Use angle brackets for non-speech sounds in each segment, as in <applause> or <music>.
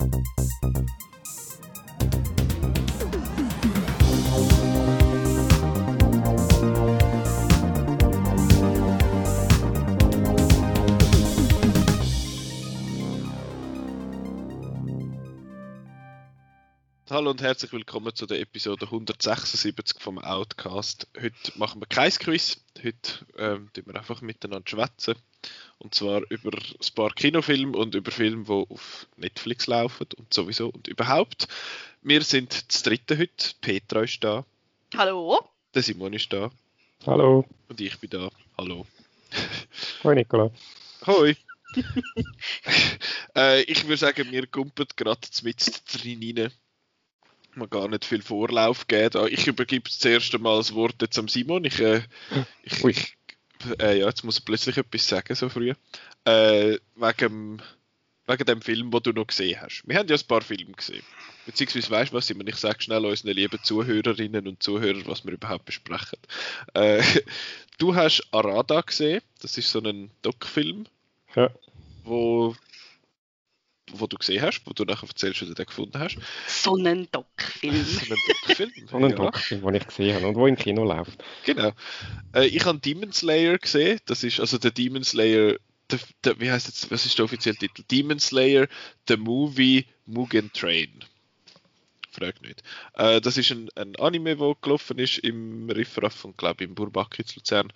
Thank you. Hallo und herzlich willkommen zu der Episode 176 vom Outcast. Heute machen wir kein Quiz, heute ähm, wir einfach miteinander schwätzen. Und zwar über ein paar Kinofilme und über Filme, die auf Netflix laufen und sowieso und überhaupt. Wir sind das dritte heute. Petra ist da. Hallo. Der Simon ist da. Hallo. Und ich bin da. Hallo. Hoi Nicola. Hoi. <laughs> äh, ich würde sagen, wir kumpen gerade mit drin rein man gar nicht viel Vorlauf geben. Ich übergebe das erste Mal das Wort jetzt am Simon. Ich, äh, ich, ich äh, ja, jetzt muss ich plötzlich etwas sagen, so früh. Äh, wegen, wegen dem Film, den du noch gesehen hast. Wir haben ja ein paar Filme gesehen. Beziehungsweise, weißt du was, Simon? Ich sage schnell unseren lieben Zuhörerinnen und Zuhörern, was wir überhaupt besprechen. Äh, du hast Arada gesehen. Das ist so ein Doc-Film. Ja. Wo wo du gesehen hast, wo du nachher erzählst, wie du den gefunden hast. So einen Doc-Film. <laughs> so einen Doc-Film. so einen ja. Den ich gesehen habe und wo im Kino läuft. Genau. Äh, ich habe Demon Slayer gesehen. Das ist also der Demon Slayer. Der, der, wie heißt jetzt, was ist der offizielle Titel? Demon Slayer, The Movie Mugen Train. Frag nicht. Äh, das ist ein, ein Anime, der gelaufen ist im Riffraff und glaube im Burbaki zu Luzern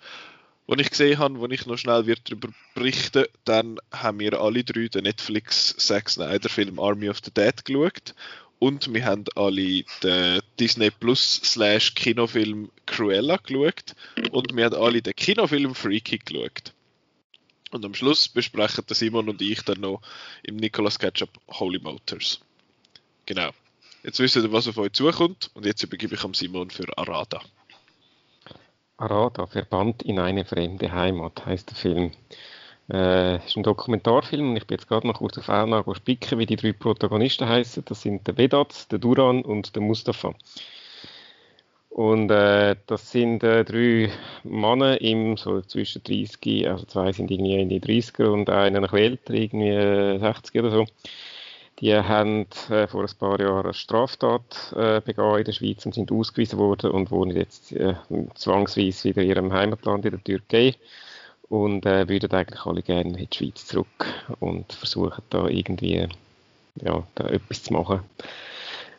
was ich gesehen habe, wo ich noch schnell wird darüber berichten dann haben wir alle drei den Netflix Zack Snyder Film Army of the Dead geschaut und wir haben alle den Disney Plus slash Kinofilm Cruella geschaut und wir haben alle den Kinofilm Freaky geschaut. Und am Schluss besprechen Simon und ich dann noch im Nicolas Ketchup Holy Motors. Genau. Jetzt wisst ihr, was auf euch zukommt und jetzt übergebe ich am Simon für Arada. Arada, verbannt in eine fremde Heimat, heißt der Film. Äh, ist ein Dokumentarfilm und ich bin jetzt gerade noch kurz auf Aufnahme spicken, wie die drei Protagonisten heißen. Das sind der Vedat, der Duran und der Mustafa. Und äh, das sind äh, drei Männer im so zwischen 30, also zwei sind irgendwie in die 30er und einer noch älter, irgendwie 60 oder so die haben äh, vor ein paar Jahren eine Straftat äh, begangen in der Schweiz und sind ausgewiesen worden und wohnen jetzt äh, zwangsweise wieder in ihrem Heimatland in der Türkei und äh, würden eigentlich alle gerne in die Schweiz zurück und versuchen da irgendwie ja, da etwas zu machen,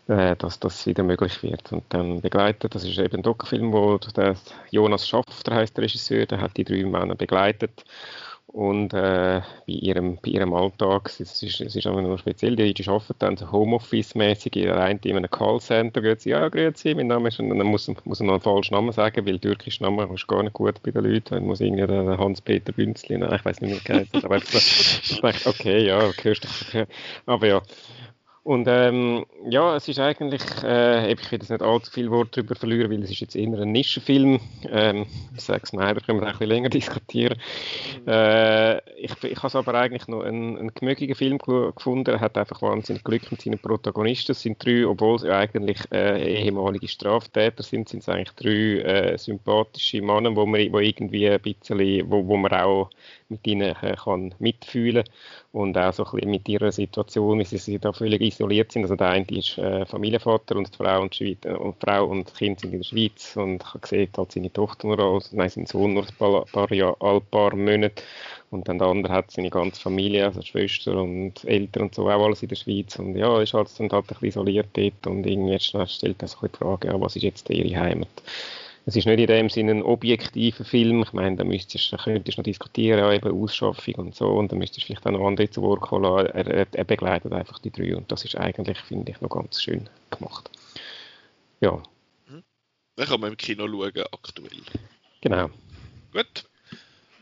äh, dass das wieder möglich wird. Und dann begleitet, das ist eben ein Doku-Film, wo der Jonas Schafter heißt der Regisseur, der hat die drei Männer begleitet und äh, bei, ihrem, bei ihrem Alltag, es ist, es ist auch noch speziell, die, die arbeiten dann so Homeoffice-mäßig, in einem Callcenter, geht sie, ja, grüezi, mein Name ist, und dann muss, muss er noch einen falschen Namen sagen, weil türkische Namen ist gar nicht gut bei den Leuten, dann muss irgendwie der Hans-Peter Bünzli, nein, ich weiß nicht mehr, wie aber ich dachte, okay, ja, hörst du, aber ja, und ähm, ja, es ist eigentlich, äh, ich will jetzt nicht allzu viel Wort darüber verlieren, weil es ist jetzt eher ein Nischenfilm. Ähm, es mal, da können wir ein bisschen länger <laughs> diskutieren. Äh, ich ich habe es aber eigentlich noch einen, einen gemögigen Film gefunden. Er hat einfach wahnsinnig Glück mit seinen Protagonisten. Es sind drei, obwohl sie eigentlich äh, ehemalige Straftäter sind, sind es eigentlich drei äh, sympathische Männer, wo man wo irgendwie ein bisschen, wo, wo man auch mit ihnen äh, kann mitfühlen und auch so ein bisschen mit ihrer Situation, wie sie, sie da völlig isoliert sind. Also der eine ist äh, Familienvater und die Frau und, Schweiz, äh, und Frau und Kind sind in der Schweiz und gesehen, hat seine Tochter nur, also, nein, sein Sohn nur ein paar, paar, Jahr, ein paar Monate und dann der andere hat seine ganze Familie, also Schwester und Eltern und so, auch alles in der Schweiz und ja, ist halt dann halt ein bisschen isoliert dort und irgendwie stellt er sich die Frage, ja, was ist jetzt ihre Heimat? Es ist nicht in dem Sinne ein objektiver Film. Ich meine, da, müsstest, da könntest du noch diskutieren, ja, eben Ausschaffung und so, und dann müsstest du vielleicht auch noch andere zu Wort holen. Er, er, er, begleitet einfach die drei und das ist eigentlich, finde ich, noch ganz schön gemacht. Ja. Mhm. Den kann man im Kino schauen, aktuell. Genau. Gut.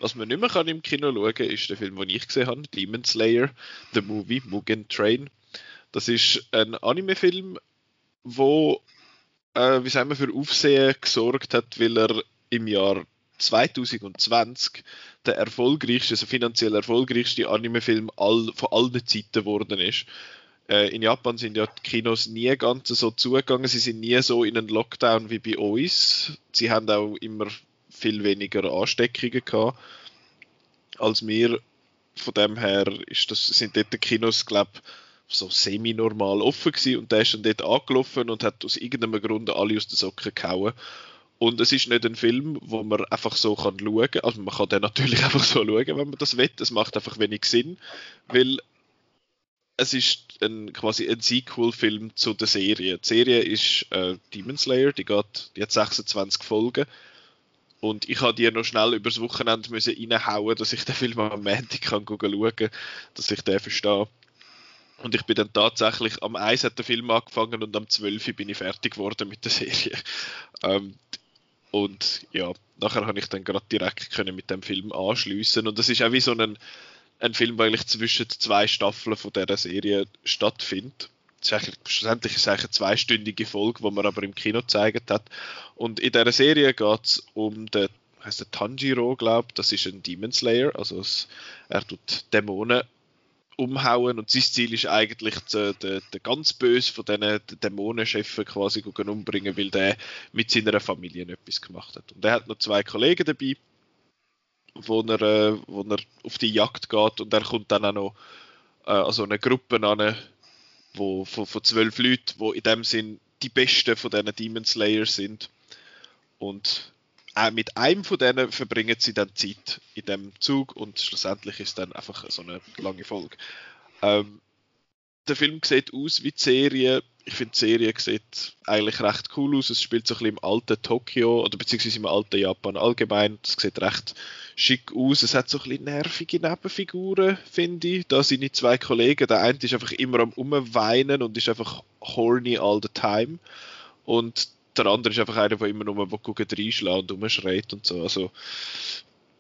Was man nicht mehr kann im Kino schauen kann, ist der Film, den ich gesehen habe, Demon Slayer, The Movie, Mugen Train. Das ist ein Anime-Film, wo äh, wie sagen wir, für Aufsehen gesorgt hat, weil er im Jahr 2020 der erfolgreichste, also finanziell erfolgreichste Anime-Film all, von allen Zeiten geworden ist. Äh, in Japan sind ja die Kinos nie ganz so zugegangen, sie sind nie so in einen Lockdown wie bei uns. Sie haben auch immer viel weniger Ansteckungen gehabt als wir. Von dem her ist das, sind dort die Kinos, glaube so semi-normal offen gewesen und der ist dann dort angelaufen und hat aus irgendeinem Grund alle aus den Socken gehauen. Und es ist nicht ein Film, wo man einfach so kann schauen kann. Also man kann den natürlich <laughs> einfach so schauen, wenn man das will. Es macht einfach wenig Sinn, weil es ist ein, quasi ein Sequel-Film zu der Serie. Die Serie ist äh, Demon Slayer, die, geht, die hat 26 Folgen. Und ich habe die noch schnell übers Wochenende müssen reinhauen, dass ich den Film am Montag kann schauen kann, dass ich den verstehe. Und ich bin dann tatsächlich, am 1 hat der Film angefangen und am 12 bin ich fertig geworden mit der Serie. Ähm, und ja, nachher habe ich dann gerade direkt können mit dem Film anschließen und das ist auch wie so ein, ein Film, der eigentlich zwischen zwei Staffeln von dieser Serie stattfindet. schlussendlich ist es eine zweistündige Folge, die man aber im Kino gezeigt hat. Und in dieser Serie geht es um den, heißt der Tanjiro, glaube ich, das ist ein Demon Slayer, also es, er tut Dämonen umhauen und sein Ziel ist eigentlich den ganz böse von diesen Dämonenchefen quasi umbringen, weil der mit seiner Familie etwas gemacht hat. Und er hat noch zwei Kollegen dabei, wo er, äh, wo er auf die Jagd geht und er kommt dann auch noch äh, also eine Gruppe an, wo, von, von zwölf Leuten, die in dem Sinn die besten von diesen Demon Slayers sind. Und mit einem von denen verbringen sie dann Zeit in dem Zug und schlussendlich ist dann einfach so eine lange Folge. Ähm, der Film sieht aus wie die Serie. Ich finde, die Serie sieht eigentlich recht cool aus. Es spielt so ein bisschen im alten Tokio oder beziehungsweise im alten Japan allgemein. Es sieht recht schick aus. Es hat so ein bisschen nervige Nebenfiguren, finde ich. Da sind die zwei Kollegen. Der eine ist einfach immer am Umweinen und ist einfach horny all the time. Und der andere ist einfach einer, der immer nur reinschlägt und rumschreit und so. Also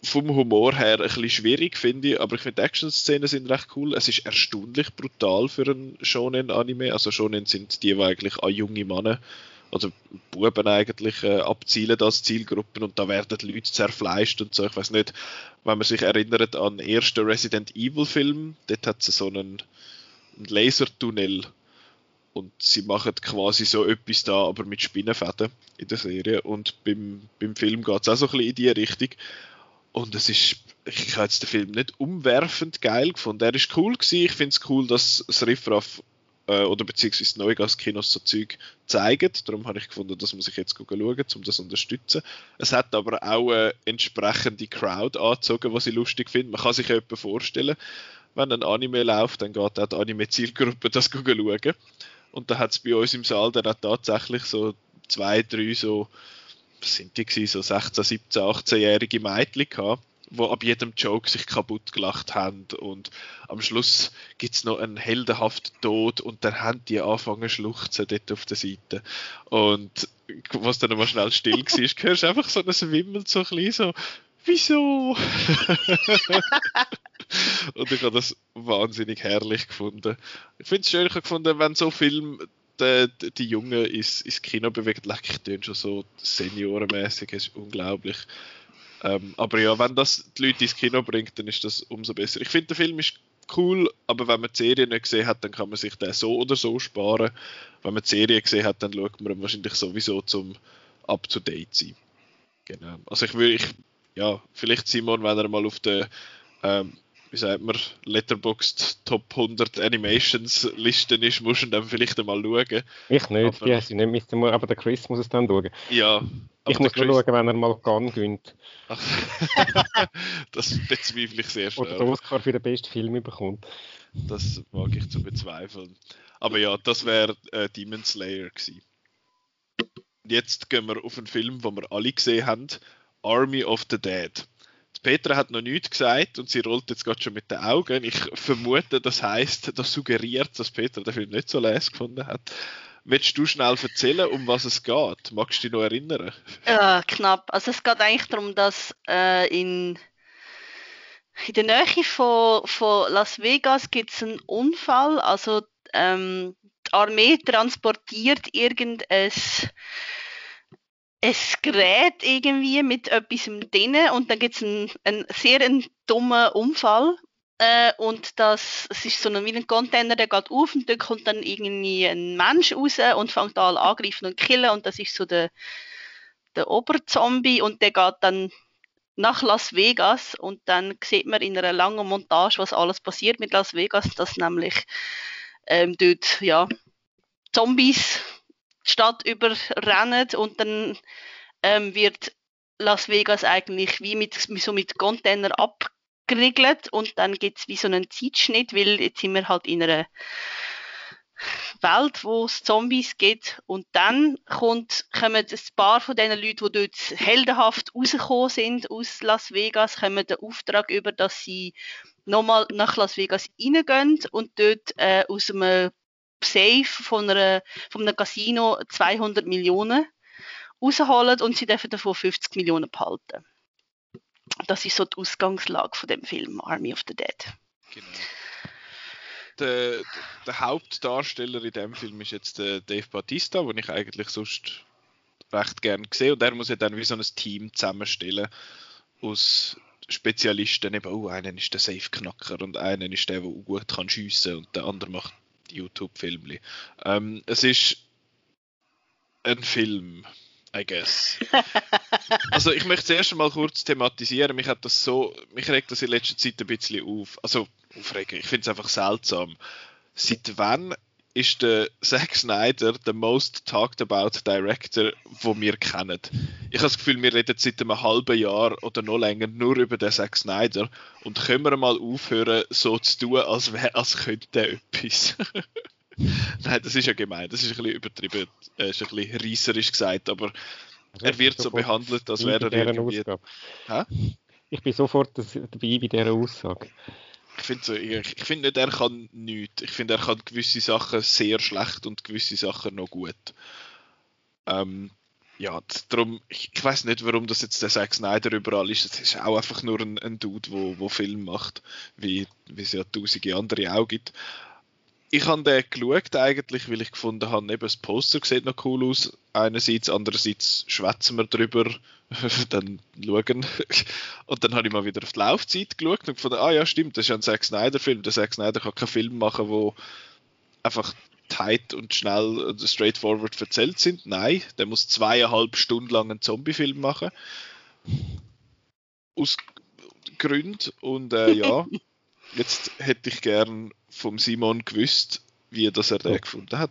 vom Humor her ein bisschen schwierig, finde ich, aber ich finde die Action-Szenen sind recht cool. Es ist erstaunlich brutal für ein Shonen-Anime. Also Shonen sind die, die eigentlich an junge Männer oder Buben eigentlich äh, abzielen als Zielgruppen und da werden die Leute zerfleischt und so. Ich weiß nicht, wenn man sich erinnert an den ersten Resident Evil Film, dort hat es so einen, einen Lasertunnel und sie machen quasi so etwas da, aber mit Spinnenfäden in der Serie. Und beim, beim Film geht es auch so ein bisschen in die Richtung. Und es ist, ich habe jetzt den Film nicht umwerfend geil gefunden. Er ist cool gewesen. Ich finde es cool, dass das Riffraff äh, oder beziehungsweise Neugas-Kinos so Zeug zeigen. Darum habe ich gefunden, das muss ich jetzt schauen, um das zu unterstützen. Es hat aber auch eine entsprechende Crowd angezogen, was ich lustig finde. Man kann sich etwa vorstellen, wenn ein Anime läuft, dann geht auch die Anime-Zielgruppe das schauen. Und da hat es bei uns im Saal dann auch tatsächlich so zwei, drei so, was sind die gewesen, so 16, 17, 18-jährige Mädchen gehabt, die ab jedem Joke sich kaputt gelacht haben und am Schluss gibt es noch einen heldenhaften Tod und dann haben die angefangen zu schluchzen dort auf der Seite und was dann mal schnell still war, <laughs> hörst du einfach so ein Wimmel so ein bisschen so, wieso? <laughs> <laughs> Und ich habe das wahnsinnig herrlich gefunden. Ich finde es schön, ich gefunden, wenn so Film die, die Jungen ins, ins Kino bewegt, leck ich den schon so seniorenmäßig, ist unglaublich. Ähm, aber ja, wenn das die Leute ins Kino bringt, dann ist das umso besser. Ich finde, der Film ist cool, aber wenn man die Serie nicht gesehen hat, dann kann man sich den so oder so sparen. Wenn man die Serie gesehen hat, dann schaut man wahrscheinlich sowieso zum up-to-date sein. Genau. Also ich würde, ich, ja, vielleicht Simon, wenn er mal auf der ähm, wie sagt man, Letterboxd Top 100 Animations Listen ist, musst du dann vielleicht einmal schauen. Ich nicht, aber, die ich nicht müsste, aber der Chris muss es dann schauen. Ja. Ich muss nur schauen, wenn er mal Gun gönnt. <laughs> das bezweifle ich sehr stark. Oder den Oscar für den besten Film bekommt. Das mag ich zu bezweifeln. Aber ja, das wäre äh, Demon Slayer gewesen. Jetzt gehen wir auf einen Film, den wir alle gesehen haben. Army of the Dead. Petra hat noch nichts gesagt und sie rollt jetzt gerade schon mit den Augen. Ich vermute, das heißt, das suggeriert, dass Petra den Film nicht so leise gefunden hat. Willst du schnell erzählen, um was es geht? Magst du dich noch erinnern? Ja, knapp. Also es geht eigentlich darum, dass äh, in, in der Nähe von, von Las Vegas gibt es einen Unfall. Also ähm, die Armee transportiert irgendein ein Gerät irgendwie mit etwas drin und dann gibt es einen, einen sehr einen dummen Unfall. Äh, und das, es ist so ein, wie ein Container, der geht auf und da kommt dann irgendwie ein Mensch raus und fängt an angreifen und killen und das ist so der, der Oberzombie und der geht dann nach Las Vegas und dann sieht man in einer langen Montage, was alles passiert mit Las Vegas, dass nämlich ähm, dort ja, Zombies Stadt überrennen und dann ähm, wird Las Vegas eigentlich wie mit, so mit Container abgeriegelt und dann gibt es wie so einen Zeitschnitt, weil jetzt sind wir halt in einer Welt, wo es Zombies gibt und dann kommt, kommen ein paar von den Leuten, die dort heldenhaft rausgekommen sind aus Las Vegas, kommen den Auftrag über, dass sie nochmal nach Las Vegas reingehen und dort äh, aus einem Safe von, einer, von einem Casino 200 Millionen rausholen und sie dürfen davon 50 Millionen behalten. Das ist so die Ausgangslage von dem Film Army of the Dead. Genau. Der, der, Hauptdarsteller in dem Film ist jetzt der Dave Bautista, den ich eigentlich sonst recht gern sehe. Und er muss ja dann wie so ein Team zusammenstellen aus Spezialisten. Eben, oh, einer ist der Safe-Knacker und einer ist der, der gut kann schiessen und der andere macht YouTube-Filmli. Ähm, es ist ein Film, I guess. <laughs> also ich möchte zuerst mal kurz thematisieren. Mich hat das so, mich regt das in letzter Zeit ein bisschen auf. Also aufregen. Ich finde es einfach seltsam. Seit wann ist der Zack Snyder der most talked about Director, wo wir kennen. Ich habe das Gefühl, wir reden seit einem halben Jahr oder noch länger nur über den Zack Snyder. Und können wir mal aufhören, so zu tun, als, wär, als könnte der etwas. <laughs> Nein, das ist ja gemein, das ist ein bisschen übertrieben, äh, ist ein bisschen reisserisch gesagt, aber also er wird so behandelt, als wäre er irgendwie... Ich bin sofort dabei bei dieser Aussage ich finde so, ich, ich finde nicht, er kann nichts. Ich finde, er kann gewisse Sachen sehr schlecht und gewisse Sachen noch gut. Ähm, ja, darum, ich, ich weiß nicht, warum das jetzt der Zack Snyder überall ist. Es ist auch einfach nur ein, ein Dude, wo, wo Film macht, wie, wie es ja tausende andere auch gibt ich habe den geschaut eigentlich, weil ich gefunden habe, eben das Poster sieht noch cool aus. Einerseits, andererseits schwätzen wir drüber, <laughs> dann schauen. Und dann habe ich mal wieder auf die Laufzeit geschaut und gefunden, ah ja, stimmt, das ist ja ein Zack Snyder-Film. Der Zack Snyder kann keinen Film machen, wo einfach tight und schnell und straightforward erzählt sind. Nein, der muss zweieinhalb Stunden lang einen Zombie-Film machen. Aus Gründen. Und äh, ja, <laughs> jetzt hätte ich gern vom Simon gewusst, wie das er den gefunden hat.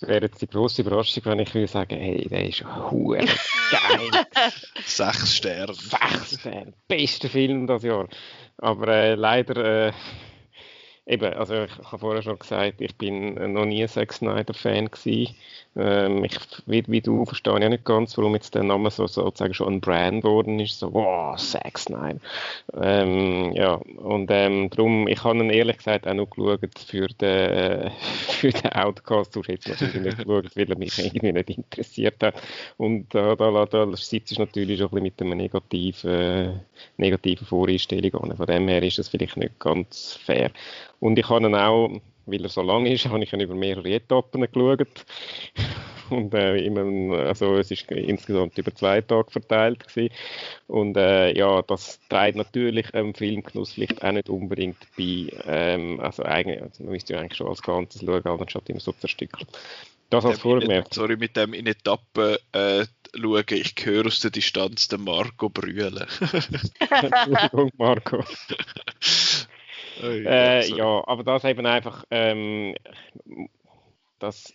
Das wäre jetzt die grosse Überraschung, wenn ich würde sagen, hey, der ist hure geil. <laughs> Sechs Sterne. Sechs Sterne. Bester Film das Jahr. Aber äh, leider äh, eben, also ich, ich habe vorher schon gesagt, ich bin noch nie ein Zack Snyder-Fan gewesen. Ähm, ich, wie, wie, du verstehe ich auch nicht ganz, warum jetzt der Name so sozusagen schon ein Brand geworden ist. So, wow, Zack Snyder. Ähm, ja, und ähm, darum, ich habe ihn ehrlich gesagt auch noch geschaut für den, <laughs> für den Outcast. Du hast jetzt wahrscheinlich nicht geschaut, weil er mich irgendwie nicht interessiert hat. Und äh, da, da, da sitzt es natürlich schon ein bisschen mit einer negativen, äh, negativen Voreinstellung an. Von dem her ist das vielleicht nicht ganz fair. Und ich habe ihn auch, weil er so lang ist, <laughs> habe ich ihn über mehrere Etappen geschaut. Und äh, immer, also es ist insgesamt über zwei Tage verteilt gewesen. Und äh, ja, das trägt natürlich ähm, Filmgenuss vielleicht auch nicht unbedingt bei. Ähm, also eigentlich, also man müsste ja eigentlich schon als Ganzes schauen, anstatt immer so zerstückelt. Das als vorgemerkt. Sorry, mit dem in Etappen äh, schauen, ich höre aus der Distanz den Marco brüllen. <laughs> <laughs> Entschuldigung, Marco. Äh, ja, aber das eben einfach, ähm, das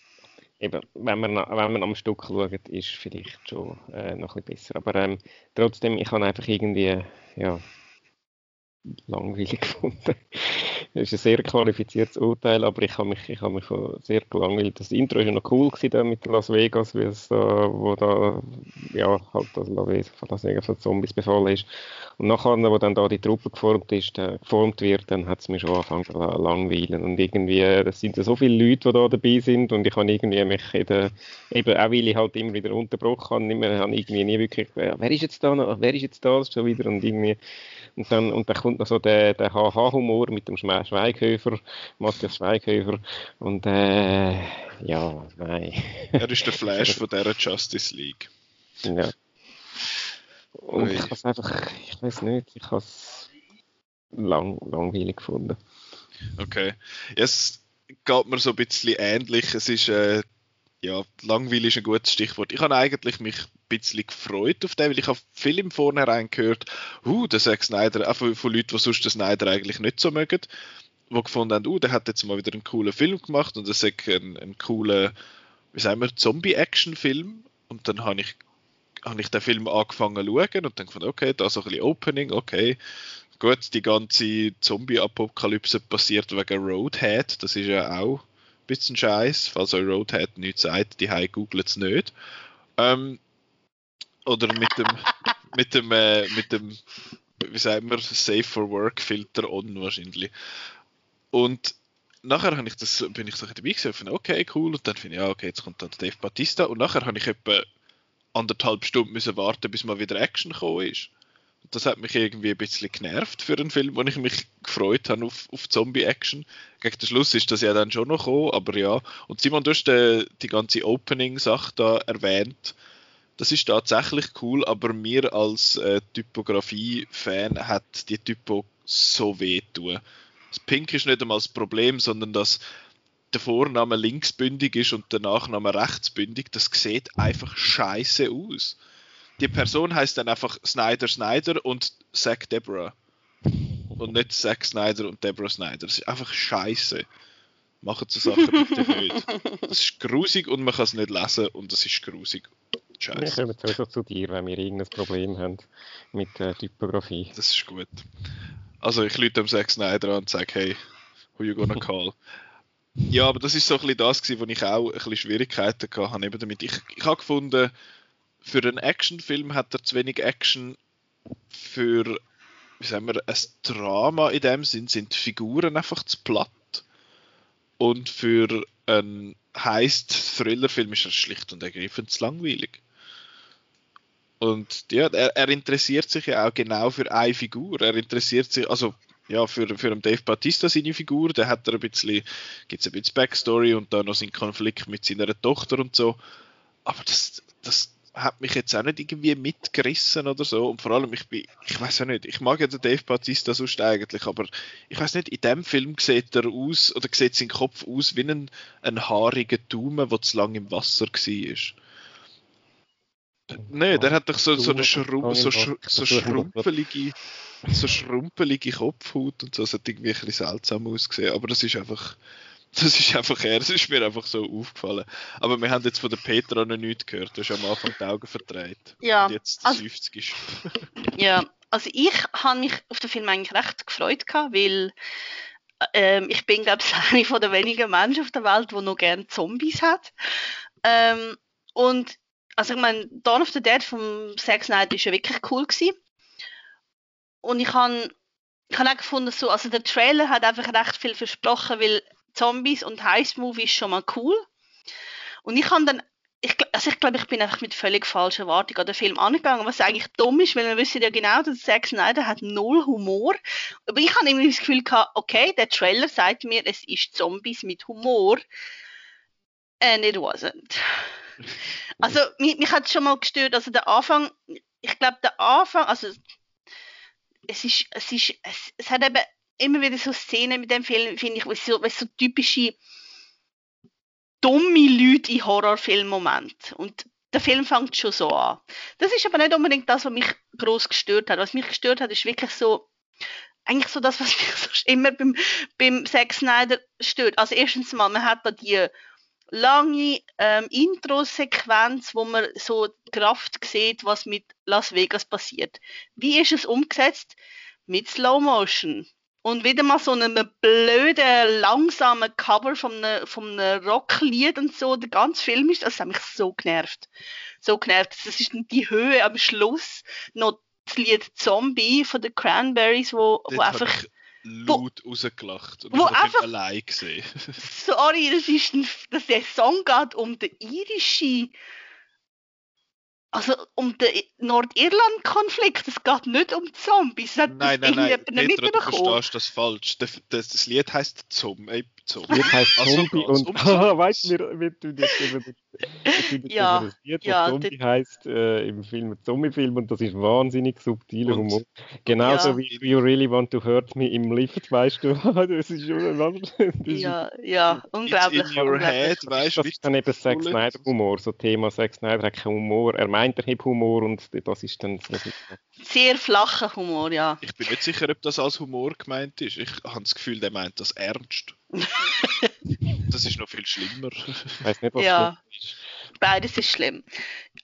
eben, wenn man, wenn man am Stück schaut, ist vielleicht schon äh, noch ein bisschen besser. Aber ähm, trotzdem, ich habe einfach irgendwie, ja, langweilig <laughs> gefunden. Das ist ein sehr qualifiziertes Urteil, aber ich habe mich, ich habe mich sehr gelangweilt. Das Intro war ja noch cool gewesen, mit Las Vegas, wie es da, wo da, ja, halt das Las Vegas von Zombies befallen ist. Und nachher, wo dann da die Truppe geformt ist, äh, geformt wird, dann hat es mich schon angefangen zu langweilen. Und irgendwie, es sind so viele Leute, die da dabei sind und ich habe irgendwie mich der, eben auch weil ich halt immer wieder unterbrochen habe, immer, habe irgendwie nie wirklich, wer ist jetzt da noch, wer ist jetzt da, schon wieder und irgendwie, und dann, und dann kommt noch so der, der HH-Humor mit dem Schweighöfer, Matthias Schweighöfer. Und äh, ja, nein. Er ist der Flash <laughs> von dieser Justice League. Ja. Und Ui. ich habe es einfach, ich weiß nicht, ich habe es lang, langweilig gefunden. Okay. Es geht mir so ein bisschen ähnlich. Es ist, äh, ja, langweilig ist ein gutes Stichwort. Ich habe eigentlich mich bisschen gefreut auf den, weil ich habe viel im Vornherein gehört, uh, der Zack Snyder, auch von, von Leuten, die sonst den Snyder eigentlich nicht so mögen. die gefunden haben, uh, der hat jetzt mal wieder einen coolen Film gemacht und das ist ein, ein cooler, wie sagen wir, Zombie-Action-Film. Und dann habe ich, hab ich den Film angefangen zu schauen und dann gefunden, okay, da so ein bisschen Opening, okay. Gut, die ganze Zombie-Apokalypse passiert wegen Roadhead, das ist ja auch ein bisschen scheiß. Falls euch Roadhead nichts sagt, die googelt es nicht. Ähm, oder mit dem, <laughs> mit dem, äh, mit dem, wie sagen wir, Safe for Work Filter on wahrscheinlich. Und nachher ich das, bin ich so dabei gewesen, okay, cool, und dann finde ich, ja, okay, jetzt kommt dann Dave Batista, und nachher habe ich etwa anderthalb Stunden müssen warten, bis mal wieder Action gekommen ist. Das hat mich irgendwie ein bisschen genervt für einen Film, wo ich mich gefreut habe auf, auf Zombie-Action. Gegen den Schluss ist das ja dann schon noch gekommen, aber ja. Und Simon, du hast die, die ganze Opening-Sache da erwähnt. Das ist tatsächlich cool, aber mir als äh, Typografie-Fan hat die Typo so weh tun. Das Pink ist nicht einmal das Problem, sondern dass der Vorname linksbündig ist und der Nachname rechtsbündig. Das sieht einfach scheiße aus. Die Person heißt dann einfach Snyder Snyder und Zack Deborah. Und nicht Zack Snyder und Deborah Snyder. Das ist einfach scheiße. Machen so Sachen bitte nicht. Das ist grusig und man kann es nicht lesen und das ist grusig. Scheiße. Wir kommen sowieso zu dir, wenn wir irgendein Problem haben mit der Typografie. Das ist gut. Also ich lüte dem Zack Snyder an und sage, hey, who you gonna call? ja, aber das ist so ein bisschen das gewesen, wo ich auch ein bisschen Schwierigkeiten hatte eben damit. Ich, ich habe gefunden, für einen Actionfilm hat er zu wenig Action. Für, wie sagen wir, ein Drama in dem Sinn sind die Figuren einfach zu platt. Und für einen Heist-Thriller-Film ist er schlicht und ergreifend zu langweilig. Und ja, er, er, interessiert sich ja auch genau für eine Figur. Er interessiert sich, also ja, für, für den Dave Batista seine Figur, da hat er ein bisschen, gibt es ein bisschen Backstory und dann noch seinen Konflikt mit seiner Tochter und so. Aber das, das hat mich jetzt auch nicht irgendwie mitgerissen oder so. Und vor allem, ich bin, ich weiß ja nicht, ich mag ja den Dave Batista sonst eigentlich, aber ich weiß nicht, in dem Film sieht er aus, oder sieht sein Kopf aus wie ein, ein haariger Daumen, der zu lange im Wasser war. Nein, der hat doch so, so eine Schrum so, so schrumpelige, so schrumpelige Kopfhaut und so. Das hat irgendwie ein bisschen seltsam ausgesehen. Aber das ist einfach, das ist einfach er. Das ist mir einfach so aufgefallen. Aber wir haben jetzt von der Petra noch nichts gehört. Du hast am Anfang die Augen verdreht. Ja. Und jetzt also, 50 ist. <laughs> ja, also ich habe mich auf den Film eigentlich recht gefreut, weil ähm, ich bin, glaube ich, <laughs> eine von der wenigen Menschen auf der Welt, die noch gerne Zombies hat. Ähm, und also ich meine, Dawn of the Dead vom Zack Snyder ist ja wirklich cool gewesen. Und ich habe ich hab auch gefunden, so, also der Trailer hat einfach recht viel versprochen, weil Zombies und Heist-Movie ist schon mal cool. Und ich habe dann, ich, also ich glaube, ich bin einfach mit völlig falscher Erwartung an den Film angegangen, was eigentlich dumm ist, weil wir wissen ja genau, dass Zack Snyder hat null Humor. Aber ich habe irgendwie das Gefühl gehabt, okay, der Trailer sagt mir, es ist Zombies mit Humor. And it wasn't. <laughs> Also mich, mich hat es schon mal gestört, also der Anfang, ich glaube der Anfang, also es ist, es ist, es, es hat eben immer wieder so Szenen mit dem Film, finde ich, was so, so typische dumme Leute in Horrorfilm-Moment. Und der Film fängt schon so an. Das ist aber nicht unbedingt das, was mich groß gestört hat. Was mich gestört hat, ist wirklich so, eigentlich so das, was mich <laughs> sonst immer beim, beim Zack Snyder stört. Also erstens mal, man hat da die lange ähm, Intro-Sequenz, wo man so Kraft sieht, was mit Las Vegas passiert. Wie ist es umgesetzt? Mit Slow Motion. Und wieder mal so einem blöden, langsamen Cover von einem, von einem Rocklied und so. Der ganze Film ist, das hat mich so genervt. So genervt. Das ist die Höhe am Schluss noch das Lied Zombie von den Cranberries, wo, wo einfach laut wo, rausgelacht und wo ich einfach, allein gesehen. sorry, das ist ein, dass der Song geht um den irischen also um den Nordirland-Konflikt, es geht nicht um Zombies. Das nein, nein, nein, Petra, du verstehst das falsch. Das, das, das Lied heisst Zombie. Zombie. Wird heißt Zombie und <laughs> weißt du, wir, tun jetzt über Ja, ja, was Zombie heißt äh, im Film Zombie-Film und das ist wahnsinnig subtiler Und- Humor. Genauso Ja. wie You Really Want to Hurt Me im Lift, weißt du, <laughs> das ist schon ist, Ja, ja, It's unglaublich. in your head, weißt du, das ist dann eben Zack Bullet. Snyder Humor, so Thema Zack Snyder hat keinen Humor, er meint er hat Humor und das ist dann das ist, Sehr flacher Humor, ja. Ich bin nicht sicher, ob das als Humor gemeint ist. Ich habe das Gefühl, der meint das ernst. <laughs> das ist noch viel schlimmer. ich weiß nicht, was Ja. schlimm ist. Beides ist schlimm.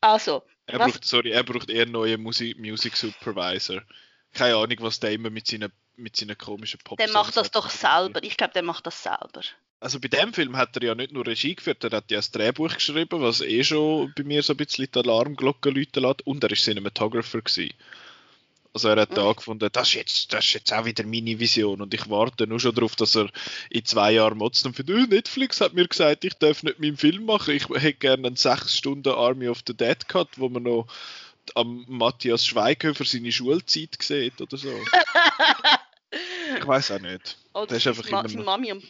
Also, Er Was- braucht, sorry, er braucht eher einen neuen Musik, Music Supervisor. Keine Ahnung, was der immer mit seinen, mit seinen komischen pop der macht das doch selber. Ich glaube, der macht das selber. Also bei dem Film hat er ja nicht nur Regie geführt, er hat ja das Drehbuch geschrieben, was eh schon bei mir so ein bisschen die Alarmglocke läuten lässt. Und er war Cinematographer. Gewesen. Also er hat da gefunden, das ist, jetzt, das ist jetzt auch wieder meine Vision und ich warte nur schon darauf, dass er in zwei Jahren motzt und findet, «Äh, Netflix hat mir gesagt, ich darf nicht meinen Film machen, ich hätte gerne einen sechs Stunden Army of the Dead gehabt, wo man noch am Matthias Schweighöfer seine Schulzeit sieht oder so. <laughs> ich weiß auch nicht. Oder Der ist einfach immer noch- Mami und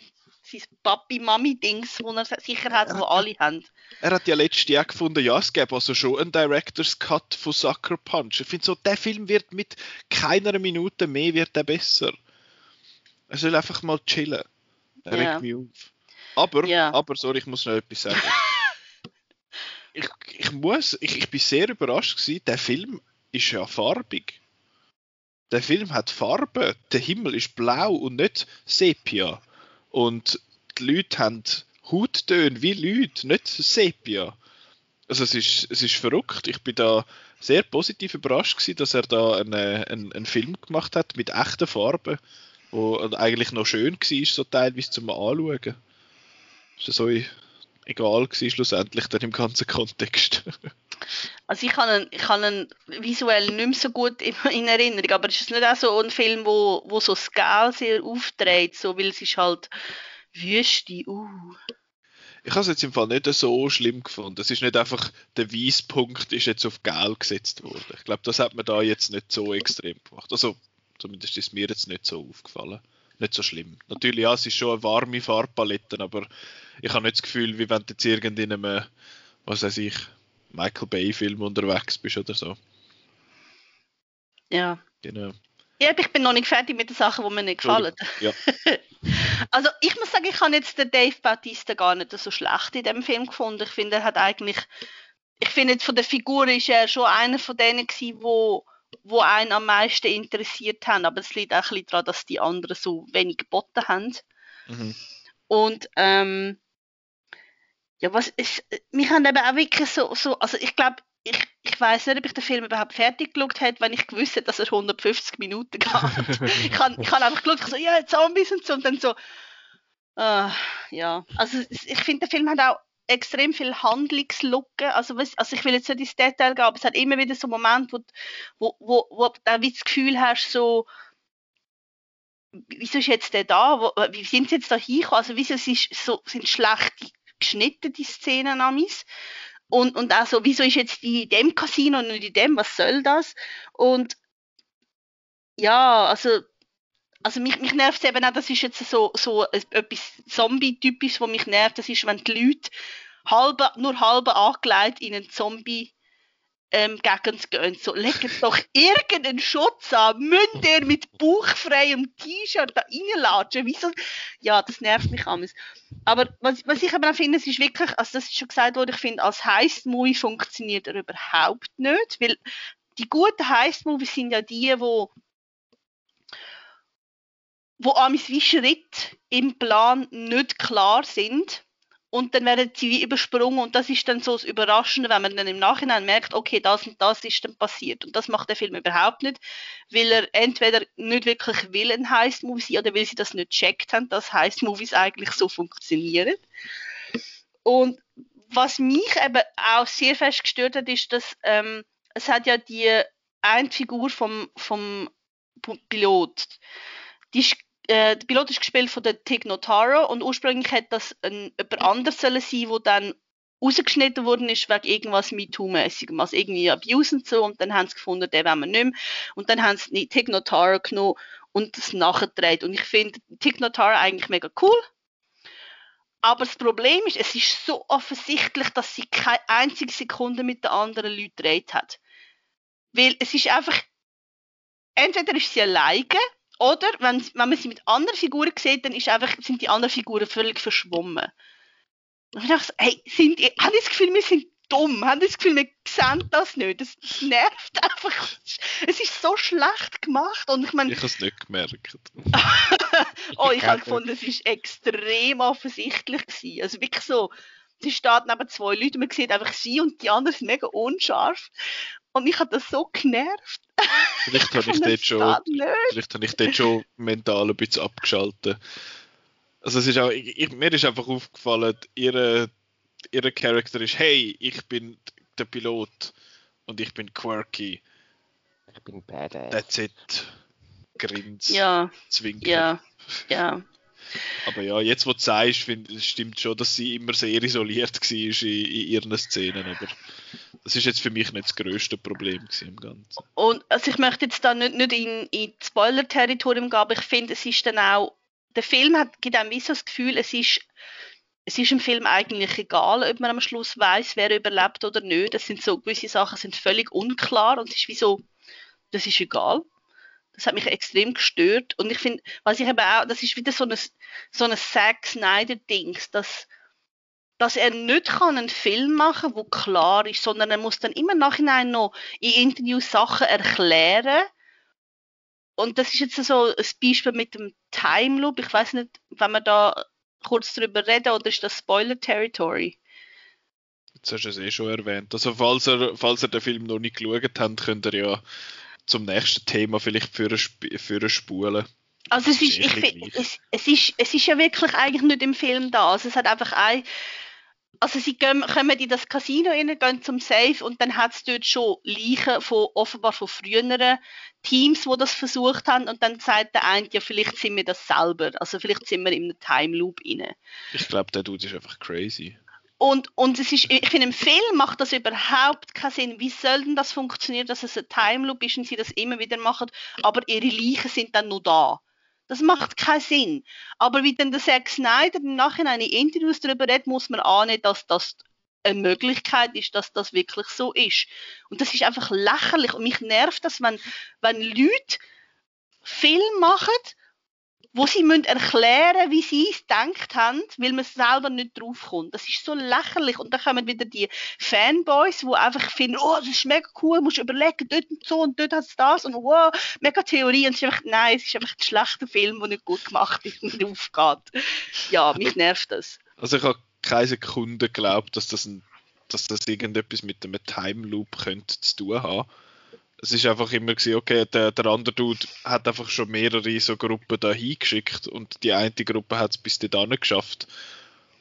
sein Papi-Mami-Dings, wo er sicher hat, wo alle haben. Er hat ja letztes Jahr gefunden, ja, es gäbe also schon einen Director's Cut von Sucker Punch. Ich finde so, der Film wird mit keiner Minute mehr wird er besser. Er soll einfach mal chillen. Er Ja. regt mich auf. Aber, Ja. aber, sorry, ich muss noch etwas sagen. <laughs> ich, ich muss, ich, ich bin sehr überrascht gewesen, der Film ist ja farbig. Der Film hat Farbe. Der Himmel ist blau und nicht Sepia. Und die Leute haben Hauttöne wie Leute, nicht Sepia. Also es ist, es ist verrückt. Ich bin da sehr positiv überrascht gewesen, dass er da einen, einen, einen Film gemacht hat mit echten Farben, wo eigentlich noch schön war, so teilweise zum Anschauen. Ist so egal gewesen, schlussendlich dann im ganzen Kontext. <laughs> Also ich habe ihn, ich habe ihn visuell nicht mehr so gut in, in Erinnerung, aber es ist nicht auch so ein Film, wo, wo so Scale sehr aufdreht, so, weil es ist halt Wüste, uh. Ich habe es jetzt im Fall nicht so schlimm gefunden. Es ist nicht einfach, der Weißpunkt ist jetzt auf Gel gesetzt worden. Ich glaube, das hat man da jetzt nicht so extrem gemacht. Also, zumindest ist mir jetzt nicht so aufgefallen. Nicht so schlimm. Natürlich, ja, es ist schon eine warme Farbpalette, aber ich habe nicht das Gefühl, wie wenn du jetzt irgend in einem, was weiß ich, Michael Bay-Film unterwegs bist oder so. Ja. Genau. Ich bin noch nicht fertig mit den Sachen, die mir nicht gefallen. Ja. <laughs> Also ich muss sagen, ich habe jetzt den Dave Bautista gar nicht so schlecht in dem Film gefunden. Ich finde, er hat eigentlich, ich finde jetzt von der Figur ist er schon einer von denen gewesen, wo, wo einen am meisten interessiert haben. Aber es liegt auch ein bisschen daran, dass die anderen so wenig geboten haben. Mhm. Und ähm, ja, was ist, mich haben eben auch wirklich so, so also ich glaube, ich, weiß nicht, ob ich den Film überhaupt fertig geschaut hätte, wenn ich gewusst hätte, dass er 150 Minuten geht. <laughs> ich habe ich hab einfach geschaut, ich so, ja, Zombies und so, und dann so, ah, ja. Also ich finde, der Film hat auch extrem viel Handlungslücken. Also, also ich will jetzt nicht ins Detail gehen, aber es hat immer wieder so Momente, wo, wo, wo, wo du das Gefühl hast, so, wieso ist jetzt der da? Wo, wie sind sie jetzt da hingekommen? Also wieso es ist so, sind schlecht geschnitten, die Szenen amis? Und, und so, wieso ist jetzt die in dem Casino und in dem? Was soll das? Und ja, also, also mich, mich nervt es eben auch, das ist jetzt so, so etwas Zombie-typisches, was mich nervt, das ist, wenn die Leute halbe, nur halbe angelegt in einen Zombie ähm, Gegend gehen. So, legt doch irgendeinen Schutz an, müsst ihr mit bauchfreiem T-Shirt da reinlatschen? Wieso? Ja, das nervt mich alles. Aber was, was ich aber auch finde, es ist wirklich, also das ist schon gesagt worden, ich finde, als Heist-Movie funktioniert er überhaupt nicht, weil die guten Heist-Movies sind ja die, wo wo amis wie Schritt im Plan nicht klar sind und dann werden sie wie übersprungen und das ist dann so das Überraschende, wenn man dann im Nachhinein merkt, okay, das und das ist dann passiert und das macht der Film überhaupt nicht, weil er entweder nicht wirklich will ein Heist-Movie oder weil sie das nicht checkt haben, dass Heist-Movies eigentlich so funktionieren. Und was mich eben auch sehr fest gestört hat, ist, dass ähm, es hat ja die eine Figur vom, vom Pilot, die ist äh, der Pilot ist gespielt von der Tig Notaro und ursprünglich hätte das ein, jemand anders sollen sein, wo dann rausgeschnitten worden ist wegen irgendwas MeToo-mäßigem, also irgendwie Abuse und so. Und dann haben sie gefunden, den wollen wir nicht mehr. Und dann haben sie Tig Notaro genommen und das nachgedreht. Und ich finde Tig Notaro eigentlich mega cool. Aber das Problem ist, es ist so offensichtlich, dass sie keine einzige Sekunde mit den anderen Leuten geredet hat. Weil es ist einfach, entweder ist sie alleine, oder wenn, wenn man sie mit anderen Figuren sieht, dann ist einfach, sind die anderen Figuren völlig verschwommen. Und ich dachte, hey, sind, haben die das Gefühl, wir sind dumm? Haben das Gefühl, wir sehen das nicht? Das, das nervt <laughs> einfach. Es ist so schlecht gemacht. Und ich meine, Ich habe es nicht gemerkt. <laughs> <laughs> oh, ich habe gefunden, es war extrem offensichtlich. Gewesen. Also wirklich so, sie steht neben zwei Leuten, man sieht einfach sie und die anderen sind mega unscharf. Und ich habe das so genervt. Vielleicht habe <laughs> ich, dort schon, vielleicht habe ich dort schon mental ein bisschen abgeschaltet. Also es ist auch, ich, ich, mir ist einfach aufgefallen, ihre, ihre Charakter ist, hey, ich bin der Pilot und ich bin quirky. Ich bin badass. That's it. Grins, Ja, zwinker. ja, ja. <laughs> Aber ja, jetzt wo du sagst, find, stimmt schon, dass sie immer sehr isoliert war in, in ihren Szenen, aber das ist jetzt für mich nicht das grösste Problem im Ganzen. Und also ich möchte jetzt da nicht, nicht in, in Spoiler-Territorium gehen, aber ich finde, es ist dann auch, der Film hat, gibt einem so das Gefühl, es ist, es ist im Film eigentlich egal, ob man am Schluss weiß, wer überlebt oder nicht. Das sind so, gewisse Sachen sind völlig unklar und es ist wie so, das ist egal. Das hat mich extrem gestört. Und ich finde, was ich eben auch, das ist wieder so ein, so ein Zack Snyder-Dings, dass, dass er nicht kann einen Film machen kann, der klar ist, sondern er muss dann immer im Nachhinein noch in Interviews Sachen erklären. Und das ist jetzt so ein Beispiel mit dem Time Loop. Ich weiß nicht, wenn wir da kurz drüber reden oder ist das Spoiler Territory? Jetzt hast du es eh schon erwähnt. Also falls ihr, falls ihr den Film noch nicht geschaut habt, könnt ihr ja zum nächsten Thema vielleicht für eine, für eine spulen. Also es ist, ich find, es, es, ist, es ist ja wirklich eigentlich nicht im Film da. Also es hat einfach ein, also sie gehen, kommen in das Casino rein, gehen zum Safe und dann hat es dort schon Leichen von offenbar von früheren Teams, die das versucht haben und dann sagt der eine, ja vielleicht sind wir das selber, also vielleicht sind wir in einem Time Loop rein. Ich glaube, der Dude ist einfach crazy. Und, und es ist, ich finde, im Film macht das überhaupt keinen Sinn. Wie soll denn das funktionieren, dass es ein Time Loop ist und sie das immer wieder machen, aber ihre Leichen sind dann noch da? Das macht keinen Sinn. Aber wie dann der Zack Snyder im Nachhinein in Interviews darüber redet, muss man annehmen, dass das eine Möglichkeit ist, dass das wirklich so ist. Und das ist einfach lächerlich. Und mich nervt das, wenn, wenn Leute Film machen, wo sie müssen erklären wie sie es gedacht haben, weil man selber nicht draufkommt. Das ist so lächerlich. Und dann kommen wieder die Fanboys, die einfach finden, oh, das ist mega cool, musst überlegen, dort und so und dort hat es das und wow, mega Theorie. Und es ist einfach, nein, es ist einfach ein schlechter Film, der nicht gut gemacht ist und aufgeht. Ja, mich nervt das. Also ich habe keine Sekunde geglaubt, dass das, ein, dass das irgendetwas mit einem Time Loop könnte zu tun haben. Es ist einfach immer gewesen, okay, der, der andere Dude hat einfach schon mehrere so Gruppen da hingeschickt und die eine Gruppe hat es bis dahin geschafft.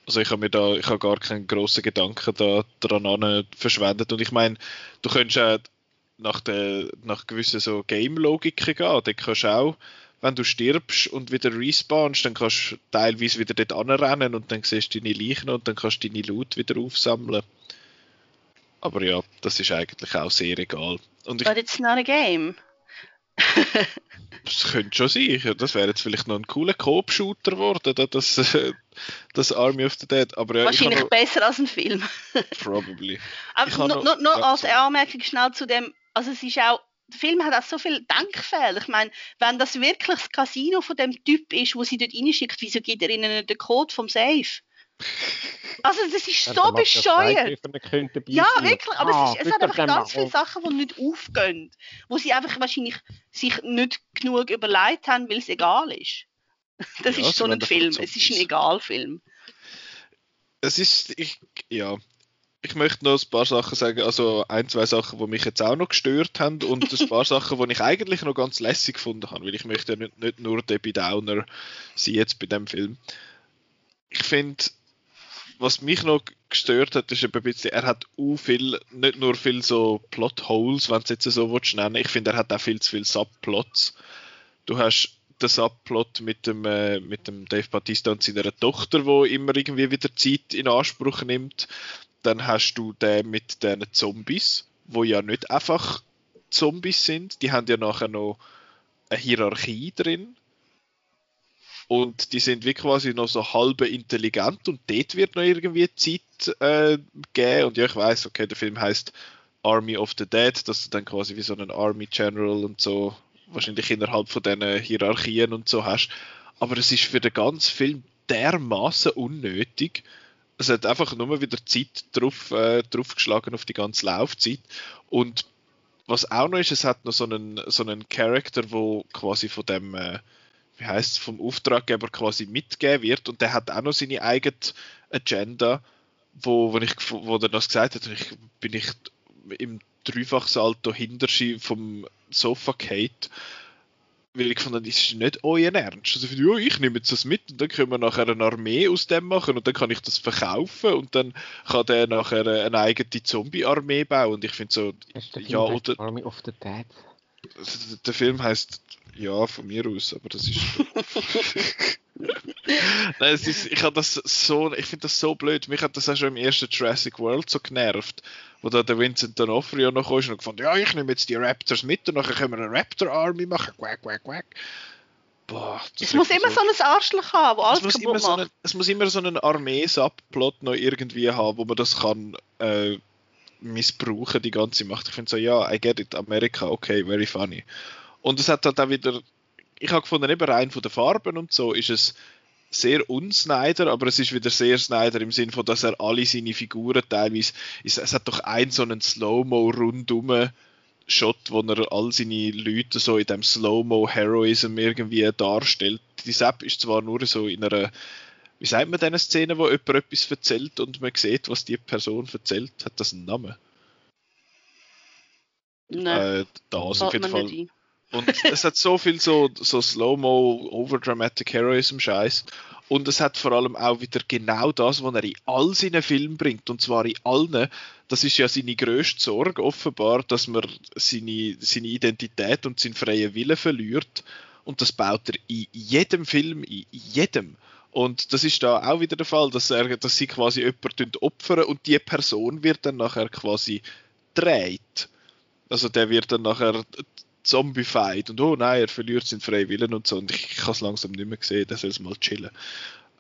Also ich habe mir da, ich habe gar keinen grossen Gedanken da dran verschwendet. Und ich meine, du könntest auch nach der, nach gewissen so Game-Logiken gehen. Da kannst du auch, wenn du stirbst und wieder respawnst, dann kannst du teilweise wieder dort anrennen und dann siehst du deine Leichen und dann kannst du deine Loot wieder aufsammeln. Aber ja, das ist eigentlich auch sehr egal. Und ich, But it's not a game. das könnte schon sein. Das wäre jetzt vielleicht noch ein cooler Coop-Shooter geworden, da- das, <laughs> das Army of the Dead. Aber ja, ich Wahrscheinlich habe besser als ein Film. <laughs> noch, probably. Aber noch- nur ja, als. Anmerkung schnell zu dem, also es ist auch, der Film hat auch so viel Denkfehler. Ich meine, wenn das wirklich das Casino von dem Typ ist, wo sie dort reinschickt, wieso gibt er ihnen den Code vom Safe? Also das ist so bescheuert. Ja, wirklich, aber es, ist, es hat einfach ganz viele Sachen, die nicht aufgehen, wo sie einfach wahrscheinlich sich nicht genug überlegt haben, weil es egal ist. Das Ja, ist so ein Film, es ist ein Egalfilm. Es ist, ich, ja. Ich möchte noch ein paar Sachen sagen, also ein, zwei Sachen, die mich jetzt auch noch gestört haben und ein <laughs> paar Sachen, die ich eigentlich noch ganz lässig gefunden habe, weil ich möchte ja nicht, nicht nur Debbie Downer sein jetzt bei dem Film. Ich finde, was mich noch gestört hat, ist ein bisschen, er hat auch viel, nicht nur viel so Plotholes, wenn es jetzt so willst, nennen ich finde, er hat auch viel zu viele Subplots. Du hast den Subplot mit dem, äh, mit dem Dave Bautista und seiner Tochter, wo immer irgendwie wieder Zeit in Anspruch nimmt. Dann hast du den mit den Zombies, wo ja nicht einfach Zombies sind, die haben ja nachher noch eine Hierarchie drin. Und die sind wie quasi noch so halbe intelligent und dort wird noch irgendwie Zeit äh, geben. Und ja, ich weiß, okay, der Film heißt Army of the Dead, dass du dann quasi wie so einen Army General und so wahrscheinlich innerhalb von diesen Hierarchien und so hast, aber es ist für den ganzen Film dermaßen unnötig. Es hat einfach nur wieder Zeit drauf, äh, draufgeschlagen auf die ganze Laufzeit. Und was auch noch ist, es hat noch so einen, so einen Charakter, wo quasi von dem äh, wie heißt vom Auftraggeber quasi mitgegeben wird und der hat auch noch seine eigene Agenda, wo, wo, ich, wo er das gesagt hat, ich, bin ich im Dreifachsalto hinter vom Sofa Kate, weil ich fand, das ist nicht euer Ernst. Also, ja, ich nehme jetzt das mit und dann können wir nachher eine Armee aus dem machen und dann kann ich das verkaufen und dann kann der nachher eine eigene Zombie-Armee bauen und ich finde so, ja, oder... Army of the Dead? Der Film heißt ja, von mir aus, aber das ist. <laughs> Nein, es ist, ich das so, ich finde das so blöd. Mich hat das auch schon im ersten Jurassic World so genervt, wo da der Vincent D'Onofrio noch kam und gefunden, ja, ich nehme jetzt die Raptors mit und nachher können wir eine Raptor Army machen, quack, quack, quack. Boah, es muss immer so, so ein Arschloch haben, wo alles es kaputt macht. So eine, es muss immer so einen Armee-Subplot noch irgendwie haben, wo man das kann äh, missbrauchen, die ganze Macht. Ich finde so, ja, I get it, Amerika, okay, very funny. Und es hat halt auch wieder, ich habe gefunden, eben rein von den Farben und so ist es sehr unsnyder, aber es ist wieder sehr Snyder im Sinn von, dass er alle seine Figuren teilweise, es, es hat doch einen so einen Slow-Mo rundum Shot, wo er all seine Leute so in dem Slow-Mo-Heroism irgendwie darstellt. Die Sepp ist zwar nur so in einer, wie sagt man diese Szene, wo jemand etwas erzählt und man sieht, was die Person erzählt, hat das einen Namen? Nein. Äh, das auf jeden Fall. Und es hat so viel so, so Slow-Mo, Overdramatic Heroism-Scheiß. Und es hat vor allem auch wieder genau das, was er in all seinen Filmen bringt. Und zwar in allen. Das ist ja seine grösste Sorge, offenbar, dass man seine, seine Identität und seinen freien Willen verliert. Und das baut er in jedem Film, in jedem. Und das ist da auch wieder der Fall, dass, er, dass sie quasi jemanden opfern und die Person wird dann nachher quasi dreht. Also der wird dann nachher zombified und oh nein, er verliert seinen freien Willen und so und ich, ich kann es langsam nicht mehr sehen, der soll es mal chillen.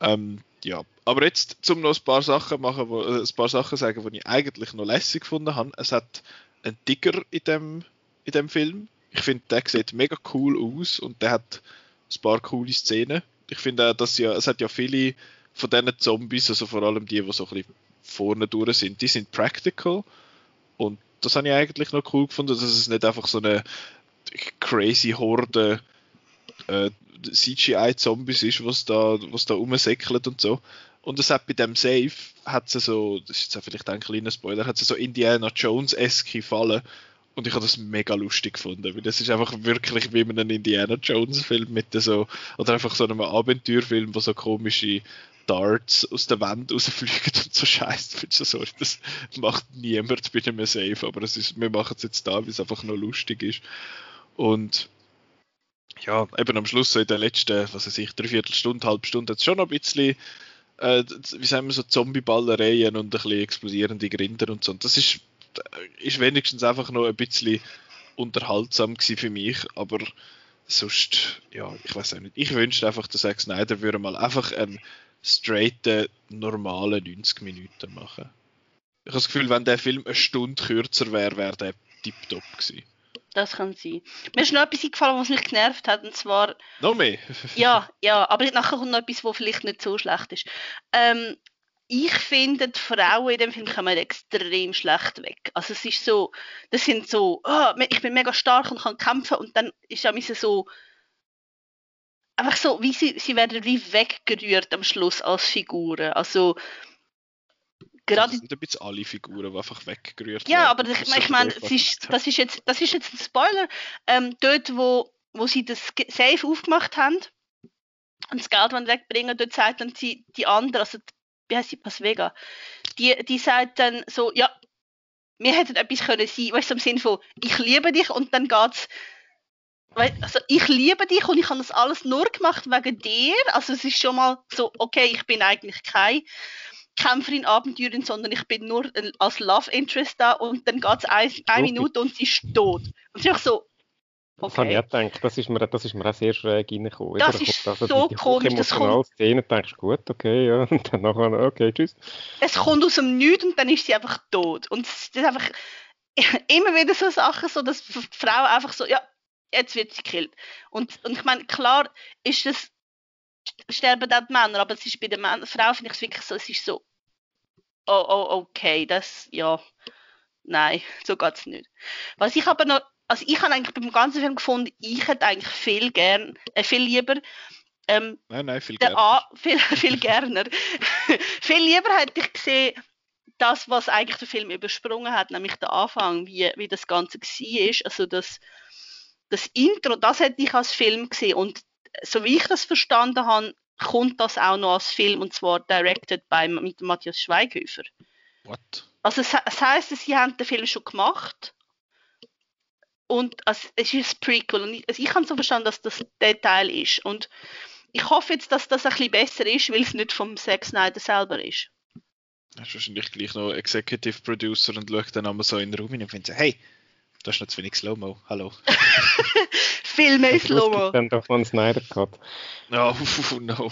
Ähm, ja, aber jetzt zum noch ein paar Sachen machen, wo, äh, ein paar Sachen sagen, die ich eigentlich noch lässig gefunden habe. Es hat einen Tiger in dem, in dem Film. Ich finde, der sieht mega cool aus und der hat ein paar coole Szenen. Ich finde dass ja, es hat ja viele von diesen Zombies, also vor allem die, die so ein bisschen vorne durch sind, die sind practical und das habe ich eigentlich noch cool gefunden, dass es nicht einfach so eine crazy Horde äh, CGI-Zombies ist, was da, was da rumsäckelt und so. Und es hat bei dem Safe, hat sie so, das ist jetzt vielleicht ein kleiner Spoiler, hat sie so Indiana Jones-esque Fallen. Und ich habe das mega lustig gefunden, weil das ist einfach wirklich wie in einem Indiana Jones-Film mit so, oder einfach so einem Abenteuerfilm, wo so komische Darts aus der Wand rausfliegen und so scheiße. Sorry, das macht niemand bei einem Safe, aber es ist, wir machen es jetzt da, weil es einfach nur lustig ist. Und ja, eben am Schluss, so in der letzten, was weiß ich, dreiviertel Stunde, halbe Stunde, hat es schon noch ein bisschen, äh, wie sagen wir so, Zombie-Ballereien und ein bisschen explosierende Grinder und so. Und das ist, ist wenigstens einfach noch ein bisschen unterhaltsam gewesen für mich, aber sonst, ja, ich weiß auch nicht. Ich wünschte einfach, dass Zack Snyder würde mal einfach einen straighten, normalen 90 Minuten machen. Ich habe das Gefühl, wenn der Film eine Stunde kürzer wäre, wäre der tiptop gewesen. Das kann sein. Mir ist noch etwas eingefallen, was mich genervt hat, und zwar... Noch mehr? <laughs> ja, ja, aber nachher kommt noch etwas, was vielleicht nicht so schlecht ist. Ähm, ich finde, die Frauen in dem Film kommen extrem schlecht weg. Also es ist so, das sind so, oh, ich bin mega stark und kann kämpfen und dann ist es so, einfach so, wie sie, sie werden wie weggerührt am Schluss als Figuren. Also gerade sind ein bisschen alle Figuren, die einfach weggerührt. Ja, aber ich, ich meine, das ist, das, ist jetzt, das ist jetzt ein Spoiler. Ähm, dort, wo, wo sie das Safe aufgemacht haben und das Geld wegbringen, dort sagt dann die, die andere, also wie heißt sie, Pasvega, die, die sagt dann so, ja, wir hätten etwas können sein, weißt du, im Sinne von, ich liebe dich und dann geht's also ich liebe dich und ich habe das alles nur gemacht wegen dir. Also es ist schon mal so, okay, ich bin eigentlich kein Kämpferin, Abenteurerin, sondern ich bin nur als Love Interest da und dann geht es ein, eine Minute und sie ist tot. Und ich so, Das habe ich auch gedacht. Das ist mir, das ist mir auch sehr schräg reingekommen. Das ist also so die, die komisch. Das kommt... Szene, denkst du, gut, okay, ja. <laughs> Und dann nachher, okay, tschüss. Es kommt aus dem Nichts und dann ist sie einfach tot. Und es ist einfach <laughs> immer wieder so Sachen, so dass die Frau einfach so, ja, jetzt wird sie gekillt. Und, und ich meine, klar ist das, sterben dann die Männer, aber es ist bei der Mann, Frau finde ich es wirklich so, es ist so, oh, oh, okay, das, ja, nein, so geht es nicht. Was ich aber noch, also ich habe eigentlich beim ganzen Film gefunden, ich hätte eigentlich viel gern, äh, viel lieber ähm, nein, nein, viel gerne. <laughs> Viel, viel gerne. <laughs> viel lieber hätte ich gesehen, das, was eigentlich der Film übersprungen hat, nämlich der Anfang, wie, wie das Ganze war. Also das, das Intro, das hätte ich als Film gesehen. Und so wie ich das verstanden habe, kommt das auch noch als Film und zwar directed by mit Matthias Schweighöfer. What? Also es, es heisst, sie haben den Film schon gemacht und also, es ist ein Prequel und ich, also ich habe so verstanden, dass das der Teil ist und ich hoffe jetzt, dass das ein bisschen besser ist, weil es nicht vom Zack Snyder selber ist. Er ist wahrscheinlich gleich noch Executive Producer und schaut dann einmal so in den Raum und findet, hey, da ist noch zu wenig Slow-Mo, hallo. <laughs> Viel mehr Slow-Mo. Dann doch mal einen Snyder gehabt. No, <laughs> no.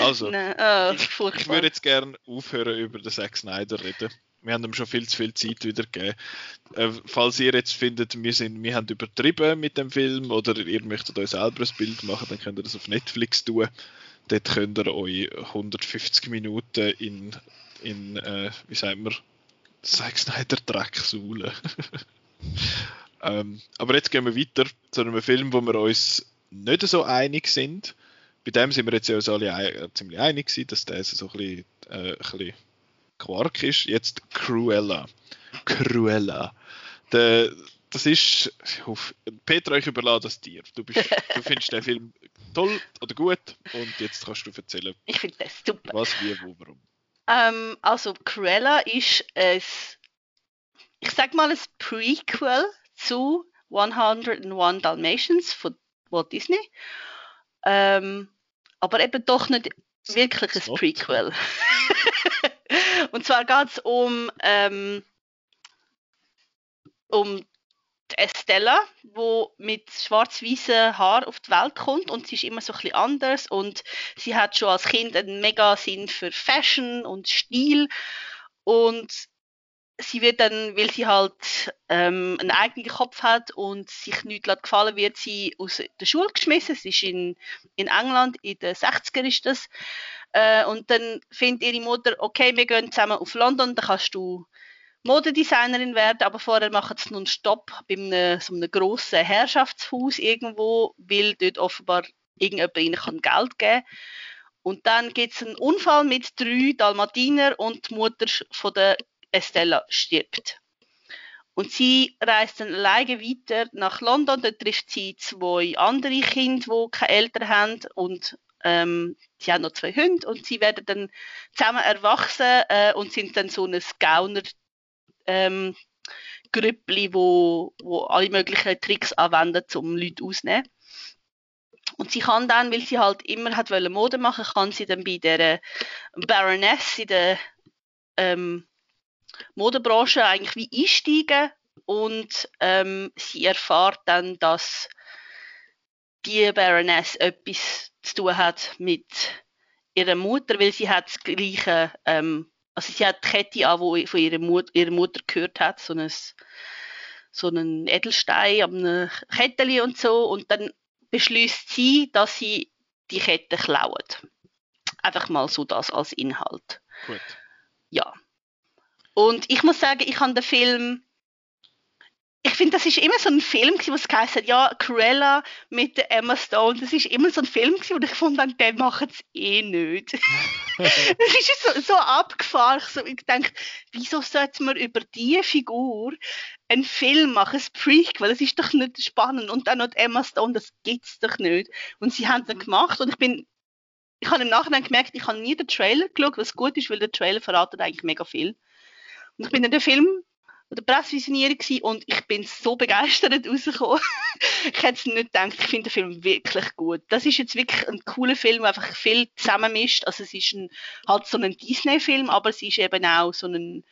Also, Nein, oh, ich, ich würde jetzt gerne aufhören über den Zack Snyder reden. Wir haben ihm schon viel zu viel Zeit wieder gegeben. Äh, falls ihr jetzt findet, wir, sind, wir haben übertrieben mit dem Film oder ihr möchtet euch selber ein Bild machen, dann könnt ihr das auf Netflix tun. Dort könnt ihr euch 150 Minuten in, in äh, wie sagt man, Zack Snyder Dreck suhlen. <laughs> ähm, aber jetzt gehen wir weiter zu einem Film, wo wir uns nicht so einig sind. Bei dem sind wir jetzt ja uns alle ein, ziemlich einig gewesen, dass der so ein bisschen, äh, ein bisschen Quark ist. Jetzt Cruella. Cruella. Der, das ist. Auf, Peter, ich überlasse das dir. Du, bist, du findest den Film toll oder gut und jetzt kannst du erzählen. Ich finde das super. Was, wie, wo, warum. Ähm, also, Cruella ist ein, ich sag mal, ein Prequel zu 101 Dalmatians von Walt Disney. Ähm, aber eben doch nicht wirklich ein Prequel. <laughs> Und zwar geht es um, ähm, um Estella, wo mit schwarz-weißen Haar auf die Welt kommt und sie ist immer so ein bisschen anders und sie hat schon als Kind einen mega Sinn für Fashion und Stil und sie wird dann, weil sie halt ähm, einen eigenen Kopf hat und sich nichts gefallen wird, sie aus der Schule geschmissen. Sie ist in, in England, in den 60er ist das. Äh, und dann findet ihre Mutter, okay, wir gehen zusammen auf London, dann kannst du Modedesignerin werden, aber vorher machen sie nun Stopp bei einem, so einem grossen Herrschaftshaus irgendwo, weil dort offenbar irgendjemand ihnen kann Geld geben Und dann gibt es einen Unfall mit drei Dalmatiner und die Mutter von der Estella stirbt. Und sie reist dann alleine weiter nach London. Dort trifft sie zwei andere Kinder, die keine Eltern haben. Und ähm, sie haben noch zwei Hunde. Und sie werden dann zusammen erwachsen äh, und sind dann so ein Gauner. Ähm, Grüppli, wo, wo alle möglichen Tricks anwenden, um Leute auszunehmen. Und sie kann dann, weil sie halt immer hat Mode machen, kann sie dann bei der Baroness in der ähm, Modebranche eigentlich wie einsteigen und ähm, sie erfahrt dann, dass die Baroness etwas zu tun hat mit ihrer Mutter, weil sie hat das gleiche, ähm, also sie hat die Kette an, die von ihrer Mutter, ihrer Mutter gehört hat, so ein so einen Edelstein am Kettchen und so und dann beschließt sie, dass sie die Kette klaut. Einfach mal so das als Inhalt. Gut. Ja. Und ich muss sagen, ich habe den Film ich finde, das ist immer so ein Film, wo es geheißen ja, Cruella mit Emma Stone, das ist immer so ein Film, wo ich fand, den machen es eh nicht. <laughs> Es ist so, so abgefahren. So, ich denke, wieso sollte man über diese Figur einen Film machen, ein Prequel, das ist doch nicht spannend. Und dann noch Emma Stone, das gibt es doch nicht. Und sie haben es dann gemacht und ich bin ich habe im Nachhinein gemerkt, ich habe nie den Trailer geschaut, was gut ist, weil der Trailer verratet eigentlich mega viel. Ich bin in den Film oder Pressvisionierung und ich bin so begeistert rausgekommen. <laughs> ich hätte es nicht gedacht, ich finde den Film wirklich gut. Das ist jetzt wirklich ein cooler Film, der einfach viel zusammenmischt. Also es ist ein, halt so ein Disney-Film, aber es ist eben auch so ein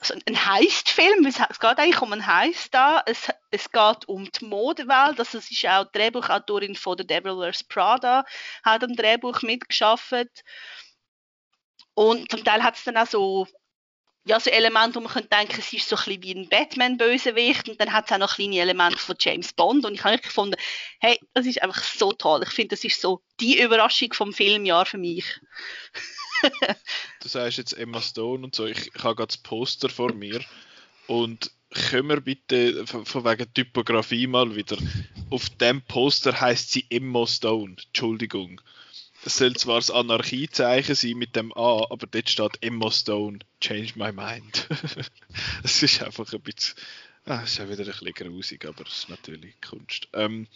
also ein Heist-Film, es geht eigentlich um einen Heist da, es, es geht um die Modewelt, also es ist auch die Drehbuchautorin von The Devil Wears Prada, hat am Drehbuch mitgeschafft und zum Teil hat es dann auch so ja, so Elemente, wo man könnte denken, es ist so ein bisschen wie ein Batman-Bösewicht und dann hat es auch noch kleine Elemente von James Bond und ich habe gefunden, hey, das ist einfach so toll. Ich finde, das ist so die Überraschung vom Filmjahr für mich. <laughs> du sagst jetzt Emma Stone und so, ich, ich habe gerade das Poster vor mir und können wir bitte von, wegen Typografie mal wieder, auf dem Poster heißt sie Emma Stone, Entschuldigung. Es soll zwar das Anarchiezeichen sein mit dem A, aber dort steht Emma Stone, change my mind. <laughs> Es ist einfach ein bisschen, ah, ist auch wieder ein bisschen grusig, aber es ist natürlich Kunst. Ähm,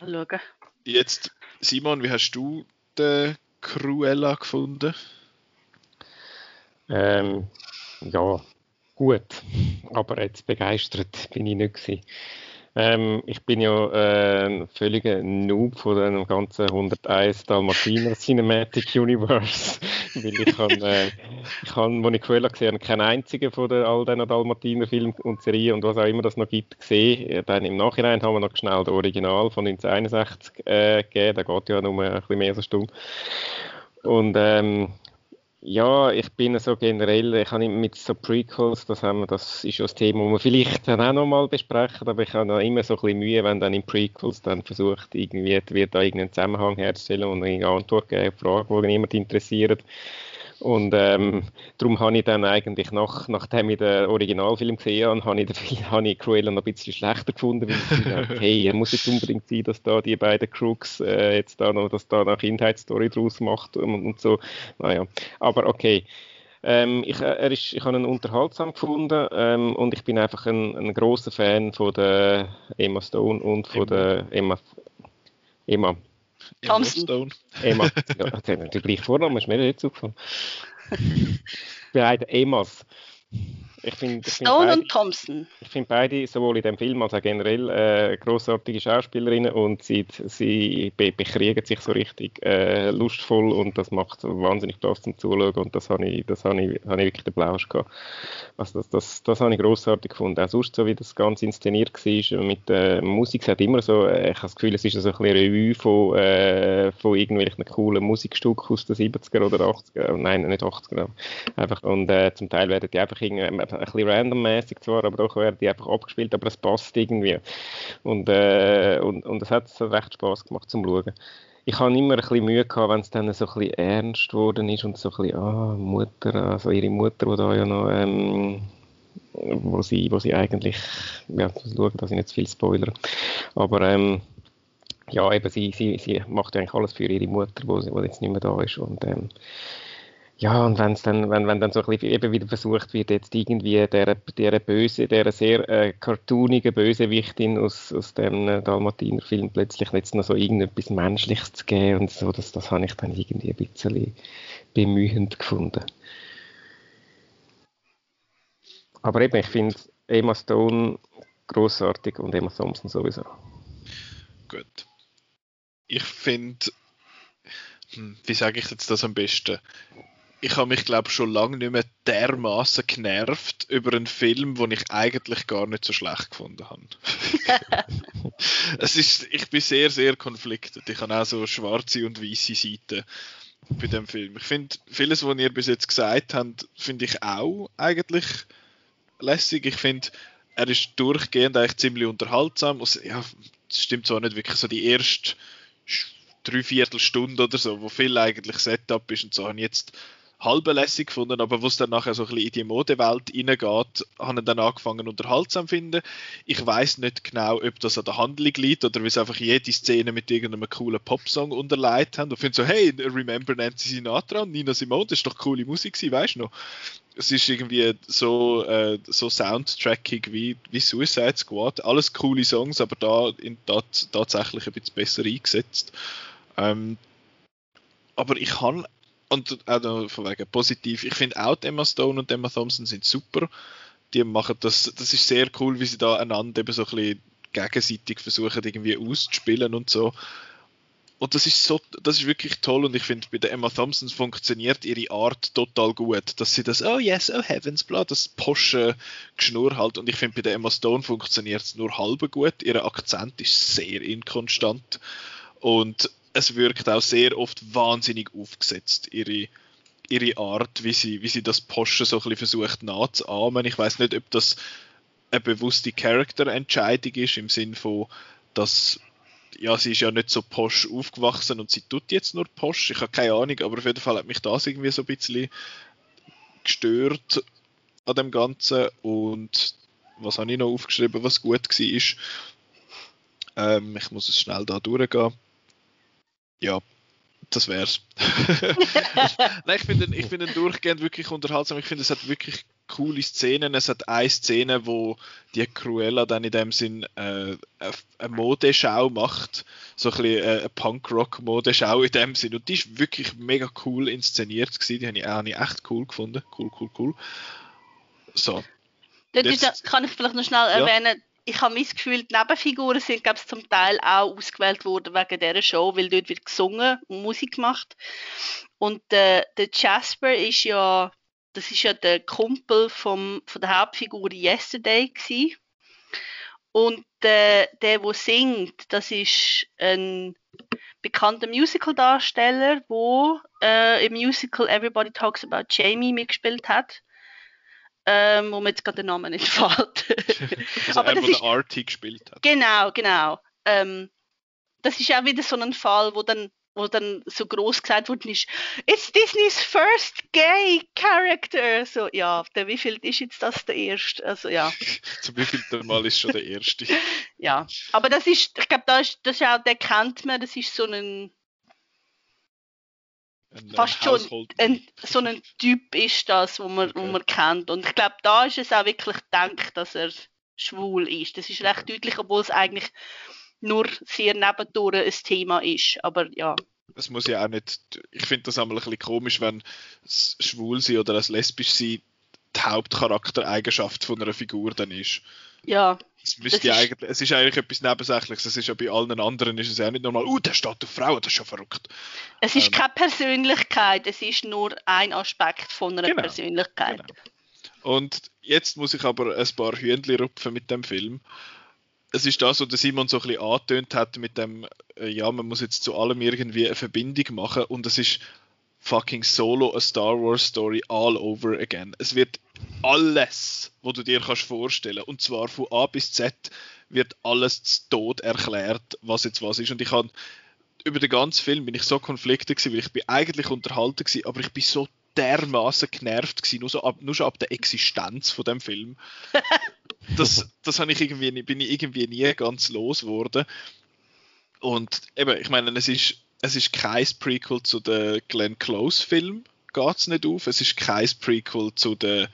Mal schauen. Jetzt, Simon, wie hast du den Cruella gefunden? Ähm, ja, gut. Aber jetzt begeistert bin ich nicht gewesen. Ähm, ich bin ja äh, ein völliger Noob von dem ganzen 101 Dalmatiner Cinematic <laughs> Universe. Weil ich kann, äh, ich habe, Cruella gesehen habe, keinen einzigen von den, all diesen Dalmatiner Filmen und Serien und was auch immer das noch gibt, gesehen. Dann im Nachhinein haben wir noch schnell das Original von 1961 äh, gegeben. Der geht ja nur ein bisschen mehr als eine Stunde. Und ähm, ja, ich bin so generell, ich habe mit so Prequels, das, haben wir, das ist ja das Thema, das wir vielleicht dann auch nochmal besprechen, aber ich habe noch immer so ein bisschen Mühe, wenn dann in Prequels dann versucht, irgendwie wird da irgendeinen Zusammenhang herzustellen und eine Antwort geben Fragen, die niemand interessiert. Und ähm, darum habe ich dann eigentlich, nach, nachdem ich den Originalfilm gesehen habe, habe ich, den, habe ich Cruella noch ein bisschen schlechter gefunden, weil ich dachte, hey, er muss jetzt unbedingt sein, dass da die beiden Crooks äh, jetzt da noch, dass da eine Kindheitsstory draus macht und, und so. Naja, aber okay. Ähm, ich, äh, er ist, ich habe ihn unterhaltsam gefunden ähm, und ich bin einfach ein, ein großer Fan von der Emma Stone und von Emma. der Emma, Emma Thompson. Emma. <laughs> Ja, hat natürlich gleich Vornamen, ist mir nicht zugefallen. <laughs> Beide Emmas. Ich find, ich Stone beide, und Thompson. Ich finde beide, sowohl in dem Film als auch generell, äh, großartige Schauspielerinnen und sie, sie be bekriegen sich so richtig äh, lustvoll und das macht wahnsinnig Spaß zum Zuschauen und das habe ich, das habe ich, habe ich wirklich den Blausch gehabt. Also das, das, das habe ich großartig gefunden. Auch sonst, so wie das Ganze inszeniert war, mit der äh, Musik, es hat immer so, äh, ich habe das Gefühl, es ist so ein bisschen Revue von, äh, von irgendwelchen coolen Musikstücken aus den 70er oder 80er, nein, nicht 80er, einfach, und äh, zum Teil werden die einfach irgendwie ein bisschen randommäßig zwar, aber doch werden die einfach abgespielt, aber es passt irgendwie. Und, äh, und, und es hat recht Spaß gemacht zum Schauen. Ich habe immer ein bisschen Mühe gehabt, wenn es dann so ein bisschen ernst geworden ist und so ein bisschen, ah, Mutter, also ihre Mutter, die da ja noch, ähm, wo sie, wo sie eigentlich, ja, schauen, dass ich nicht zu viel spoiler, aber ähm, ja, eben, sie, sie, sie macht eigentlich alles für ihre Mutter, wo jetzt nicht mehr da ist und ähm, ja, und wenn's dann, wenn, wenn dann so ein bisschen eben wieder versucht wird, jetzt irgendwie der, der böse, der sehr äh, cartoonige Bösewichtin aus, aus dem äh, Dalmatiner-Film plötzlich jetzt noch so irgendetwas Menschliches zu geben und so, das, das habe ich dann irgendwie ein bisschen bemühend gefunden. Aber eben, ich finde Emma Stone großartig und Emma Thompson sowieso. Gut. Ich finde, hm, wie sage ich jetzt das am besten? Ich habe mich, glaube schon lange nicht mehr dermaßen genervt über einen Film, den ich eigentlich gar nicht so schlecht gefunden habe. <laughs> es ist, ich bin sehr, sehr konfliktet. Ich habe auch so schwarze und weiße Seiten bei dem Film. Ich finde, vieles, was ihr bis jetzt gesagt habt, finde ich auch eigentlich lässig. Ich finde, er ist durchgehend eigentlich ziemlich unterhaltsam. Also, ja, das stimmt zwar nicht wirklich so die erste Dreiviertelstunde oder so, wo viel eigentlich Setup ist und so, habe ich jetzt halbe lässig gefunden, aber wo es dann nachher so ein bisschen in die Modewelt reingeht, habe ich dann angefangen unterhaltsam zu finden. Ich weiß nicht genau, ob das an der Handlung liegt oder wie sie einfach jede Szene mit irgendeinem coolen Popsong unterlegt haben und finde so, hey, remember Nancy Sinatra und Nina Simone, das ist doch coole Musik gewesen, weißt du noch? Es ist irgendwie so, äh, so soundtrackig wie, wie Suicide Squad. Alles coole Songs, aber da in, tat, tatsächlich ein bisschen besser eingesetzt. Ähm, aber ich habe und auch von wegen positiv. Ich finde auch Emma Stone und Emma Thompson sind super. Die machen das, das ist sehr cool, wie sie da einander eben so ein bisschen gegenseitig versuchen irgendwie auszuspielen und so. und das ist so, das ist wirklich toll und ich finde, bei der Emma Thompson funktioniert ihre Art total gut, dass sie das, oh yes, oh heavens, bla, das posche Geschnur halt und ich finde, bei der Emma Stone funktioniert es nur halb gut, ihr Akzent ist sehr inkonstant und es wirkt auch sehr oft wahnsinnig aufgesetzt, ihre, ihre Art, wie sie, wie sie das Posche so ein bisschen versucht nachzuahmen. Ich weiß nicht, ob das eine bewusste Charakterentscheidung ist, im Sinn von, dass ja, sie ist ja nicht so posch aufgewachsen und sie tut jetzt nur posch. Ich habe keine Ahnung, aber auf jeden Fall hat mich das irgendwie so ein bisschen gestört an dem Ganzen. Und was habe ich noch aufgeschrieben, was gut war? Ähm, ich muss es schnell da durchgehen. Ja, das wär's. <laughs> <laughs> Nein, ich finde ich find ihn durchgehend wirklich unterhaltsam. Ich finde, es hat wirklich coole Szenen. Es hat eine Szene, wo die Cruella dann in dem Sinn äh, eine Modeschau macht. So ein bisschen äh, eine Punkrock-Modeschau in dem Sinn. Und die ist wirklich mega cool inszeniert gewesen. Die habe ich, hab ich echt cool gefunden. Cool, cool, cool. So. Jetzt, kann ich vielleicht noch schnell ja. Ich habe mein Gefühl, die Nebenfiguren sind glaube zum Teil auch ausgewählt worden wegen dieser Show, weil dort wird gesungen und Musik gemacht. Und äh, der Jasper ist ja, das ist ja der Kumpel vom, von der Hauptfigur Yesterday gewesen. Und äh, der, der singt, das ist ein bekannter Musical-Darsteller, der äh, im Musical Everybody Talks About Jamie mitgespielt hat ähm, wo mir jetzt gerade der Name nicht <laughs> fällt. <laughs> also Aber das ist, Artie gespielt hat. Genau, genau. Ähm, das ist auch wieder so ein Fall, wo dann wo dann so groß gesagt worden ist, it's Disneys first gay character. So, ja, der wie viel ist jetzt das der erste? Also ja. <laughs> Zum wievielten Mal ist schon der erste. ja, aber das ist, ich glaube, das ist, das ist auch, der kennt man, das ist so ein ein, äh, fast schon ein, so ein Typ ist das, wo man, okay. wo man kennt. Und ich glaube, da ist es auch wirklich gedacht, dass er schwul ist. Das ist recht deutlich, obwohl es eigentlich nur sehr nebendurch ein Thema ist. Aber ja. Es muss ja auch nicht, ich finde das einmal ein bisschen komisch, wenn das schwul sein oder das lesbisch sein die Hauptcharaktereigenschaft von einer Figur dann ist. Ja. Es, müsste ja eigentlich, es ist eigentlich etwas Nebensächliches. Es ist ja bei allen anderen ist es ja nicht normal. Uh, der steht auf Frauen, das ist schon verrückt. Es ist ähm, keine Persönlichkeit, es ist nur ein Aspekt von einer genau, Persönlichkeit. Genau. Und jetzt muss ich aber ein paar Hühnchen rupfen mit dem Film. Es ist das, was der Simon so ein bisschen angetönt hat mit dem, äh, ja, man muss jetzt zu allem irgendwie eine Verbindung machen und es ist fucking Solo a Star Wars Story all over again. Es wird alles, was du dir kannst vorstellen, und zwar von A bis Z, wird alles zu Tod erklärt, was jetzt was ist. Und ich habe über den ganzen Film bin ich so konfliktiert gewesen, weil ich bin eigentlich unterhalten gewesen, aber ich bin so dermaßen genervt gewesen, nur, so ab, nur schon ab der Existenz von dem Film. <laughs> das, das ich irgendwie, bin ich irgendwie nie ganz los geworden. Und eben, ich meine, es ist es ist kein Prequel zu den Glenn Close Film, geht es nicht auf. Es ist kein Prequel zu der,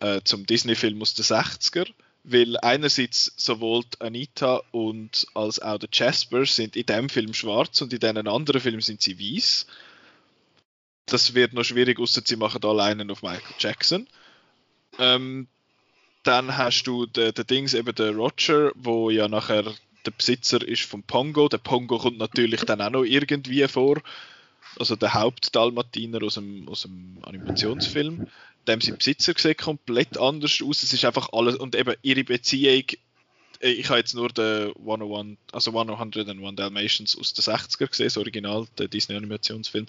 äh, zum Disney-Film aus den 60er, weil einerseits sowohl Anita und als auch der Jasper sind in dem Film schwarz und in den anderen Filmen sind sie weiß. Das wird noch schwierig, außer sie machen alleine auf Michael Jackson. Ähm, dann hast du den, den Dings, eben der Roger, wo ja nachher der Besitzer ist vom Pongo. Der Pongo kommt natürlich dann auch noch irgendwie vor. Also der Hauptdalmatiner aus dem, aus dem Animationsfilm. Dem sein Besitzer sieht komplett anders aus. Es ist einfach alles. Und eben ihre Beziehung. Äh, ich habe jetzt nur den 101, also 101 Dalmatians aus den 60er gesehen, das Original, der Disney-Animationsfilm.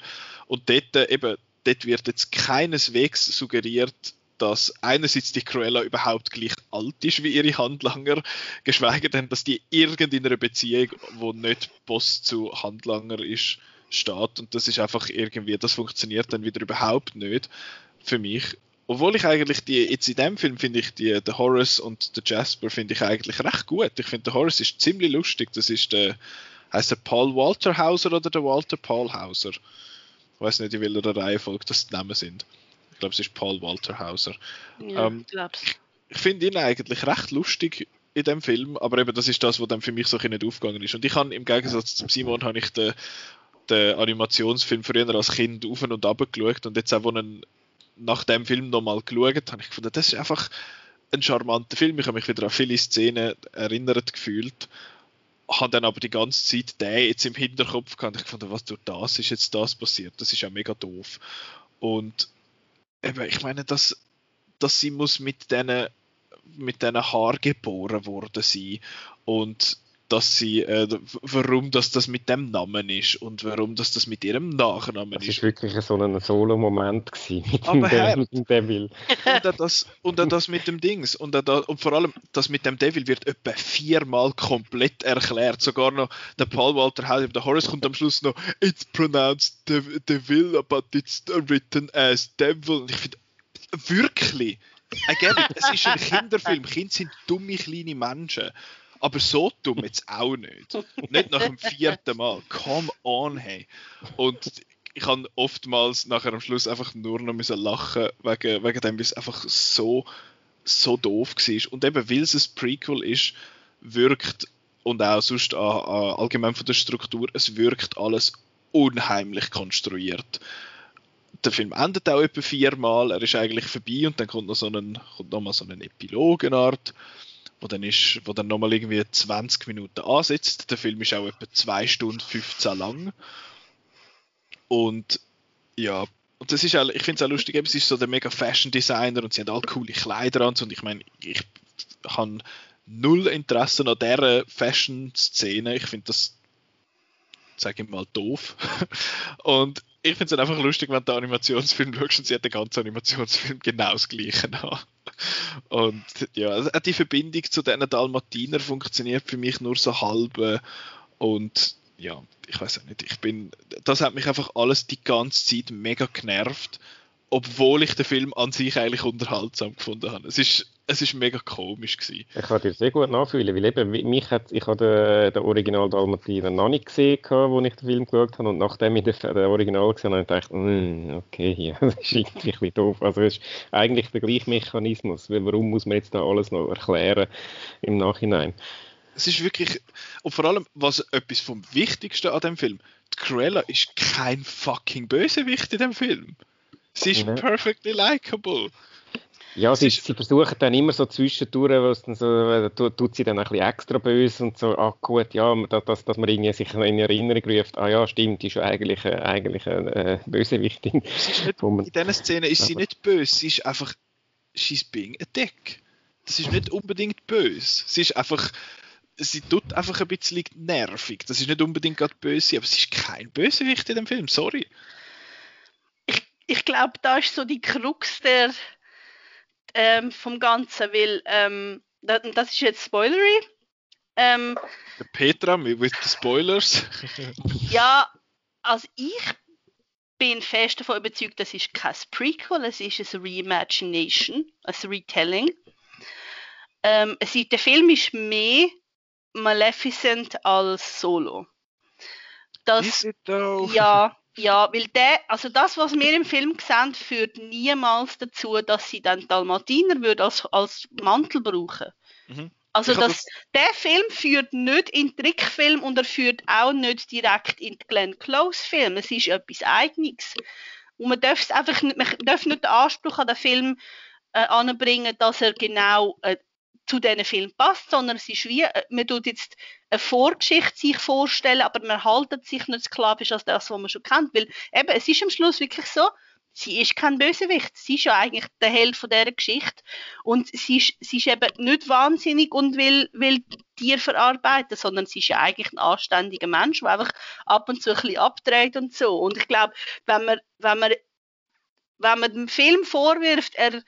Und dort, äh, eben, dort wird jetzt keineswegs suggeriert, dass einerseits die Cruella überhaupt gleich alt ist wie ihre Handlanger, geschweige denn, dass die irgendeiner Beziehung, wo nicht Boss zu Handlanger ist, steht. Und das ist einfach irgendwie, das funktioniert dann wieder überhaupt nicht für mich. Obwohl ich eigentlich die, jetzt in dem Film finde ich die, der Horace und der Jasper finde ich eigentlich recht gut. Ich finde der Horace ist ziemlich lustig. Das ist der, heißt der Paul Walter Hauser oder der Walter Paul Hauser? Ich weiß nicht, in welcher Reihenfolge das die Namen sind. Ich glaube, es ist Paul Walter Hauser. Ja, ähm, ich, ich finde ihn eigentlich recht lustig in dem Film, aber eben das ist das, was dann für mich so nicht aufgegangen ist. Und ich habe im Gegensatz zum Simon habe ich den, den Animationsfilm früher als Kind auf und ab geschaut und jetzt auch, einen, nach dem Film nochmal geschaut, habe ich gefunden, das ist einfach ein charmanter Film. Ich habe mich wieder an viele Szenen erinnert gefühlt. habe dann aber die ganze Zeit den jetzt im Hinterkopf gehabt. Ich fand, was durch das ist jetzt das passiert. Das ist ja mega doof. Und eben, ich meine, dass, dass sie muss mit diesen mit diesen Haar geboren worden sein und dass sie, äh, warum das, das mit dem Namen ist und warum das, das mit ihrem Nachnamen das ist. Das war wirklich so ein Solo-Moment mit, Aber dem, mit dem Devil. <laughs> Und dann das, und dann das mit dem Dings. Und, da, und vor allem das mit dem Devil wird etwa viermal komplett erklärt. Sogar noch der Paul Walter Hauser, der Horace kommt am Schluss noch, it's pronounced Dev Devil, but it's written as Devil. Und ich finde, wirklich, it, es ist ein Kinderfilm. Kinder sind dumme kleine Menschen. Aber so dumm jetzt auch nicht. Nicht nach dem vierten Mal. Come on, hey. Und ich habe oftmals nachher am Schluss einfach nur noch müssen lachen wegen, wegen dem, weil es einfach so, so doof war. Und eben, weil es ein Prequel ist, wirkt und auch sonst an, an, allgemein von der Struktur, es wirkt alles unheimlich konstruiert. Der Film endet auch etwa viermal, er ist eigentlich vorbei und dann kommt noch so ein, kommt noch mal so eine Epilogenart wo dann, ist, wo dann nochmal irgendwie 20 Minuten ansetzt. Der Film ist auch etwa 2 Stunden 15 lang. Und ja, und das ist auch, ich finde es auch lustig, eben, es ist so der mega Fashion Designer und sie haben alle coole Kleider an und ich meine, ich habe null Interesse an dieser Fashion-Szene. Ich finde das, sage ich mal, doof. <laughs> und ich finde es einfach lustig, wenn du den Animationsfilm schaust und sie hat den ganzen Animationsfilm genau das gleiche an. Und ja, also die Verbindung zu diesen Dalmatiner funktioniert für mich nur so halb. Und ja, ich weiß auch nicht, ich bin, das hat mich einfach alles die ganze Zeit mega genervt, obwohl ich den Film an sich eigentlich unterhaltsam gefunden habe. Es ist, es ist mega komisch gewesen. Ich kann dir sehr gut nachfühlen, weil eben mich hat, ich habe den, den Original Dalmatiner noch nicht gesehen, als ich den Film geschaut habe und nachdem ich den, den Original gesehen habe, habe ich gedacht, mm, okay, ja, <laughs> das ist irgendwie ein bisschen doof. Also es ist eigentlich der gleiche Mechanismus, warum muss man jetzt da alles noch erklären im Nachhinein? Es ist wirklich, und vor allem, was etwas vom Wichtigsten an dem Film, die Cruella ist kein fucking Bösewicht in dem Film. Sie ist Ja. perfectly likable. Ja, sie, sie versuchen dann immer so zwischendurch, wo es dann so, äh, tu- tut sie dann ein bisschen extra böse und so, ah gut, ja, da- dass, dass man irgendwie sich in Erinnerung ruft, ah ja, stimmt, die ist ja eigentlich, äh, eigentlich eine äh, Bösewichtin. Nicht, Wo man- in dieser Szene ist sie nicht böse, sie ist einfach, she's being a dick. Das ist nicht unbedingt böse. Sie ist einfach, sie tut einfach ein bisschen nervig. Das ist nicht unbedingt gerade böse, aber sie ist kein Bösewicht in dem Film, sorry. Ich glaube, da ist so die Krux der, ähm, vom Ganzen, weil ähm, das, das ist jetzt Spoilery. Ähm, Petra mit the Spoilers. <laughs> ja, also ich bin fest davon überzeugt, das ist kein Prequel, es ist ein Reimagination, ein Retelling. Ähm, es ist, der Film ist mehr Maleficent als Solo. Das, ja, ja, weil der, also das, was wir im Film sehen, führt niemals dazu, dass sie dann Dalmatiner würde als, als Mantel brauchen. Mhm. Also das, der Film führt nicht in den Trickfilm und er führt auch nicht direkt in den Glenn Close Film. Es ist etwas Eigenes. Und man darf einfach nicht, man darf nicht den Anspruch an den Film äh, anbringen, dass er genau äh, zu diesen Film passt, sondern es ist wie, äh, man tut jetzt eine Vorgeschichte sich vorstellen, aber man haltet sich nicht sklavisch als das, was man schon kennt, weil eben, es ist am Schluss wirklich so, sie ist kein Bösewicht, sie ist ja eigentlich der Held von dieser Geschichte und sie ist, sie ist eben nicht wahnsinnig und will, will Tier verarbeiten, sondern sie ist ja eigentlich ein anständiger Mensch, der einfach ab und zu ein bisschen abdreht und so. Und ich glaube, wenn man, wenn man, wenn man dem Film vorwirft, er,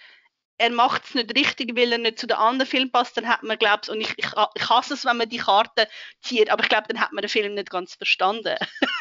er macht es nicht richtig, weil er nicht zu den anderen Filmen passt, dann hat man, glaube ich, und ich, ich, ich hasse es, wenn man die Karte zieht, aber ich glaube, dann hat man den Film nicht ganz verstanden.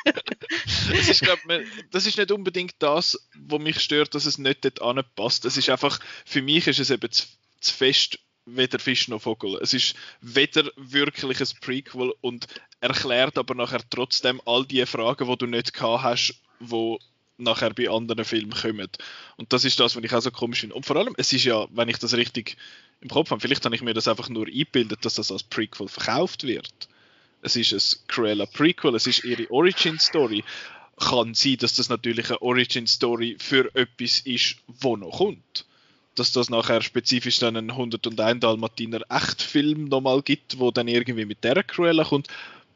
<laughs> es ist, glaub, man, das ist nicht unbedingt das, was mich stört, dass es nicht dort anpasst. Es ist einfach, für mich ist es eben zu, zu fest weder Fisch noch Vogel. Es ist weder wirklich ein Prequel und erklärt aber nachher trotzdem all die Fragen, die du nicht gehabt hast, wo nachher bei anderen Filmen kommen. Und das ist das, was ich auch so komisch finde. Und vor allem, es ist ja, wenn ich das richtig im Kopf habe, vielleicht habe ich mir das einfach nur eingebildet, dass das als Prequel verkauft wird. Es ist ein Cruella Prequel, es ist ihre Origin Story. Kann sein, dass das natürlich eine Origin Story für etwas ist, wo noch kommt. dass das nachher spezifisch dann einen 101 Dalmatiner Echtfilm nochmal gibt, wo dann irgendwie mit der Cruella kommt.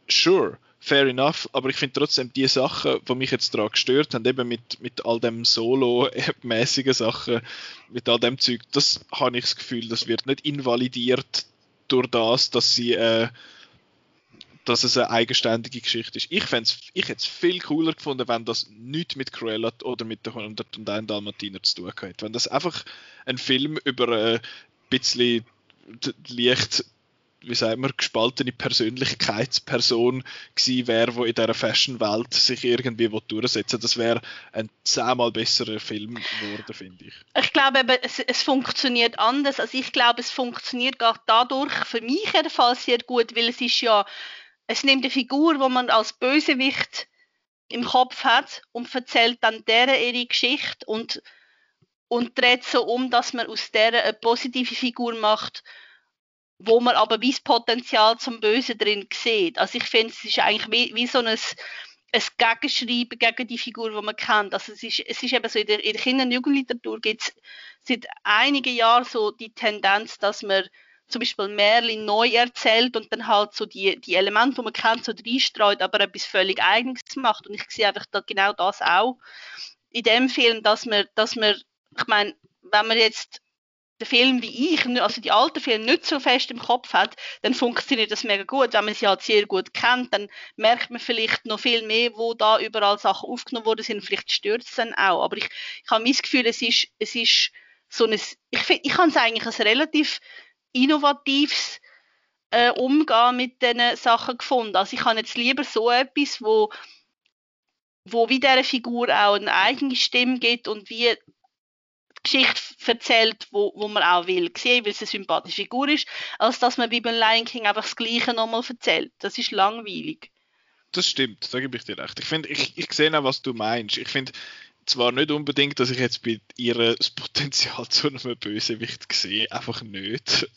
Sure, fair enough, aber ich finde trotzdem die Sachen, die mich jetzt daran gestört haben, eben mit, mit all dem Solo-mäßigen Sachen, mit all dem Zeug, das habe ich das Gefühl, das wird nicht invalidiert durch das, dass sie äh, dass es eine eigenständige Geschichte ist. Ich, ich hätte es viel cooler gefunden, wenn das nichts mit Cruella oder mit der 101 Dalmatiner zu tun hätte. Wenn das einfach ein Film über ein bisschen leicht, wie sagen wir, gespaltene Persönlichkeitsperson gewesen wäre, die in dieser Fashion-Welt sich irgendwie durchsetzen Das wäre ein zehnmal besserer Film geworden, finde ich. Ich glaube, es, es funktioniert anders. Also ich glaube, es funktioniert gerade dadurch, für mich jedenfalls sehr gut, weil es ist ja es nimmt eine Figur, wo man als Bösewicht im Kopf hat und erzählt dann der ihre Geschichte und, und dreht so um, dass man aus der eine positive Figur macht, wo man aber wie das Potenzial zum Bösen drin sieht. Also ich finde, es ist eigentlich wie, wie so ein, ein Gegenschreiben gegen die Figur, die man kennt. Also es ist, es ist eben so, in der, in der Kinder- und Jugendliteratur gibt es seit einigen Jahren so die Tendenz, dass man zum Beispiel Merlin neu erzählt und dann halt so die, die Elemente, die man kennt, so reinstreut, aber etwas völlig Eigenes macht. Und ich sehe einfach da genau das auch in dem Film, dass man, dass man, ich meine, wenn man jetzt den Film wie ich, also die alten Filme nicht so fest im Kopf hat, dann funktioniert das mega gut. Wenn man sie halt sehr gut kennt, dann merkt man vielleicht noch viel mehr, wo da überall Sachen aufgenommen worden sind. Vielleicht stört es dann auch. Aber ich, ich habe das Gefühl, es ist, es ist so ein, ich, ich habe es eigentlich als relativ innovatives äh, Umgehen mit diesen Sachen gefunden. Also ich habe jetzt lieber so etwas, wo, wo wie dieser Figur auch eine eigene Stimme gibt und wie Geschichte erzählt, wo, wo man auch will sehen, weil es eine sympathische Figur ist, als dass man wie beim Lion King einfach das Gleiche nochmal erzählt. Das ist langweilig. Das stimmt, da gebe ich dir recht. Ich finde, ich, ich sehe auch, was du meinst. Ich finde, zwar nicht unbedingt, dass ich jetzt bei ihr <laughs> das Potenzial zu einem Bösewicht sehe, einfach nicht.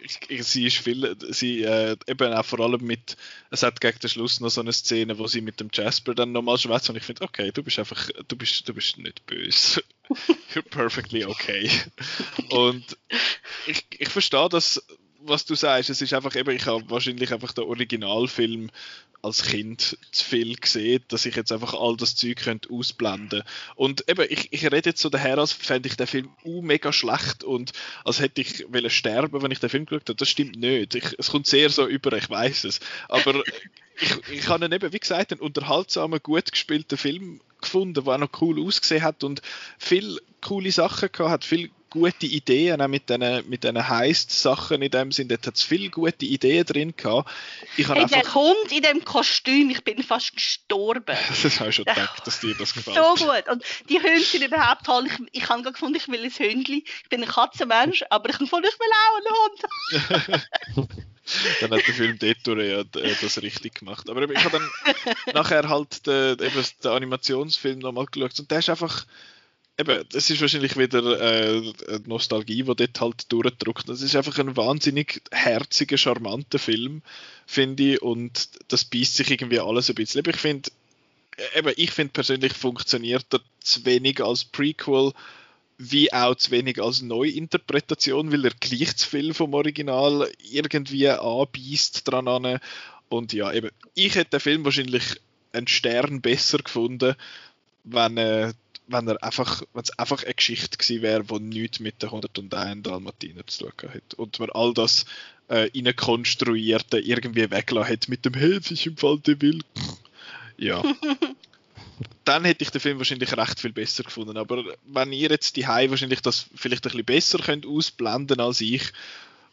Ich, sie ist viel, sie äh, eben auch vor allem mit, es hat gegen den Schluss noch so eine Szene, wo sie mit dem Jasper dann nochmal schwätzt und ich finde, okay, du bist einfach, du bist, du bist nicht böse. <laughs> You're perfectly okay. <laughs> Und ich, ich verstehe das, was du sagst. Es ist einfach eben, ich habe wahrscheinlich einfach den Originalfilm als Kind zu viel gesehen, dass ich jetzt einfach all das Zeug könnte ausblenden Und eben, ich, ich rede jetzt so daher, als fände ich den Film uh, mega schlecht und als hätte ich wollen sterben, wenn ich den Film geschaut habe. Das stimmt nicht. Ich, es kommt sehr so über, ich weiß es. Aber <laughs> ich, ich habe ihn eben, wie gesagt, einen unterhaltsamen, gut gespielten Film gefunden, der auch noch cool ausgesehen hat und viel coole Sachen gehabt hat, viel gute Ideen, auch mit diesen mit Heist-Sachen in dem Sinn. Dort hat es viele gute Ideen drin gehabt. Ich hey, einfach... der Hund in dem Kostüm, ich bin fast gestorben. <laughs> das habe ich schon gedacht, dass dir das gefällt. So gut. Und die Hunde sind überhaupt toll. Ich, ich habe gefunden, ich will ein Hündli. Ich bin ein Katzenmensch, aber ich habe gefunden, ich will auch einen Hund. <laughs> dann hat der Film dort ja äh, das richtig gemacht. Aber ich habe dann <laughs> nachher halt den, eben den Animationsfilm nochmal geschaut und der ist einfach eben, es ist wahrscheinlich wieder äh, Nostalgie, die dort halt durchdrückt. Es ist einfach ein wahnsinnig herziger, charmanter Film, finde ich, und das beißt sich irgendwie alles ein bisschen. Ich finde, eben, ich finde persönlich funktioniert er zu wenig als Prequel, wie auch zu wenig als Neuinterpretation, weil er gleich zu viel vom Original irgendwie anbeißt dran an. Und ja, eben, ich hätte den Film wahrscheinlich einen Stern besser gefunden, wenn äh, wenn er einfach, wenn es einfach eine Geschichte gewesen wäre, die nichts mit der 101 Dalmatiner zu tun hat. Und man all das äh, konstruierte irgendwie weggelassen hat mit dem Hey, ich im Fall der will. Ja. <laughs> Dann hätte ich den Film wahrscheinlich recht viel besser gefunden. Aber wenn ihr jetzt die wahrscheinlich das vielleicht ein bisschen besser könnt ausblenden als ich,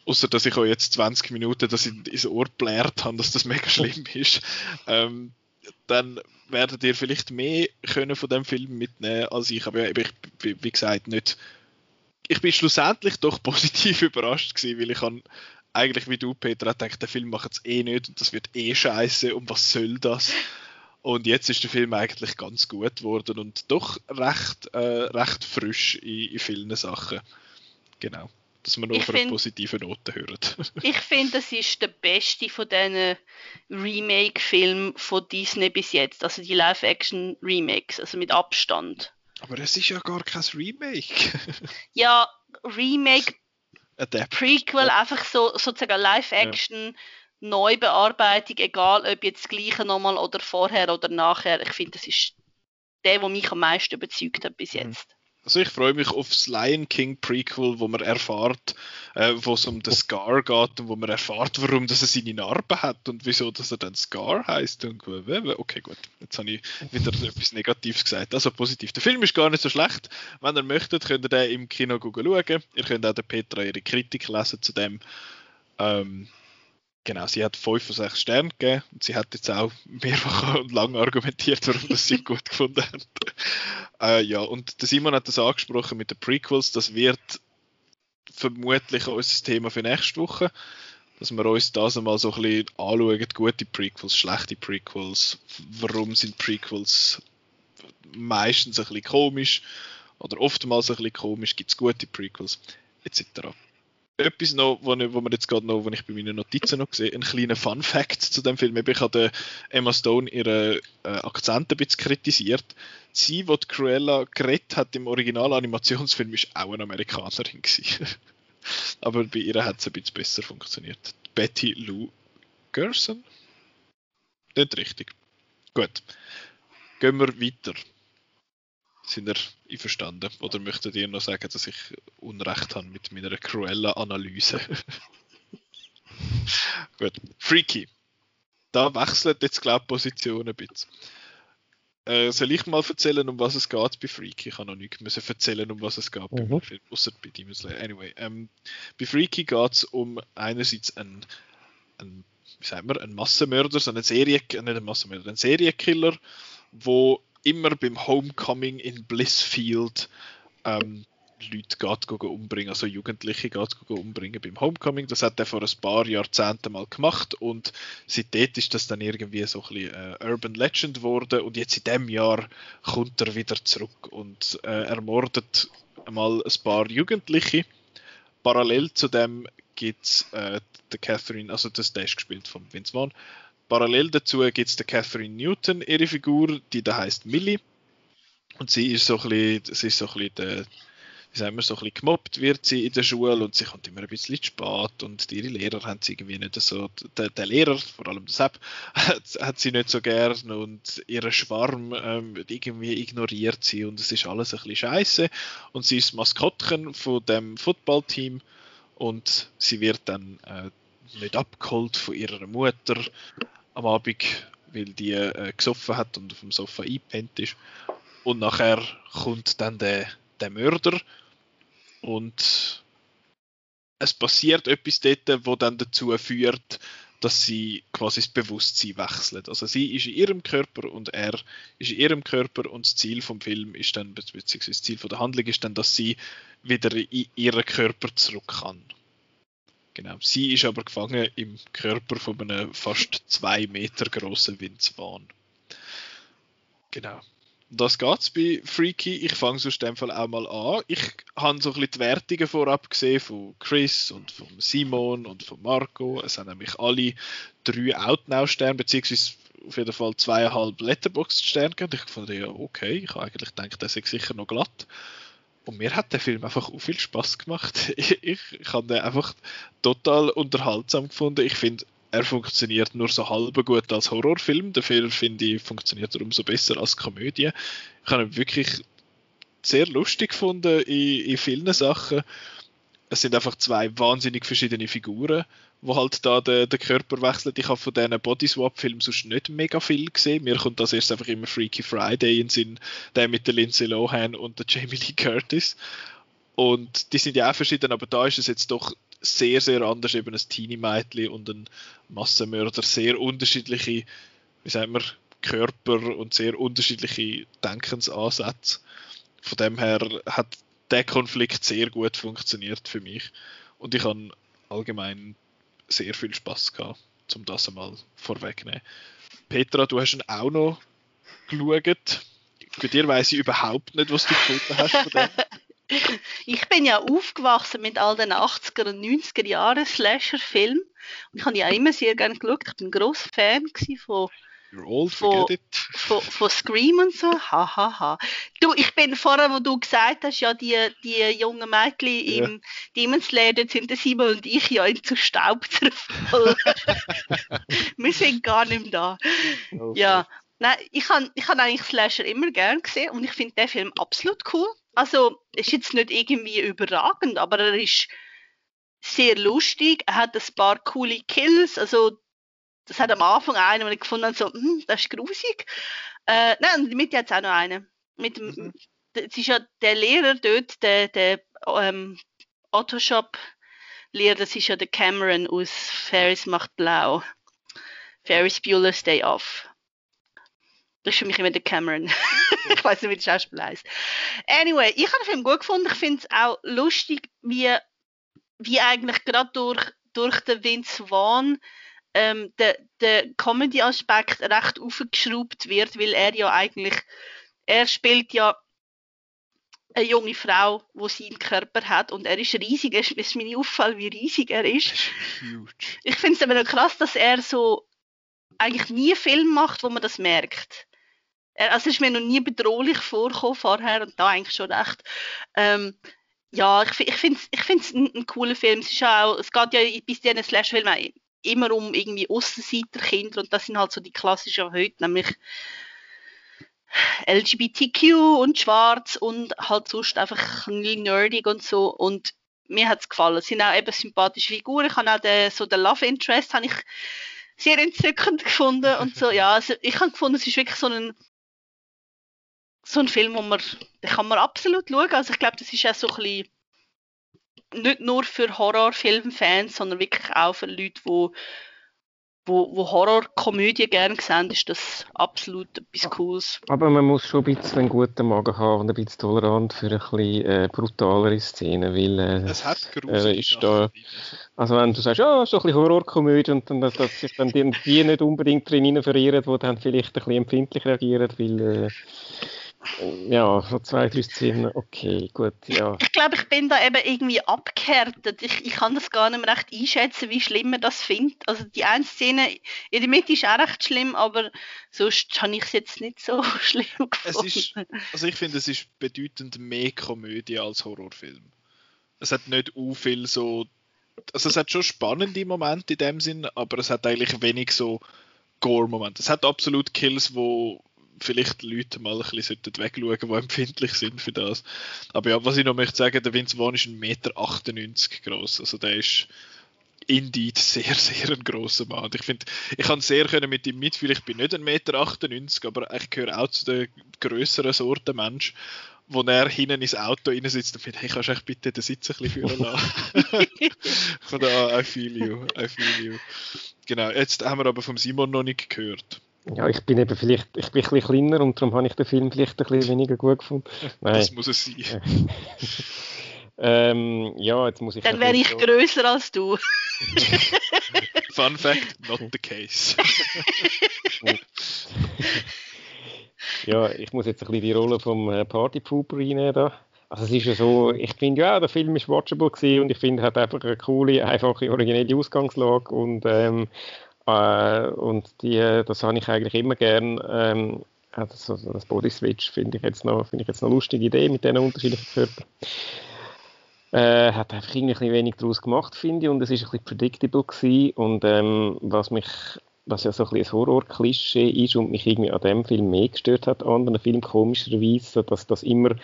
außer dass ich euch jetzt 20 Minuten das in, ins Ohr blärt habe, dass das mega schlimm ist, ähm, dann werdet ihr vielleicht mehr können von dem Film mitnehmen als ich. Aber ich, wie gesagt, nicht. Ich bin schlussendlich doch <laughs> positiv überrascht gewesen, weil ich eigentlich wie du, Peter, gedacht, der Film macht es eh nicht und das wird eh scheiße und was soll das? Und jetzt ist der Film eigentlich ganz gut geworden und doch recht, äh, recht frisch in, in vielen Sachen. Genau dass man nur auf eine positive Note hört. <laughs> ich finde, das ist der beste von diesen Remake-Filmen von Disney bis jetzt. Also die Live-Action-Remakes, also mit Abstand. Aber es ist ja gar kein Remake. <laughs> ja, Remake, Adapt. Prequel, einfach so sozusagen Live-Action, Neubearbeitung, egal ob jetzt das gleiche nochmal oder vorher oder nachher. Ich finde, das ist der, der mich am meisten überzeugt hat bis Mhm. jetzt. Also ich freue mich auf das Lion King Prequel, wo man erfahrt, äh, wo es um den Scar geht und wo man erfahrt, warum dass er seine Narbe hat und wieso dass er dann Scar heißt. Okay, gut, jetzt habe ich wieder etwas Negatives gesagt. Also positiv. Der Film ist gar nicht so schlecht. Wenn ihr möchtet, könnt ihr den im Kino schauen. Ihr könnt auch der Petra ihre Kritik lesen zu dem. Ähm, Genau, sie hat 5 von 6 Sternen gegeben und sie hat jetzt auch mehrfach <laughs> und lang argumentiert, warum das sie <laughs> gut gefunden hat. äh, ja, und der Simon hat das angesprochen mit den Prequels, das wird vermutlich unser Thema für nächste Woche, dass wir uns das einmal so ein bisschen anschauen, gute Prequels, schlechte Prequels, warum sind Prequels meistens ein bisschen komisch oder oftmals ein bisschen komisch, gibt es gute Prequels, etc etwas noch, wo, wo man jetzt gerade noch, wo ich bei meinen Notizen noch sehe, ein kleiner Fun Fact zu dem Film. Ich habe Emma Stone ihren äh, Akzent ein bisschen kritisiert. Sie, die, Cruella geredet hat im Original-Animationsfilm, ist auch eine Amerikanerin. <laughs> Aber bei ihr hat es ein bisschen besser funktioniert. Betty Lou Gerson? Nicht richtig. Gut. Gehen wir weiter. Sind ihr einverstanden? Oder möchtet ihr noch sagen, dass ich Unrecht habe mit meiner Cruella-Analyse? <laughs> Gut. Freaky. Da wechselt jetzt, glaube ich, Position ein bisschen. Äh, soll ich mal erzählen, um was es geht bei Freaky? Ich habe noch nicht müssen erzählen, um was es geht Mhm. beim Film, außer bei Demon Slayer. Anyway, ähm, bei Freaky geht es um einerseits einen, einen, wie sagt man, einen Massenmörder, so einen Serie, nicht einen Massenmörder, einen Serienkiller, wo immer beim Homecoming in Blissfield ähm, Leute geht, umbringen, also Jugendliche geht, umbringen beim Homecoming. Das hat er vor ein paar Jahrzehnten mal gemacht und seitdem ist das dann irgendwie so ein bisschen äh, Urban Legend geworden und jetzt in dem Jahr kommt er wieder zurück und äh, ermordet mal ein paar Jugendliche. Parallel zu dem gibt es äh, der Catherine, also das der ist gespielt von Vince Vaughn. Parallel dazu gibt es der Catherine Newton, ihre Figur, die da heißt Millie. Und sie ist so ein bisschen, sie ist so ein bisschen der, wie sagen wir, so ein gemobbt wird sie in der Schule und sie kommt immer ein bisschen spät und ihre Lehrer haben sie irgendwie nicht so, der, der Lehrer, vor allem das App, <laughs> hat, hat sie nicht so gern und ihren Schwarm ähm, irgendwie ignoriert sie und es ist alles ein bisschen scheiße und sie ist Maskottchen von dem Footballteam und sie wird dann äh, nicht abgeholt von ihrer Mutter am Abend, weil die äh, gesoffen hat und auf dem Sofa eingepennt ist. Und nachher kommt dann der, der Mörder und es passiert etwas dort, wo dann dazu führt, dass sie quasi das Bewusstsein wechselt. Also sie ist in ihrem Körper und er ist in ihrem Körper und das Ziel vom Film ist dann, beziehungsweise das Ziel von der Handlung ist dann, dass sie wieder in ihren Körper zurück kann. Genau. Sie ist aber gefangen im Körper von einem fast zwei Meter großen Vaughn. Genau. Das geht's bei Freaky. Ich fange sonst in dem Fall auch mal an. Ich habe so ein bisschen die Wertungen vorab gesehen von Chris und von Simon und von Marco. Es haben nämlich alle drei Outnow-Sterne, beziehungsweise auf jeden Fall zweieinhalb Letterboxd-Sterne gegeben. Ich fand ja okay. Ich habe eigentlich gedacht, der sei sicher noch glatt. Und mir hat der Film einfach auch viel Spaß gemacht. <laughs> Ich, ich, ich habe den einfach total unterhaltsam gefunden. Ich finde, er funktioniert nur so halb gut als Horrorfilm. Der Film, finde ich, funktioniert er umso besser als Komödie. Ich habe ihn wirklich sehr lustig gefunden in, in vielen Sachen. Es sind einfach zwei wahnsinnig verschiedene Figuren, wo halt da der, der Körper wechselt. Ich habe von diesen Bodyswap-Filmen sonst nicht mega viel gesehen. Mir kommt das erst einfach immer Freaky Friday in Sinn, der mit der Lindsay Lohan und der Jamie Lee Curtis. Und die sind ja auch verschieden, aber da ist es jetzt doch sehr, sehr anders. Eben ein Teenie-Mädchen und ein Massenmörder. Sehr unterschiedliche, wie sagen wir, Körper und sehr unterschiedliche Denkensansätze. Von dem her hat der Konflikt sehr gut funktioniert für mich. Und ich habe allgemein sehr viel Spaß gehabt, um das einmal vorwegnehmen. Petra, du hast ihn auch noch geschaut. Bei dir weiß ich überhaupt nicht, was du gefunden hast von dem. <laughs> Ich bin ja aufgewachsen mit all den 80er und 90er Jahren Slasher-Filmen. Und ich habe ja immer sehr gerne geschaut. Ich bin ein grosser Fan von You're old, Von- forget it. von, von Scream und so. Ha, ha, ha. Du, ich bin vorher, wo du gesagt hast, ja, die, die jungen Mädchen Ja. im Demon Slayer, dort sind der Simon und ich ja in zu Staub zerfallen. <laughs> Wir sind gar nicht mehr da. Ja, nein, ich habe ich hab eigentlich Slasher immer gern gesehen und ich finde den Film absolut cool. Also, ist jetzt nicht irgendwie überragend, aber er ist sehr lustig. Er hat ein paar coole Kills. Also, das hat am Anfang einen, wo ich gefunden habe, so, hm, das ist grusig. Äh, nein, und in der Mitte hat es auch noch einen. Mit Mhm. Es ist ja der Lehrer dort, der, der ähm, Autoshop-Lehrer, das ist ja der Cameron aus Ferris macht blau. Ferris Bueller's Day Off. Das ist für mich immer der Cameron. <laughs> ich weiß nicht, wie der Schauspieler heißt. Anyway, ich habe den Film gut gefunden. Ich finde es auch lustig, wie, wie eigentlich gerade durch, durch den Vince Vaughn ähm, der, der Comedy-Aspekt recht aufgeschraubt wird, weil er ja eigentlich, er spielt ja eine junge Frau, die seinen Körper hat und er ist riesig. Es ist mir nicht auffallen, wie riesig er ist. Ist. Ich finde es aber noch krass, dass er so eigentlich nie Film macht, wo man das merkt. Er, also es ist mir noch nie bedrohlich vorgekommen vorher und da eigentlich schon recht. Ähm, ja, ich, ich finde es ich find's ein, ein cooler Film. Es, ist ja auch, es geht ja bis diesen Slash-Filmen immer um irgendwie Aussenseiterkinder und das sind halt so die klassischen heute, nämlich LGBTQ und schwarz und halt sonst einfach ein bisschen nerdig und so und mir hat es gefallen. Es sind auch eben sympathische Figuren. Ich habe auch den, so den Love Interest habe ich sehr entzückend gefunden und so. Ja, also ich habe gefunden, es ist wirklich so ein so ein Film, wo man, den kann man absolut schauen. Also ich glaube, das ist auch so ein bisschen nicht nur für Horrorfilmfans, sondern wirklich auch für Leute, wo wo, wo Horrorkomödien gerne sehen, ist das absolut etwas Cooles. Aber man muss schon ein bisschen einen guten Magen haben und ein bisschen tolerant für ein bisschen äh, brutalere Szenen, weil äh, Es hat gruselige ist da, also wenn du sagst, ja, so ein bisschen Horrorkomödie und dann, dass, dass sich dann die, die nicht unbedingt drin verirren, die dann vielleicht ein bisschen empfindlich reagieren, weil äh, ja, so zwei, drei Szenen, okay, gut, ja. Ich glaube, ich bin da eben irgendwie abgehärtet. Ich, ich kann das gar nicht mehr recht einschätzen, wie schlimm man das findet. Also die eine Szene in der Mitte ist auch recht schlimm, aber sonst habe ich es jetzt nicht so <laughs> schlimm Es gefunden. ist, also ich finde, es ist bedeutend mehr Komödie als Horrorfilm. Es hat nicht u viel so, also es hat schon spannende Momente in dem Sinn, aber es hat eigentlich wenig so Gore-Momente. Es hat absolut Kills, wo vielleicht Leute mal ein bisschen sollten wegschauen, die empfindlich sind für das. Aber ja, was ich noch möchte sagen, der Vince Vaughn ist 1,98 Meter groß. Also der ist indeed sehr, sehr ein grosser Mann. Und ich finde, ich kann sehr können mit ihm mitfühlen. Ich bin nicht 1,98 Meter, aber ich gehöre auch zu den grösseren Sorten Mensch. Wo er hinten ins Auto rein sitzt und findet, hey, kannst du echt bitte den Sitz ein bisschen führen lassen? <laughs> Von da I feel you, I feel you. Genau, jetzt haben wir aber vom Simon noch nicht gehört. Ja, ich bin eben vielleicht, ich bin ein bisschen kleiner und darum habe ich den Film vielleicht ein bisschen weniger gut gefunden. <laughs> Nein. Das muss es sein. <laughs> Ähm, ja, jetzt muss ich. Dann wäre ich natürlich größer als du. <laughs> Fun fact, not the case. Ja, ich muss jetzt ein bisschen die Rolle vom äh, Partypooper reinnehmen da. Also es ist ja so, ich finde ja, der Film ist watchable gewesen und ich finde, er hat einfach eine coole, einfache, originelle Ausgangslage und ähm, äh, und die, das habe ich eigentlich immer gern. Ähm, also so- das Body Switch finde ich jetzt noch, finde ich jetzt eine lustige Idee mit diesen unterschiedlichen Körpern. Äh, hat einfach irgendwie ein wenig daraus gemacht, finde ich, und es ist ein bisschen predictable gewesen. Und ähm, was mich, was ja so ein bisschen ein Horror-Klischee ist und mich irgendwie an dem Film mehr gestört hat, an anderen Film komischerweise, dass das immer,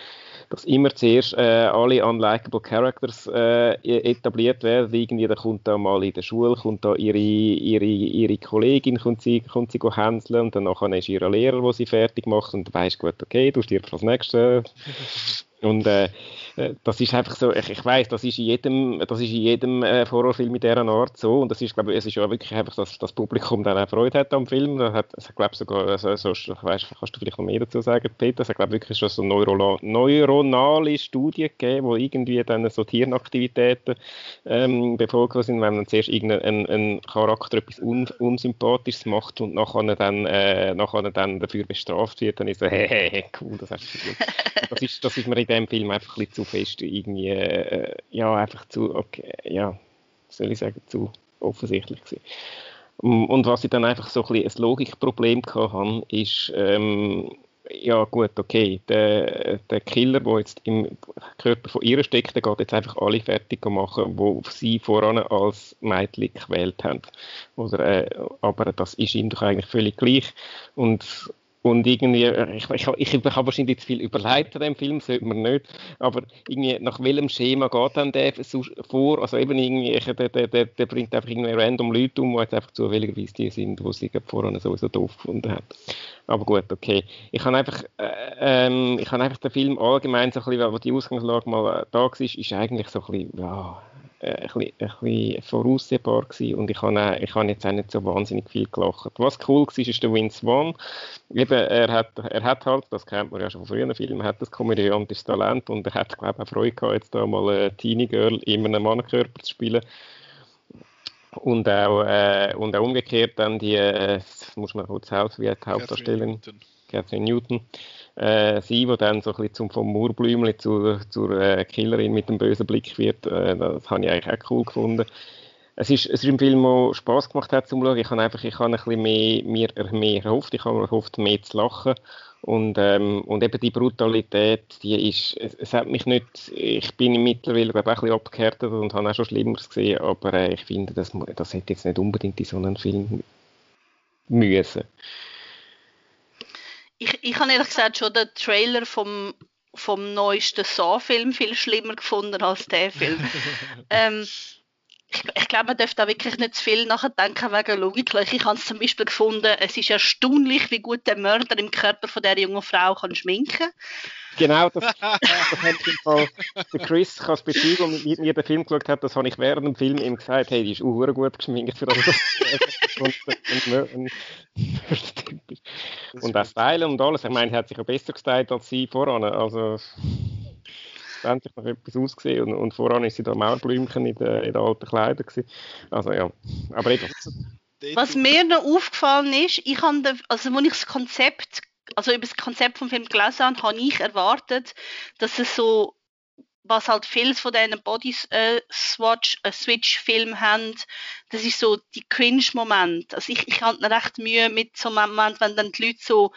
dass immer zuerst äh, alle unlikable Characters äh, etabliert werden. Irgendwie, da kommt da mal in der Schule, kommt da ihre, ihre, ihre Kollegin, kommt sie, kommt sie hänseln und dann nachher ist ihr Lehrer, der sie fertig macht und du weißt gut, okay, du stirbst als Nächstes. Und äh, äh, das ist einfach so, ich, ich weiß, das ist in jedem, das ist in jedem äh, Horrorfilm mit dieser Art so und das ist, glaube ich, es ist ja wirklich einfach, dass das Publikum dann auch Freude hat am Film. Das hat, das hat glaube ich, sogar, so, so, ich weiss, kannst du vielleicht noch mehr dazu sagen, Peter? Es hat, glaube ich, wirklich schon so neuro, neuronale Studien gegeben, wo irgendwie dann so Hirnaktivitäten ähm, befolgt sind, wenn man zuerst irgendein ein Charakter etwas un, Unsympathisches macht und nachher dann, äh, nachher dann dafür bestraft wird, dann ist so, <laughs> hey, hey, hey cool, das hast du gut. Das ist, das ist mir in dem Film einfach ein zu fest irgendwie, äh, ja, einfach zu, okay, ja, soll ich sagen, zu offensichtlich gewesen. Und was ich dann einfach so ein, bisschen ein Logikproblem hatte, ist, ähm, ja gut, okay, der, der Killer, der jetzt im Körper von ihr steckt, der geht jetzt einfach alle fertig machen, die sie voran als Mädchen gewählt haben. Oder, äh, aber das ist ihm doch eigentlich völlig gleich. Und und irgendwie, äh, ich, ich, ich, ich habe wahrscheinlich zu viel überlegt an dem Film, sollte man nicht. Aber irgendwie, nach welchem Schema geht dann der vor? Also eben irgendwie, der, der, der, der bringt einfach irgendwie random Leute um, die jetzt einfach zufälligerweise die sind, die sie vorher sowieso doof gefunden haben. Aber gut, okay. Ich habe einfach, äh, ähm, ich einfach den Film allgemein so ein bisschen, weil die Ausgangslage mal äh, da war, ist eigentlich so ein bisschen, ja, ein, bisschen, ein bisschen voraussehbar gewesen und ich habe, ich habe jetzt auch nicht so wahnsinnig viel gelacht. Was cool war, ist der Vince Vaughn. Eben, er hat, er hat halt, das kennt man ja schon von früheren Filmen, hat das komödiantisches Talent und er hat, glaube ich, auch Freude gehabt, jetzt da mal eine Teenie Girl in einem Mannenkörper zu spielen. Und auch, äh, und auch umgekehrt dann die, äh, muss man kurz helfen, wie die Hauptdarstellerin, Catherine Newton. Newton äh, sie, die dann so ein bisschen zum, vom Murblümli zu, zur äh, Killerin mit dem bösen Blick wird, äh, das habe ich eigentlich auch cool gefunden. Es ist, es ist ein Film, der Spass gemacht hat zum Schauen. Ich habe einfach ich habe ein mehr, mehr, mehr erhofft. Ich habe erhofft, mehr zu lachen. Und, ähm, und eben die Brutalität, die ist, es, es, hat mich nicht, ich bin mittlerweile glaube ich, ein bisschen abgehärtet und habe auch schon Schlimmeres gesehen, aber äh, ich finde, das, das hätte jetzt nicht unbedingt in so einem Film müssen ich, ich habe ehrlich gesagt schon den Trailer vom, vom neuesten Saw-Film viel schlimmer gefunden als der Film. <laughs> ähm, ich, glaube, man dürfte da wirklich nicht zu viel nachdenken wegen Logik. Ich habe es zum Beispiel gefunden, es ist erstaunlich, wie gut der Mörder im Körper von der jungen Frau kann schminken Genau, das, das hat im Fall, der Chris kann es bezeugen, und mit mir den Film geschaut hat, das habe ich während dem Film ihm gesagt, hey, die ist auch gut geschminkt für alles. und, und, und, und das Stylen und alles. Ich meine, er hat sich ja besser gestylt als sie voran. Also, endlich noch etwas ausgesehen und, und voran ist sie da Mauerblümchen in den, in den alten Kleidern gewesen. Also ja, aber eben. Was mir noch aufgefallen ist, ich habe, also als ich das Konzept also über das Konzept vom Film gelesen habe, habe ich erwartet, dass es so, was halt viele von diesen Body äh, Swatch, äh, Switch Filmen haben, das ist so die Cringe-Moment. Also ich, ich hatte recht Mühe mit so einem Moment, wenn dann die Leute so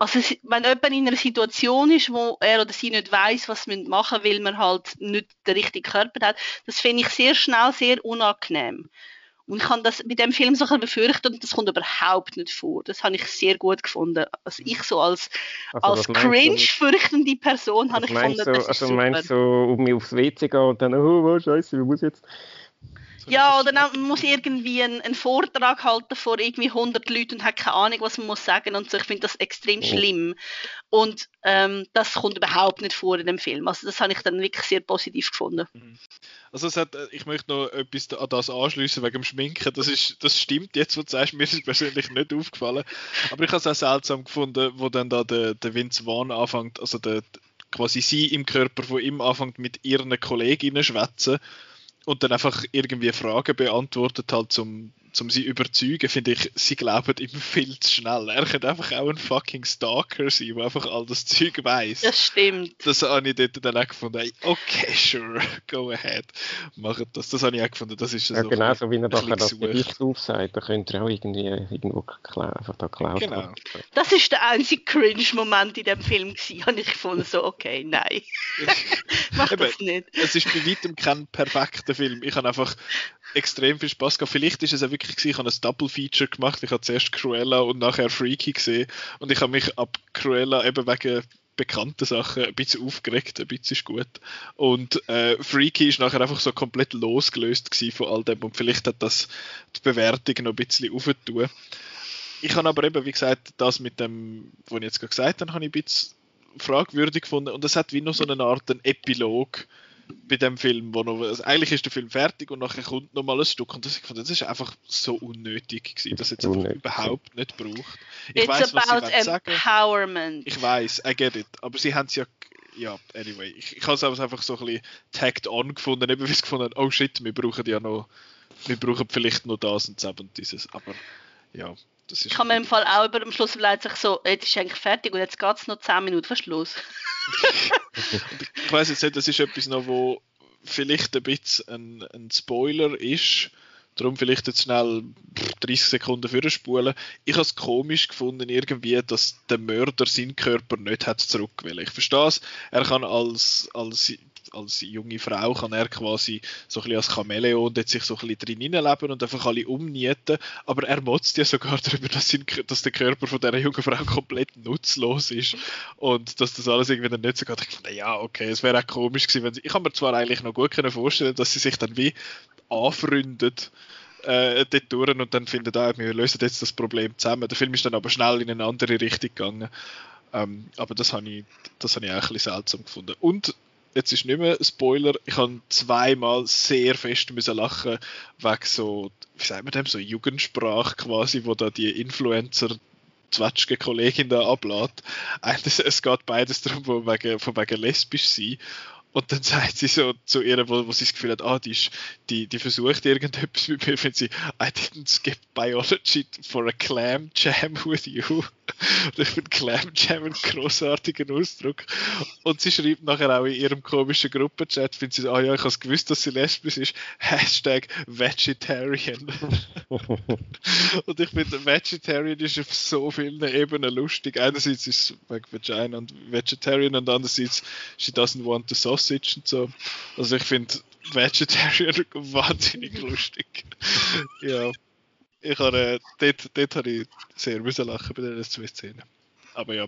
also wenn jemand in einer Situation ist, wo er oder sie nicht weiß, was man machen will, man halt nicht den richtigen Körper hat, das finde ich sehr schnell sehr unangenehm. Und ich habe das mit dem Film so ein befürchtet und das kommt überhaupt nicht vor. Das habe ich sehr gut gefunden. Also ich so als, also, als cringe fürchtende Person habe ich gefunden, so, das ist Also super. meinst du, so, um mich aufs WC gehen und dann, oh, oh scheiße, wie muss ich jetzt... Ja, oder dann muss irgendwie einen, einen, Vortrag halten vor irgendwie 100 Leuten und hat keine Ahnung, was man muss sagen und so. Ich finde das extrem schlimm. Und ähm, das kommt überhaupt nicht vor in dem Film. Also das habe ich dann wirklich sehr positiv gefunden. Mhm. Also hat, äh, ich möchte noch etwas an das anschließen wegen dem Schminken. Das, ist, das stimmt jetzt, was du sagst. Mir ist es persönlich nicht aufgefallen. Aber ich habe es auch seltsam gefunden, wo dann da der, der Vince Vaughn anfängt, also der, quasi sie im Körper von ihm anfängt mit ihren Kolleginnen schwätzen und dann einfach irgendwie Fragen beantwortet halt zum um sie überzeugen, finde ich, sie glauben immer viel zu schnell. Er könnte einfach auch ein fucking Stalker sein, der einfach all das Zeug weiss. Das stimmt. Das habe ich dort dann auch gefunden. Okay, sure, <laughs> go ahead. Macht das. Das habe ich auch gefunden. Das ist ja, so genau so, wie er nachher das Gedicht aufsagt, da könnt ihr auch irgendwie irgendwo einfach da klauen. Genau. Das ist der einzige Cringe-Moment in dem Film gewesen. Habe ich gefunden, so, okay, nein. <laughs> Mach das nicht. Es ist bei weitem kein perfekter Film. Ich habe einfach extrem viel Spaß gehabt. Vielleicht ist es auch wirklich gewesen, ich habe ein Double Feature gemacht. Ich habe zuerst Cruella und nachher Freaky gesehen und ich habe mich ab Cruella eben wegen bekannten Sachen ein bisschen aufgeregt, ein bisschen ist gut. Und äh, Freaky ist nachher einfach so komplett losgelöst von all dem und vielleicht hat das die Bewertung noch ein bisschen aufgetan. Ich habe aber eben, wie gesagt, das mit dem, was ich jetzt gerade gesagt habe, habe ich ein bisschen fragwürdig gefunden und es hat wie noch so eine Art einen Epilog, bei dem Film, wo noch, also eigentlich ist der Film fertig und nachher kommt noch mal ein Stück und das, ich fand, das ist einfach so unnötig gewesen, dass jetzt einfach überhaupt nicht braucht. Ich It's weiß, was about sie empowerment. Sagen. Ich weiß, I get it, aber sie haben es ja ja, anyway, ich, ich habe es einfach so ein bisschen tagged on gefunden, eben wie es gefunden oh shit, wir brauchen ja noch, wir brauchen vielleicht noch das und das und dieses, aber ja. Ich habe mir im Fall auch über den Schluss überlegt, sich so, jetzt ist eigentlich fertig und jetzt geht es noch 10 Minuten vor Schluss. <laughs> ich weiß jetzt nicht, das ist etwas noch, wo vielleicht ein bisschen ein, ein Spoiler ist Darum vielleicht jetzt schnell 30 Sekunden vorspulen. Ich habe es komisch gefunden, irgendwie, dass der Mörder seinen Körper nicht hat zurückwählen. Ich verstehe es, er kann als, als als junge Frau kann er quasi so ein bisschen als Chamäleon dort sich so ein bisschen drin leben und einfach alle umnieten, aber er motzt ja sogar <laughs> darüber, dass, ihn, dass der Körper von dieser jungen Frau komplett nutzlos ist und dass das alles irgendwie dann nicht so geht. Ich fand, ja, okay, es wäre auch komisch gewesen, wenn sie, ich kann mir zwar eigentlich noch gut vorstellen, dass sie sich dann wie anfreundet äh, dort durch und dann findet ah, wir lösen jetzt das Problem zusammen. Der Film ist dann aber schnell in eine andere Richtung gegangen. Ähm, aber das habe ich, habe ich auch ein bisschen seltsam gefunden. Und jetzt ist nicht mehr ein Spoiler, ich habe zweimal sehr fest müssen lachen wegen so, wie sagen wir dem, so Jugendsprache quasi, wo da die Influencer Zwetschge Kollegin da ablädt. Es geht beides darum, von wegen, von wegen lesbisch sein. Und dann <laughs> sagt sie so zu ihr, wo, wo sie das Gefühl hat, ah, die, ist, die, die versucht irgendetwas mit mir, wenn sie, I didn't skip biology for a clam jam with you. Und ich finde Clam Jam einen grossartigen Ausdruck. Und sie schreibt nachher auch in ihrem komischen Gruppenchat, findet sie, ah ja, ich habe gewusst, dass sie lesbisch ist, Hashtag Vegetarian. <laughs> und ich finde, Vegetarian ist auf so vielen Ebenen lustig. Einerseits ist es wegen Vagina und Vegetarian und andererseits, she doesn't want the sauce sausage und so. Also ich finde Vegetarian <laughs> wahnsinnig lustig. ja. Ich habe, äh, dort, dort habe ich sehr müssen lachen bei diesen zwei Szenen. Aber ja,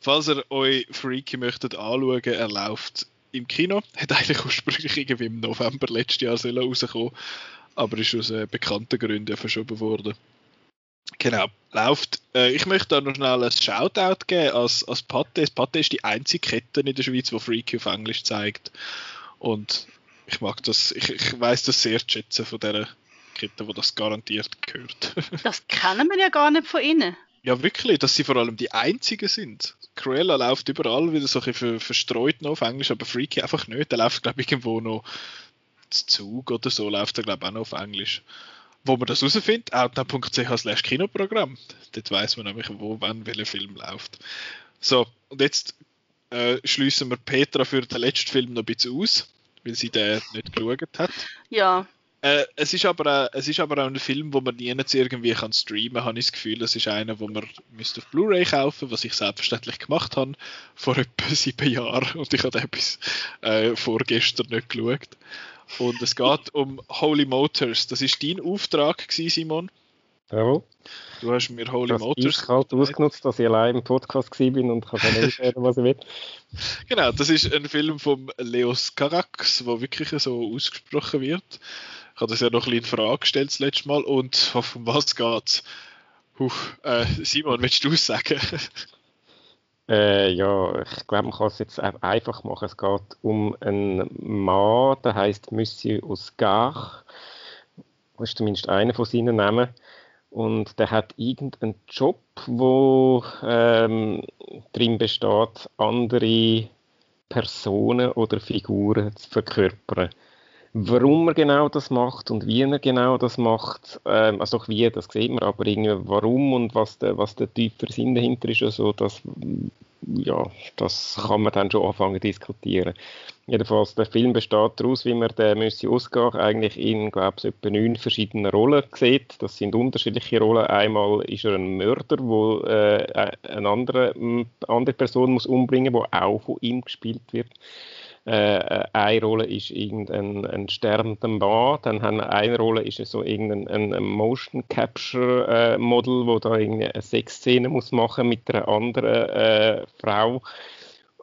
falls ihr euch Freaky möchtet anschauen, er läuft im Kino. Hat eigentlich ursprünglich irgendwie im November letztes Jahr rauskommen aber ist aus äh, bekannten Gründen verschoben worden. Genau, läuft. Äh, ich möchte da noch schnell ein Shoutout geben als, als Pathé. Pathé ist die einzige Kette in der Schweiz, die Freaky auf Englisch zeigt. Und ich mag das, ich, ich weiß das sehr zu schätzen von dieser Kette, wo das garantiert gehört. <laughs> das kennen wir ja gar nicht von ihnen. Ja, wirklich, dass sie vor allem die einzigen sind. Cruella läuft überall wieder so ein bisschen verstreut noch auf Englisch, aber Freaky einfach nicht. Der läuft, glaube ich, irgendwo noch Zug oder so, läuft er, glaube ich, auch noch auf Englisch wo man das herausfindet, outnow.ch Kinoprogramm. Dort weiß man nämlich, wo, wann, welcher Film läuft. So, und jetzt äh, schließen wir Petra für den letzten Film noch ein bisschen aus, weil sie den nicht geschaut hat. Ja. Äh, es, ist aber, es ist aber auch ein Film, wo man nie irgendwie kann streamen kann, habe ich das Gefühl. Es ist einer, wo man müsste auf Blu-ray kaufen was ich selbstverständlich gemacht habe, vor etwa <laughs> sieben Jahren. Und ich habe den bis äh, vorgestern nicht geschaut. Und es geht um Holy Motors. Das ist dein Auftrag, gewesen, Simon. Jawohl. Du hast mir Holy das Motors. Ich halt ausgenutzt, dass ich allein im Podcast war und kann dann nicht werden, was ich will. Genau, das ist ein Film von Leos Carax, der wirklich so ausgesprochen wird. Ich habe das ja noch ein bisschen in Frage gestellt das letzte Mal. Und um was geht's? Huh, äh, Simon, willst du es sagen? <laughs> Äh, ja, ich glaube, man kann es jetzt einfach machen. Es geht um einen Mann, der heißt Monsieur Oscar. Das ist zumindest einer von seinen Namen. Und der hat irgendeinen Job, wo ähm, drin besteht, andere Personen oder Figuren zu verkörpern. Warum er genau das macht und wie er genau das macht, ähm, also doch wie, das sieht man, aber irgendwie warum und was der, was der tiefere Sinn dahinter ist, also das, ja, das kann man dann schon anfangen zu diskutieren. Jedenfalls, der Film besteht daraus, wie man den Monsieur Oscar eigentlich in, glaube ich, etwa neun verschiedenen Rollen sieht. Das sind unterschiedliche Rollen. Einmal ist er ein Mörder, wo äh, eine andere, andere Person muss umbringen, die auch von ihm gespielt wird. Äh, äh, eine Rolle ist irgendein ein sterbender Mann, dann haben eine Rolle ist so irgendein ein, Motion Capture äh, Model, wo da irgendwie eine Sexszene muss machen mit einer anderen äh, Frau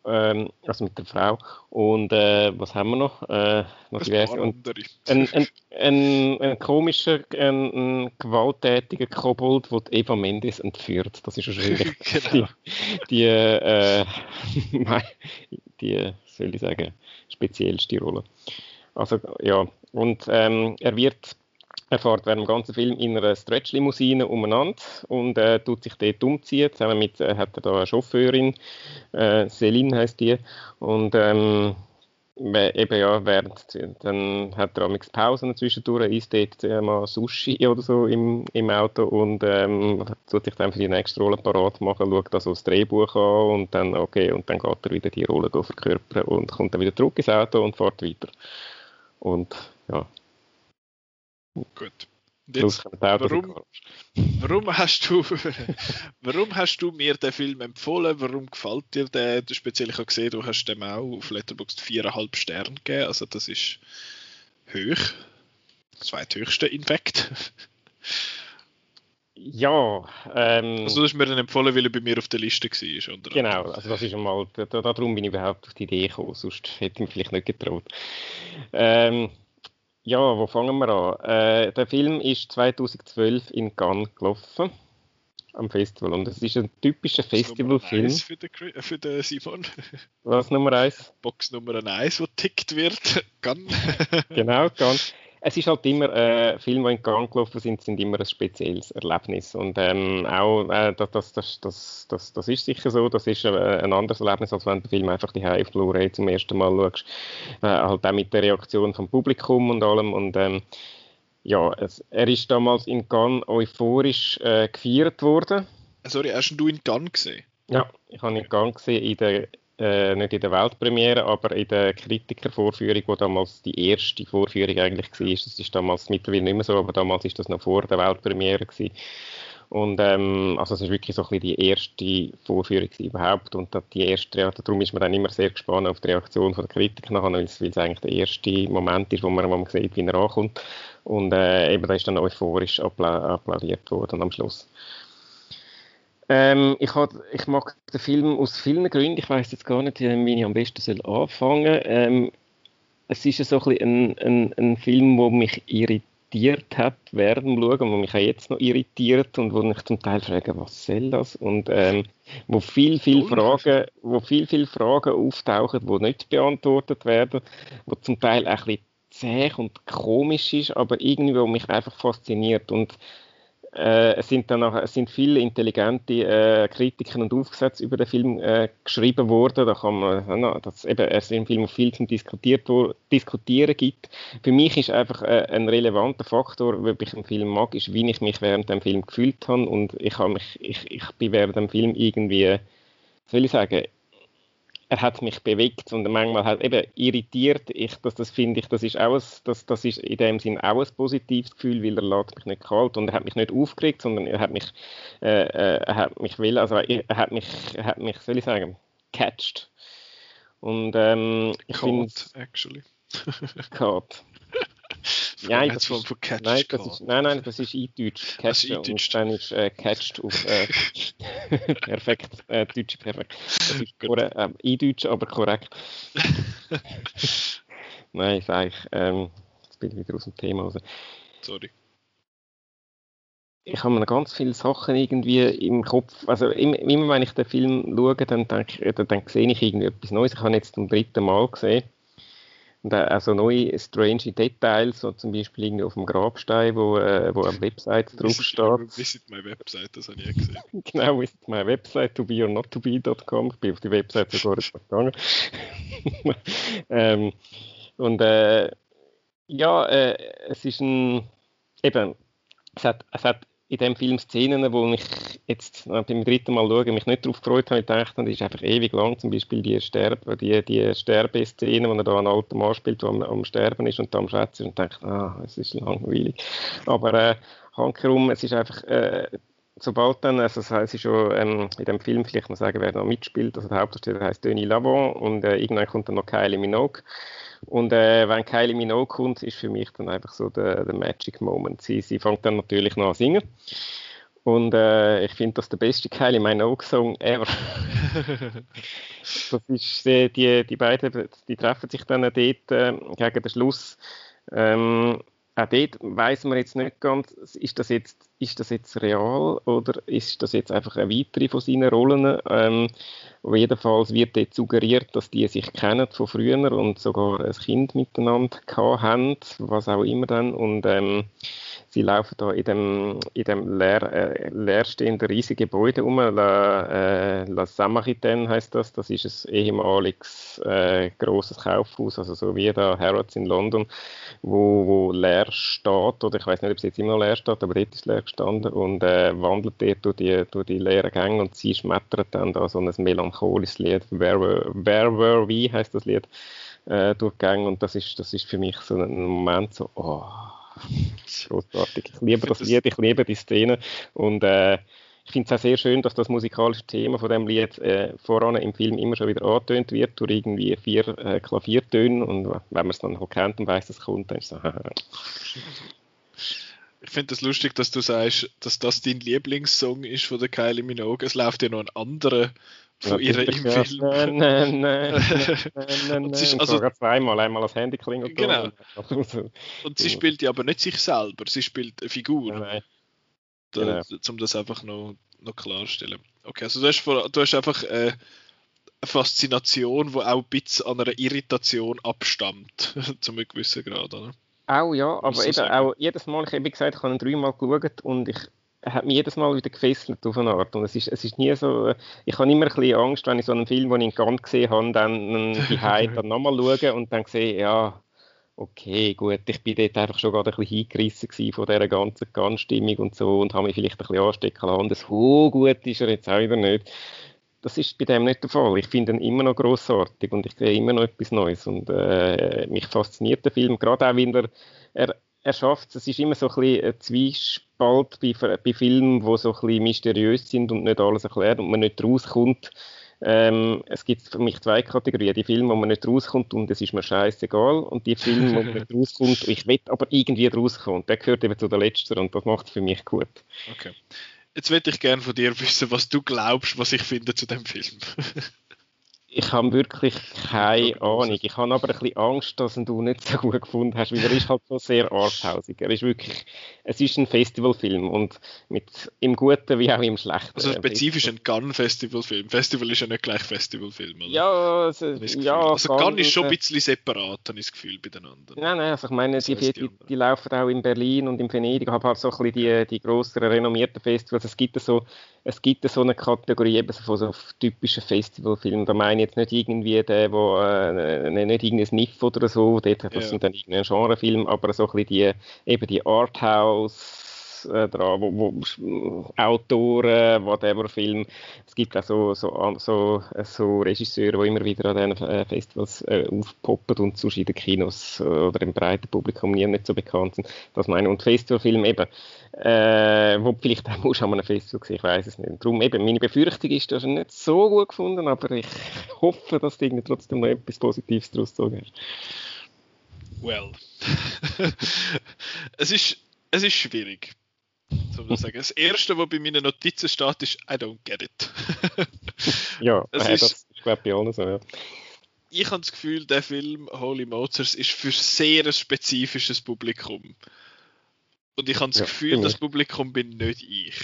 ähm, also mit der Frau. Und äh, was haben wir noch? Äh, noch diverse. Und ein, ein, ein, ein, komischer, ein, ein gewalttätiger Kobold, der Eva Mendes entführt. Das ist wahrscheinlich <laughs> genau. die, <laughs> die, äh, die, soll ich sagen, speziellste Rolle. Also ja, und ähm, er wird er fährt während dem ganzen Film in einer Stretch-Limousine umeinander und äh, tut sich dort umziehen. Zusammen mit äh, hat er da eine Chauffeurin, äh, Celine heißt die. Und ähm, eben ja, während, dann hat er amix Pausen zwischendurch, isst dort äh, mal Sushi <laughs> oder so im, im Auto und ähm, tut sich dann für die nächste Rolle parat machen, schaut also das Drehbuch an und dann, okay, und dann geht er wieder die Rolle verkörpern und kommt dann wieder zurück ins Auto und fährt weiter. Und ja, Gut. Jetzt, warum, warum, hast du, <laughs> warum hast du mir den Film empfohlen? Warum gefällt dir der? Speziell, ich habe gesehen, du hast dem auch auf Letterboxd viereinhalb Sterne gegeben. Also das ist hoch. Zweithöchste Infekt. <laughs> Ja. Ähm, also du hast mir dann empfohlen, weil er bei mir auf der Liste war, oder? Genau, also das ist einmal, da, darum bin ich überhaupt auf die Idee gekommen, sonst hätte ich mich vielleicht nicht getraut. Ähm, ja, wo fangen wir an? Äh, der Film ist 2012 in Cannes gelaufen, am Festival, und es ist ein typischer Festivalfilm. Für den, für den Simon. Was Nummer 1? Box Nummer 1, die tickt wird. <laughs> Cannes. genau, Cannes es ist halt immer, äh, Filme, die in Gang gelaufen sind, sind immer ein spezielles Erlebnis. Und ähm, auch, äh, das, das, das, das, das, ist sicher so, das ist äh, ein anderes Erlebnis, als wenn du den Film einfach die auf Blu-ray zum ersten Mal schaust. Äh, halt auch mit der Reaktion vom Publikum und allem. Und ähm, ja, es, er ist damals in Cannes euphorisch äh, gefeiert worden. Sorry, hast du ihn in Cannes gesehen? Ja, ich habe ihn in Cannes gesehen, in der äh, nicht in der Weltpremiere, aber in der Kritikervorführung, wo damals die erste Vorführung eigentlich war. Das ist damals mittlerweile nicht mehr so, aber damals ist das noch vor der Weltpremiere gewesen. Und ähm, also es ist wirklich so ein bisschen die erste Vorführung überhaupt und die erste, ja, darum ist man dann immer sehr gespannt auf die Reaktion der Kritiker nachher, weil es, weil es eigentlich der erste Moment ist, wo man, wo man sieht, wie er ankommt. Und äh, eben da ist dann euphorisch applaudiert worden am Schluss. Ähm, ich, hat, ich mag den Film aus vielen Gründen. Ich weiß jetzt gar nicht, wie ich am besten soll anfangen soll. Ähm, es ist so ein, ein, ein, ein Film, der mich irritiert hat während dem Schauen, der mich auch jetzt noch irritiert und wo ich zum Teil frage, was soll das? Und ähm, wo viel, viel Fragen, wo viel, viel Fragen auftauchen, die nicht beantwortet werden, wo zum Teil auch ein bisschen zäh und komisch ist, aber irgendwie, wo mich einfach fasziniert. Und äh, es sind dann auch, es sind viele intelligente äh, Kritiken und Aufsätze über den Film äh, geschrieben worden. Da kann man, dass eben es im Film viel zum Diskutiert, Diskutieren gibt. Für mich ist einfach äh, ein relevanter Faktor, ob ich einen Film mag, ist, wie ich mich während dem Film gefühlt habe. Und ich, habe mich, ich, ich bin während dem Film irgendwie, soll ich sagen, er hat mich bewegt und manchmal halt eben irritiert. Ich, das, das finde ich, das ist auch ein, das, das ist in dem Sinn auch ein positives Gefühl, weil er lässt mich nicht kalt und er hat mich nicht aufgeregt, sondern er hat mich, äh, äh, er hat mich will, also er hat mich, er hat mich, soll ich sagen, catched. Und ähm, ich finde, actually. <laughs> Caught. <laughs> Nein, das ist, nein, das ist, nein, nein, das ist Eindeutsch. Catch, also und dann ist äh, catched auf äh, <laughs> perfekt, äh, Deutsch perfekt. Das ist korrekt, äh, Eindeutsch, aber korrekt. <laughs> nein, sag ich, ähm, jetzt bin ich wieder aus dem Thema raus. Sorry. Ich habe mir ganz viele Sachen irgendwie im Kopf, also immer, immer wenn ich den Film schaue, dann, denke, dann, dann sehe ich irgendwie etwas Neues. Ich habe ihn jetzt zum dritten Mal gesehen und also neue strange Details, so zum Beispiel irgendwie auf dem Grabstein, wo, äh, wo eine Website drauf steht. Visit my Website, das habe ich gesehen. <laughs> genau, visit my Website, to be or not to be.com. Ich bin auf die Website sogar <laughs> gegangen. <laughs> ähm, und äh, ja, äh, es ist ein, eben, es hat, es hat in dem Film Szenen, wo ich jetzt beim dritten Mal schauen, mich nicht darauf gefreut habe, ich das ist einfach ewig lang, zum Beispiel die, Sterbe, die, die Sterbeszene, wo er da einen alten Mann spielt, der am, am Sterben ist und da am Schätzen und denkt, ah, es ist langweilig. Aber äh, handherum, es ist einfach, äh, sobald dann, also das ist schon ähm, in dem Film vielleicht noch sagen, wer noch mitspielt, also der Hauptdarsteller heißt Denis Lavant und äh, irgendwann kommt dann noch Kylie Minogue und äh, wenn Kylie Minogue kommt, ist für mich dann einfach so der, der Magic Moment. Sie, sie fängt dann natürlich noch an singen. Und äh, ich finde das der beste Kylie Minogue-Song ever. <laughs> das ist, die, die, die beiden die treffen sich dann dort äh, gegen den Schluss. Ähm, auch dort weiß man jetzt nicht ganz, ist das jetzt, ist das jetzt real oder ist das jetzt einfach eine weitere von seinen Rollen? Ähm, jedenfalls wird dort suggeriert, dass die sich kennen von früher und sogar ein Kind miteinander haben, was auch immer dann. Und ähm, sie laufen da in dem, in dem leer, äh, leerstehenden riesigen Gebäude um. La, äh, La Samaritaine heißt das. Das ist ein ehemaliges äh, großes Kaufhaus, also so wie da Harrods in London, wo, wo leer steht. Oder ich weiß nicht, ob es jetzt immer noch leer steht, aber dort ist leer gestanden und äh, wandelt dort durch die, durch die leeren Gänge und sie schmettert dann da so ein melancholisches Lied. Where, Where Were We heißt das Lied äh, durchgegangen und das ist, das ist für mich so ein Moment so, oh, Großartig. Ich liebe das Lied, ich liebe die Szene und äh, ich finde es auch sehr schön, dass das musikalische Thema von dem Lied äh, voran im Film immer schon wieder angetönt wird durch irgendwie vier äh, Klaviertöne und wenn man es dann kennt und weiß, dass es kommt, dann ist es so, <laughs> Ich finde es das lustig, dass du sagst, dass das dein Lieblingssong ist von der Kylie Minogue. Es läuft ja noch ein anderer von ja, ihr im. Film. Nein, nein, nein, <laughs> nein, nein, ist, also, sogar zweimal, einmal das Handy klingelt. Genau. Und sie spielt ja aber nicht sich selber, sie spielt eine Figur. Nein, nein. Da, genau. Um das einfach noch, noch klarstellen. Okay, also du hast, vor, du hast einfach äh, eine Faszination, die auch ein bisschen an einer Irritation abstammt, <laughs> zu einem gewissen Grad, oder? Auch ja, aber eben auch jedes Mal, ich habe gesagt, ich habe ihn dreimal geschaut und ich hat mich jedes Mal wieder gefesselt auf eine Art. Und es ist, es ist nie so, ich habe immer ein bisschen Angst, wenn ich so einen Film, den ich in Gant gesehen habe, dann <laughs> die Hype dann nochmal schaue und dann sehe, ja, okay, gut, ich bin dort einfach schon gerade ein bisschen hingerissen von dieser ganzen Ganzstimmung und so und habe mich vielleicht ein bisschen anstecken lassen. So gut ist er jetzt auch wieder nicht. Das ist bei dem nicht der Fall. Ich finde ihn immer noch großartig und ich sehe immer noch etwas Neues und äh, mich fasziniert der Film, gerade auch, wenn er, er, er schafft es. ist immer so ein bisschen ein Zwiespalt bei, bei Filmen, die so ein bisschen mysteriös sind und nicht alles erklärt und man nicht rauskommt ähm, es gibt für mich zwei Kategorien. Die Filme, wo man nicht rauskommt und es ist mir scheißegal. Und die Filme, wo man nicht <laughs> rauskommt, ich will aber irgendwie rauskommen. Der gehört eben zu der letzten und das macht es für mich gut. Okay. Jetzt würde ich gerne von dir wissen, was du glaubst, was ich finde zu dem Film. <laughs> Ich habe wirklich keine Ahnung. Ich habe aber ein bisschen Angst, dass du nicht <laughs> so gut gefunden hast, weil er ist halt so sehr arthausig. Er ist wirklich, es ist ein Festivalfilm und mit im Guten wie auch im Schlechten. Also spezifisch ein Gun-Festivalfilm. Festival ist ja nicht gleich Festivalfilm, oder? Ja, also, ja also Gun ist schon ein bisschen separat, habe ich das Gefühl, bei den anderen. Nein, nein, also ich meine, die, die, die, laufen auch in Berlin und in Venedig. Ich habe halt so ein bisschen die, die größeren, renommierten Festivals. Es gibt so, es gibt so eine Kategorie eben so von so typischen Festivalfilmen. Da meine ich jetzt nicht irgendwie der, wo äh, nicht irgendein Sniff oder so, dort, das ja. sind dann irgendein Genrefilm, aber so ein bisschen die, eben die Arthouse äh, dran, wo, wo Autoren, whatever Film. Es gibt auch so, so, so, so Regisseure, die immer wieder an diesen äh, Festivals äh, aufpoppen und sonst in den Kinos oder im breiten Publikum nie nicht so bekannt sind. Das meine Und Festivalfilm eben, äh, wo vielleicht auch musst an einem Festival sehen, ich weiß es nicht. Darum eben, meine Befürchtung ist, dass er nicht so gut gefunden, aber ich <laughs> hoffe, dass du trotzdem noch etwas Positives daraus gezogen hast. Well. <laughs> es ist es ist schwierig soll sagen. Das erste, was bei meinen Notizen steht, ist I don't get it. <laughs> ja, es äh, ist, das ist glaube ich auch so, ja. Ich habe das Gefühl, der Film Holy Motors ist für sehr ein spezifisches Publikum. Und ich habe das ja, Gefühl, das Publikum bin nicht ich.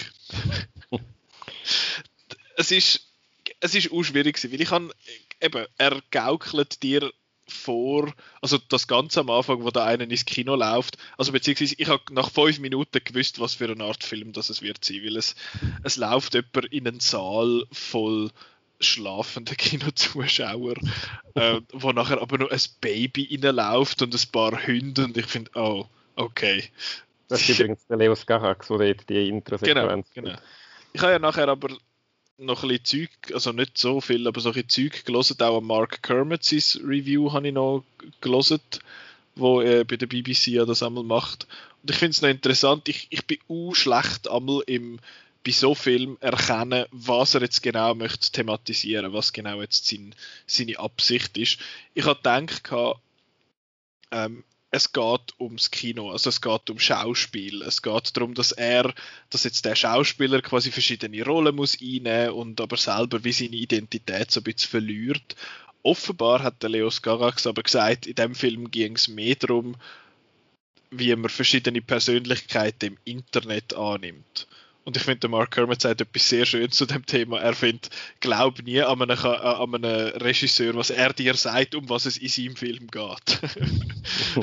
<laughs> es ist es ist auch schwierig weil ich habe eben er gaukelt dir vor, also das Ganze am Anfang, wo da einer ins Kino läuft, also beziehungsweise ich habe nach fünf Minuten gewusst, was für eine Art Film das es wird sein, weil es, es läuft jemand in einen Saal voll schlafende <laughs> Kinozuschauer, äh, wo nachher aber noch ein Baby reinläuft und ein paar Hunde und ich finde, oh, okay. Das ist übrigens der Leos Gahax, der die Intro-Sequenz Genau, genau. Ich habe ja nachher aber noch ein bisschen Zeug, also nicht so viel, aber so ein bisschen Zeug gelesen. Auch Mark Kermit Review habe ich noch gelesen, wo äh, bei der BBC ja das einmal macht. Und ich finde es noch interessant, ich, ich bin auch schlecht einmal im bei so Film erkennen, was er jetzt genau möchte thematisieren, was genau jetzt sein, seine Absicht ist. Ich habe gedacht, ähm, es geht ums Kino, also es geht um Schauspiel. Es geht darum, dass er, dass jetzt der Schauspieler quasi verschiedene Rollen muss einnehmen und aber selber wie seine Identität so ein bisschen verliert. Offenbar hat der Leos Garax aber gesagt, in dem Film ging es mehr darum, wie man verschiedene Persönlichkeiten im Internet annimmt. Und ich finde, der Mark Kermit sagt etwas sehr schön zu dem Thema. Er findet, glaub nie an einen, äh, an einen Regisseur, was er dir sagt, um was es in seinem Film geht.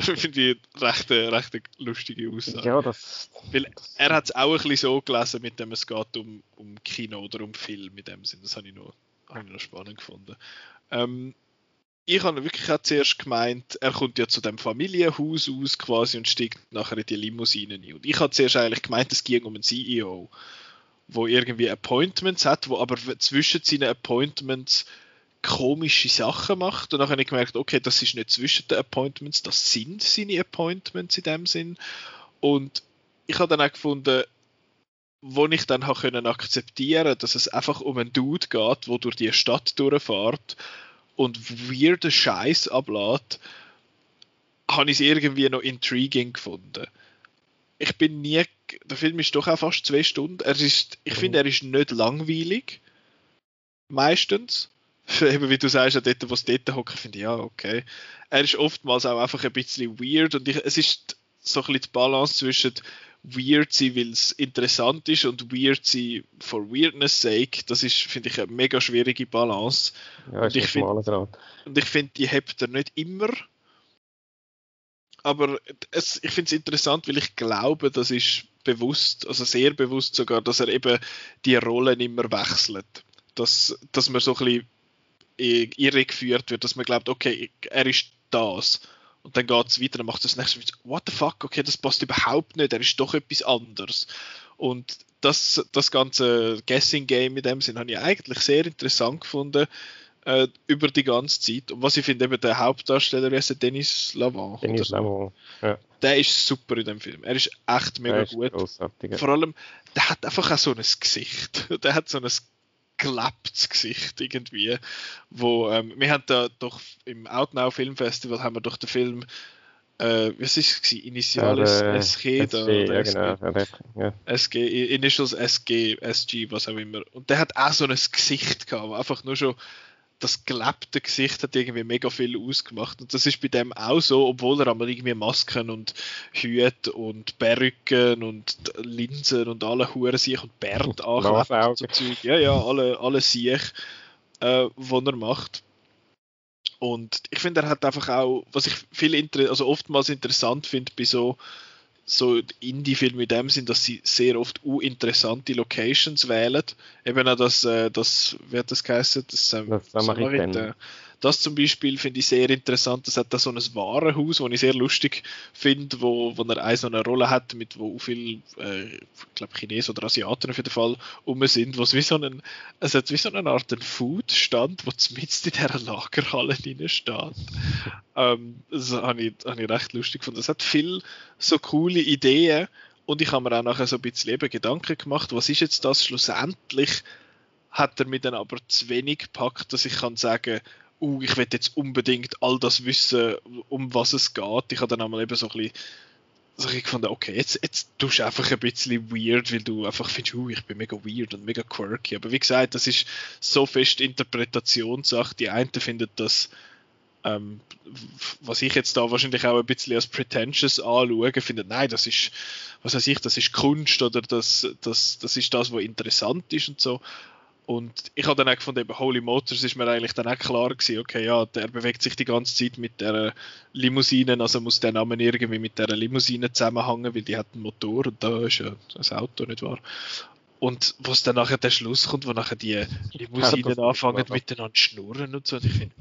<laughs> <laughs> finde ich recht, recht lustige Aussage. Ja, das, Weil er hat es auch ein bisschen so gelesen, mit dem es geht um, um Kino oder um Film in dem Sinn. Das habe ich noch, habe ich noch spannend gefunden. Ähm, ich habe wirklich auch zuerst gemeint, er kommt ja zu dem Familienhaus aus quasi und steigt nachher in die Limousine ein. Und ich habe zuerst eigentlich gemeint, es ging um einen CEO, wo irgendwie Appointments hat, wo aber zwischen seinen Appointments komische Sachen macht. Und dann habe ich gemerkt, okay, das ist nicht zwischen den Appointments, das sind seine Appointments in dem Sinn. Und ich habe dann auch gefunden, wo ich dann habe können akzeptieren, dass es einfach um einen Dude geht, wo durch die Stadt durchfährt und weirden Scheiß ablädt, habe ich es irgendwie noch intriguing gefunden. Ich bin nie, der Film ist doch auch fast zwei Stunden. Er ist, ich finde, er ist nicht langweilig, meistens. <laughs> Eben wie du sagst, dort, wo es dort hockt, finde ich, ja, okay. Er ist oftmals auch einfach ein bisschen weird und ich, es ist so ein bisschen die Balance zwischen weird sein, weil es interessant ist und weird sein for weirdness sake, das ist, finde ich, eine mega schwierige Balance. Ja, und, ich find, und ich finde, die hebt er nicht immer. Aber es, ich finde es interessant, weil ich glaube, das ist bewusst, also sehr bewusst sogar, dass er eben die Rollen immer wechselt. Dass, dass man so ein bisschen irregeführt wird, dass man glaubt, okay, er ist das und dann geht es weiter, dann macht das nächste Mal, what the fuck, okay, das passt überhaupt nicht, er ist doch etwas anderes. Und das, das ganze Guessing Game in dem Sinn habe ich eigentlich sehr interessant gefunden äh, über die ganze Zeit. Und was ich finde, eben der Hauptdarsteller ist Dennis Lavant. Dennis Lavant, ja. Der ist super in dem Film. Er ist echt mega ist gut. Vor allem, der hat einfach auch so ein Gesicht. <laughs> Der hat so ein geklappt Gesicht irgendwie. Wo, ähm, wir haben da doch im Outnow Film Festival haben wir doch den Film äh, was ist es Initiales ja, SG, da, SG, ja, genau. Ja. SG, Initials SG, SG, was auch immer. Und der hat auch so ein Gesicht gehabt, einfach nur schon das gelebte Gesicht hat irgendwie mega viel ausgemacht. Und das ist bei dem auch so, obwohl er einmal irgendwie Masken und Hüte und Perücken und Linsen und alle Huren sich und Bärt <laughs> anklebt. So Zeug. Ja, ja, alle, alle sich, äh, was er macht. Und ich finde, er hat einfach auch, was ich viel also oftmals interessant finde bei so so Indie-Filme in dem sind, dass sie sehr oft uninteressante Locations wählen. Eben auch das, äh, das wie hat das geheißen? Das, ähm, das Samariter. Das zum Beispiel finde ich sehr interessant. Das hat da so ein Warenhaus, das ich sehr lustig finde, wo, wo er eine so eine Rolle hat, mit wo viele, äh, ich glaube Chinesen oder Asiaten auf jeden Fall um sind, wo es wie so einen, es hat wie so eine Art Food-Stand, wo mitten in dieser Lagerhalle drin steht. <laughs> ähm, das habe ich, hab ich recht lustig gefunden. Es hat viel so coole Ideen und ich habe mir auch nachher so ein bisschen eben Gedanken gemacht, was ist jetzt das schlussendlich? Hat er mir dann aber zu wenig gepackt, dass ich kann sagen, uh, ich will jetzt unbedingt all das wissen, um was es geht. Ich habe dann einmal eben so ein bisschen so ich gefunden, okay, jetzt, jetzt tust du einfach ein bisschen weird, weil du einfach findest, uh, ich bin mega weird und mega quirky. Aber wie gesagt, das ist so fest Interpretationssache. Die einen finden das, ähm, was ich jetzt da wahrscheinlich auch ein bisschen als pretentious anschaue, finden, nein, das ist, was weiß ich, das ist Kunst oder das, das, das ist das, was interessant ist und so. Und ich habe dann auch gefunden, eben Holy Motors ist mir eigentlich dann auch klar gewesen, okay, ja, der bewegt sich die ganze Zeit mit der Limousine, also muss der Name irgendwie mit der Limousine zusammenhängen, weil die hat einen Motor und da ist ja das Auto, nicht wahr? Und was dann nachher der Schluss kommt, wo nachher die Limousinen anfangen miteinander schnurren und so, und ich finde,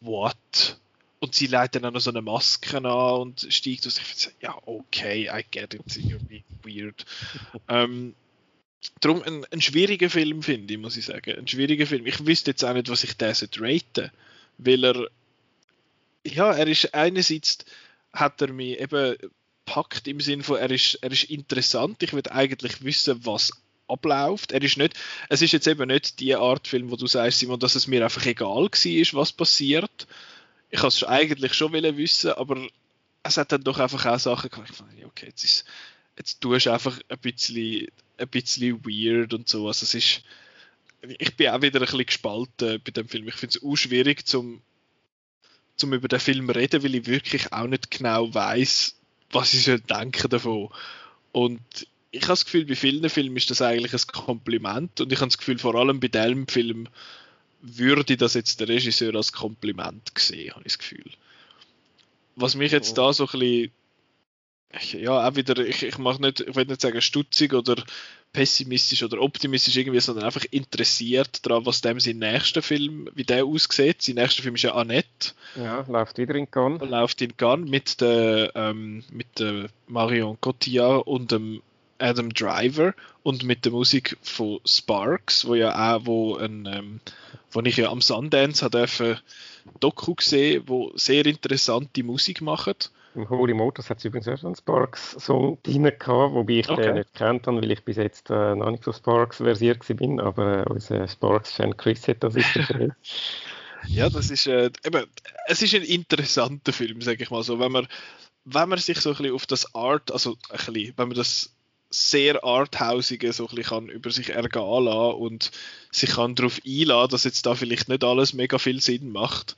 what? Und sie leitet dann noch so eine Maske an und steigt aus. Ich finde, ja, okay, I get it, you're being weird. <laughs> ähm, Darum ein, ein schwieriger Film, finde ich, muss ich sagen. Ein schwieriger Film. Ich wüsste jetzt auch nicht, was ich den raten Weil er, ja, er ist einerseits, hat er mich eben packt im Sinne von, er ist, er ist interessant. Ich würde eigentlich wissen, was abläuft. Er ist nicht, es ist jetzt eben nicht die Art Film, wo du sagst, Simon, dass es mir einfach egal war, was passiert. Ich habe es eigentlich schon wissen, aber es hat dann doch einfach auch Sachen gemacht. Okay, jetzt ist jetzt tust du einfach ein bisschen, ein bisschen weird und so. Also es ist, ich bin auch wieder ein bisschen gespalten bei dem Film. Ich finde es auch schwierig, zum, zum über den Film reden, weil ich wirklich auch nicht genau weiß, was ich soll denken davon. Und ich habe das Gefühl, bei vielen Filmen ist das eigentlich ein Kompliment und ich habe das Gefühl, vor allem bei diesem Film würde das jetzt der Regisseur als Kompliment sehen, habe ich das Gefühl. Was mich jetzt da so ein bisschen ja, auch wieder, ich, ich mache nicht, ich will nicht sagen stutzig oder pessimistisch oder optimistisch irgendwie, sondern einfach interessiert daran, was dem sein nächster Film, wie der aussieht. Sein nächster Film ist ja Annette. Ja, läuft wieder in Cannes. Läuft in Cannes mit der, ähm, mit der Marion Cotillard und dem Adam Driver und mit der Musik von Sparks, wo ja auch, wo, ein, ähm, wo ich ja am Sundance dürfen Doku gesehen, wo sehr interessante Musik macht. Im Holy Motors hat es übrigens auch einen Sparks-Song drin gehabt, wobei ich okay. den nicht kennt habe, weil ich bis jetzt äh, noch nicht so Sparks versiert bin, aber äh, unser Sparks-Fan Chris hat das ist <laughs> Ja, das ist äh, eben, es ist ein interessanter Film, sage ich mal so, wenn man wenn man sich so ein bisschen auf das Art, also ein bisschen, wenn man das sehr arthausige so ein bisschen kann über sich ergehen lassen und sich kann darauf einladen, dass jetzt da vielleicht nicht alles mega viel Sinn macht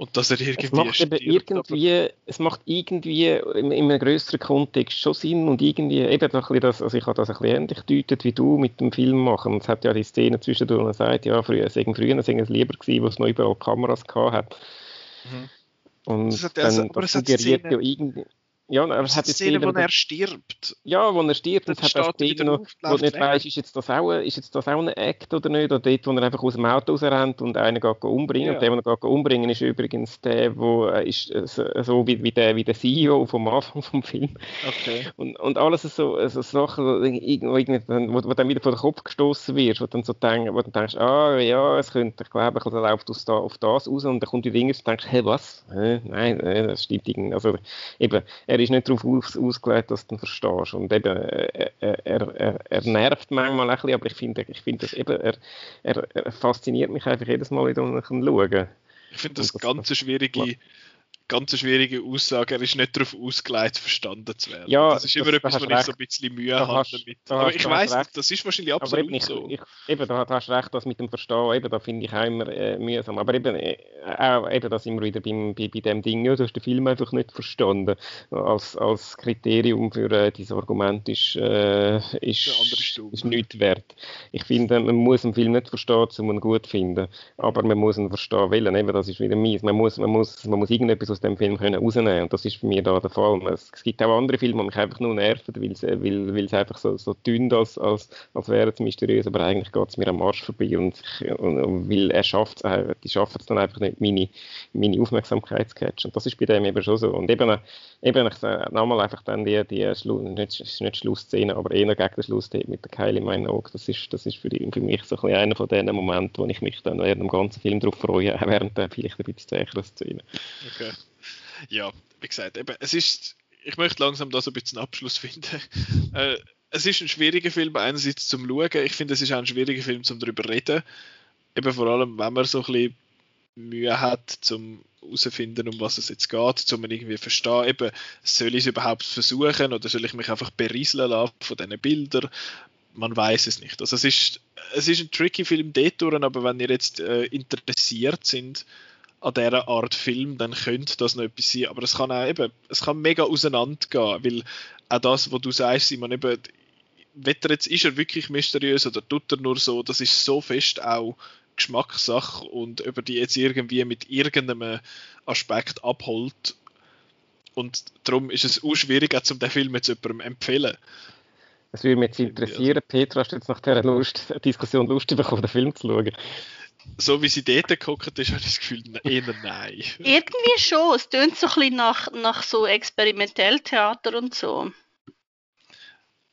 und dass er irgendwie es macht stirbt, irgendwie, es macht irgendwie in, in, einem größeren Kontext schon Sinn und irgendwie eben ein bisschen das, also ich habe das ein bisschen ähnlich deutet wie du mit dem Film machen. Und es hat ja die Szene zwischendurch und sagt, ja, früher, es früher es lieber gewesen, wo es noch überall Kameras gehabt hat. Mhm. Und das hat dann, also, das suggeriert ja irgendwie ja, aber es hat jetzt Szene, wo er stirbt. Ja, wo er stirbt, und es hat auch Szene noch, wo du nicht weißt, ist jetzt, das auch, ist jetzt das auch ein Act oder nicht, oder dort, wo er einfach aus dem Auto rausrennt und einen geht umbringen. Ja. Und der, den er geht umbringen, ist übrigens der, wo äh, ist äh, so wie, wie, der, wie der CEO vom Anfang vom Film. Okay. Und, und alles so, so Sachen, wo, wo, wo dann wieder vor den Kopf gestoßen wird, wo dann so denk, wo dann denkst, ah ja, es könnte, ich glaube, er läuft aus da, auf das raus und dann kommt die Dinge und denkst, hey, was? Hä? Nein, das stimmt irgendwie. Also eben, er er ist nicht darauf aus, ausgelegt, dass du ihn verstehst. Und eben, er, er, er, er nervt manchmal ein bisschen, aber ich finde, ich finde das eben, er, er, er fasziniert mich einfach jedes Mal wieder, wenn ich ihn schaue. Ich finde das, das ganz schwierige ganz schwierige Aussage. Er ist nicht darauf ausgelegt, verstanden zu werden. Ja, das ist immer das, etwas, wo ich so ein bisschen Mühe da habe damit. Aber ich weiß, das ist wahrscheinlich absolut eben, so. Ich, eben, da, hast du recht, das mit dem Verstehen, eben, da finde ich auch immer äh, mühsam. Aber eben, äh, auch eben, da sind wir wieder beim, bei, bei dem Ding, ja, du hast den Film einfach nicht verstanden. Als, als Kriterium für äh, dieses Argument ist, äh, ist, ist nichts wert. Ich finde, man muss einen Film nicht verstehen, um ihn gut zu finden. Aber man muss ihn verstehen wollen. Eben, das ist wieder mies. Man muss, man muss, man muss irgendetwas aus dem Film können rausnehmen Und das ist bei mir da der Fall. Es, es gibt auch andere Filme, die mich einfach nur nerven, weil sie weil, weil einfach so, so dünn als, als, als wären sie mysteriös, aber eigentlich geht es mir am Arsch vorbei. Und, und, und weil er schafft es, die schaffen es dann einfach nicht, meine, meine Aufmerksamkeit zu catchen. Und das ist bei dem eben schon so. Und eben, eben ich nochmal einfach dann die, die Schlu nicht, nicht Schlussszene, aber eher gegen den Schluss mit der Keile in meinen Augen. Das ist, das ist für, die, für mich so ein einer von den Momenten, wo ich mich dann während dem ganzen Film darauf freue, <laughs> während der vielleicht ein bisschen zäheren Szene. Okay ja, wie gesagt, eben, es ist, ich möchte langsam da so ein bisschen Abschluss finden. <laughs> äh, es ist ein schwieriger Film, einerseits zum Schauen. Ich finde, es ist auch ein schwieriger Film zum darüber reden. Eben vor allem, wenn man so ein bisschen Mühe hat, zum herauszufinden, um was es jetzt geht, um irgendwie verstehen, eben, soll ich es überhaupt versuchen oder soll ich mich einfach berieseln lassen von diesen Bildern? Man weiß es nicht. Also es ist, es ist ein tricky Film dort, aber wenn ihr jetzt äh, interessiert sind, an dieser Art Film, dann könnte das noch etwas sein. Aber es kann auch eben, es kann mega auseinandergehen, weil auch das, was du sagst, Simon, eben, weder jetzt ist er wirklich mysteriös oder tut er nur so, das ist so fest auch Geschmackssache und über die jetzt irgendwie mit irgendeinem Aspekt abholt. Und darum ist es auch schwierig, auch zum den Film jetzt jemandem empfehlen. Es würde mich jetzt interessieren, Petra, hast du jetzt nach dieser Lust, Diskussion Lust bekommen, den Film zu schauen? So wie sie dort geguckt ist, habe ich das Gefühl, eher nein. Irgendwie schon. Es tönt so ein bisschen nach, nach so Experimentelltheater und so.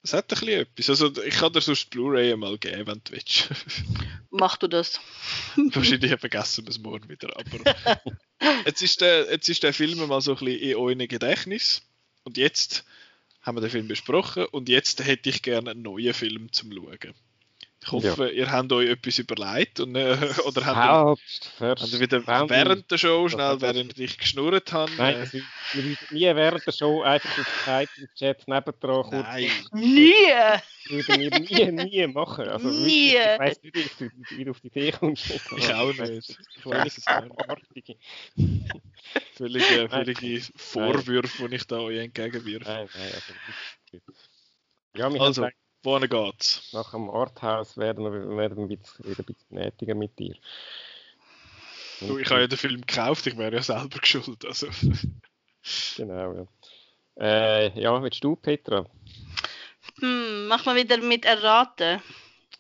Es hat ein bisschen etwas. Also, ich kann dir sonst Blu-ray mal geben, wenn du willst. Mach du das. <laughs> Wahrscheinlich vergessen wir es morgen wieder. Aber <laughs> jetzt, ist der, jetzt ist der Film mal so ein bisschen in eurem Gedächtnis. Und jetzt haben wir den Film besprochen. Und jetzt hätte ich gerne einen neuen Film zum Schauen. Ich hoffe, ja. ihr habt euch etwas überlegt und, äh, <laughs> oder habt ihr, habt ihr wieder während der Show schnell, während ich geschnurrt habe. Nein, äh, nie während der Show einfach auf Zeit im Chat nebendran kurz. Nein. Nie! Würden wir nie, nie machen. Also, nie! Ich weiss nicht, wie du auf die Idee kommst. Ich auch nicht. Ich weiß es nicht. Völlige, völlige Vorwürfe, die ich da euch entgegenwirfe. Nein, nein, also, ja, wir also, Wohin geht's? Nach dem Arthouse werden wir, werden wir wieder ein bisschen gnädiger mit dir. Du, ich habe ja den Film gekauft, ich wäre ja selber <laughs> geschuld. Also. genau, ja. Äh, ja, willst du, Petra? Hm, mach mal wieder mit erraten.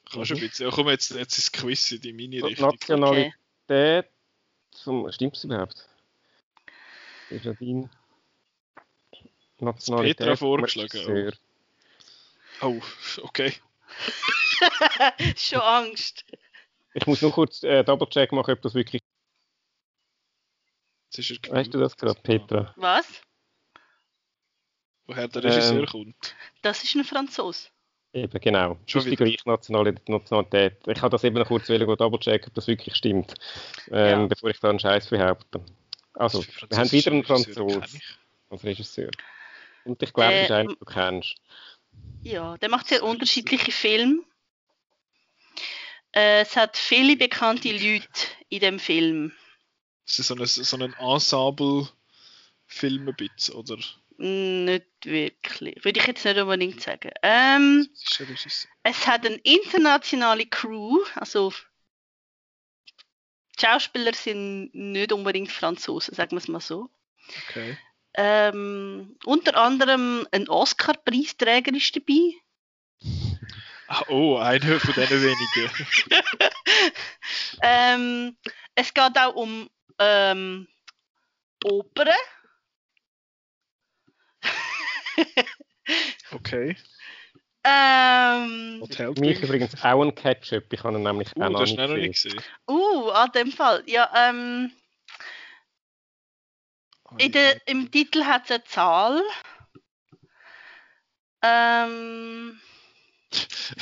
Kannst du ein bisschen. Ja, komm, jetzt, jetzt ist das Quiz in die Mini-Richtung. Nationalität. Okay. Zum, stimmt es überhaupt? Ist ja dein Nationalität. Petra vorgeschlagen. Oh, okay. <laughs> Schon Angst. Ich muss nur kurz äh, Double-Check machen, ob das wirklich. Ist er Weißt du das gerade, Petra? Was? Woher der Regisseur Ähm, kommt. Das ist ein Franzos. Eben, genau. Schon Schon die gleiche Nationali- Nationalität. Ich habe das eben noch kurz double-checken, ob das wirklich stimmt, ähm, Ja. bevor ich da einen Scheiß behaupte. Also, wir haben wieder einen französische Regisseure Franzos kenn ich? als Regisseur. Und ich glaube, das ist Äh, einer, den du kennst. Ja, der macht sehr unterschiedliche Filme. Äh, es hat viele bekannte Leute in dem Film. Ist das so ein, so ein Ensemble-Film ein bisschen, oder? Nicht wirklich. Würde ich jetzt nicht unbedingt sagen. Ähm, es hat eine internationale Crew. Also die Schauspieler sind nicht unbedingt Franzosen, sagen wir es mal so. Okay. Ähm, unter anderem ein Oscar-Preisträger ist dabei. Ah, oh, einer von diesen wenigen. <laughs> Ähm, es geht auch um ähm, Opern. <laughs> Okay. Ähm, mich übrigens auch ein Ketchup. Ich habe ihn nämlich Oh, auch noch das nicht gesehen. nicht gesehen. uh, an dem Fall. Ja, ähm, in der, im Titel hat es eine Zahl. Ähm,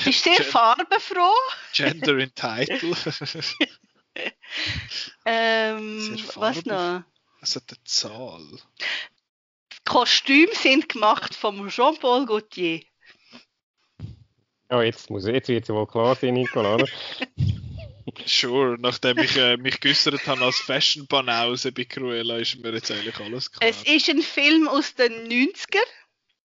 ist sehr Gen- farbenfroh. Gender in Title. <laughs> <laughs> Ähm, was noch? Es hat eine Zahl. Die Kostüme sind gemacht von Jean-Paul Gaultier. Ja, jetzt, muss, jetzt wird es wohl klar sein, Nicola. oder? <laughs> Sure, nachdem ich äh, mich geäußert habe als Fashion-Banause bei Cruella, ist mir jetzt eigentlich alles klar. Es ist ein Film aus den 90er.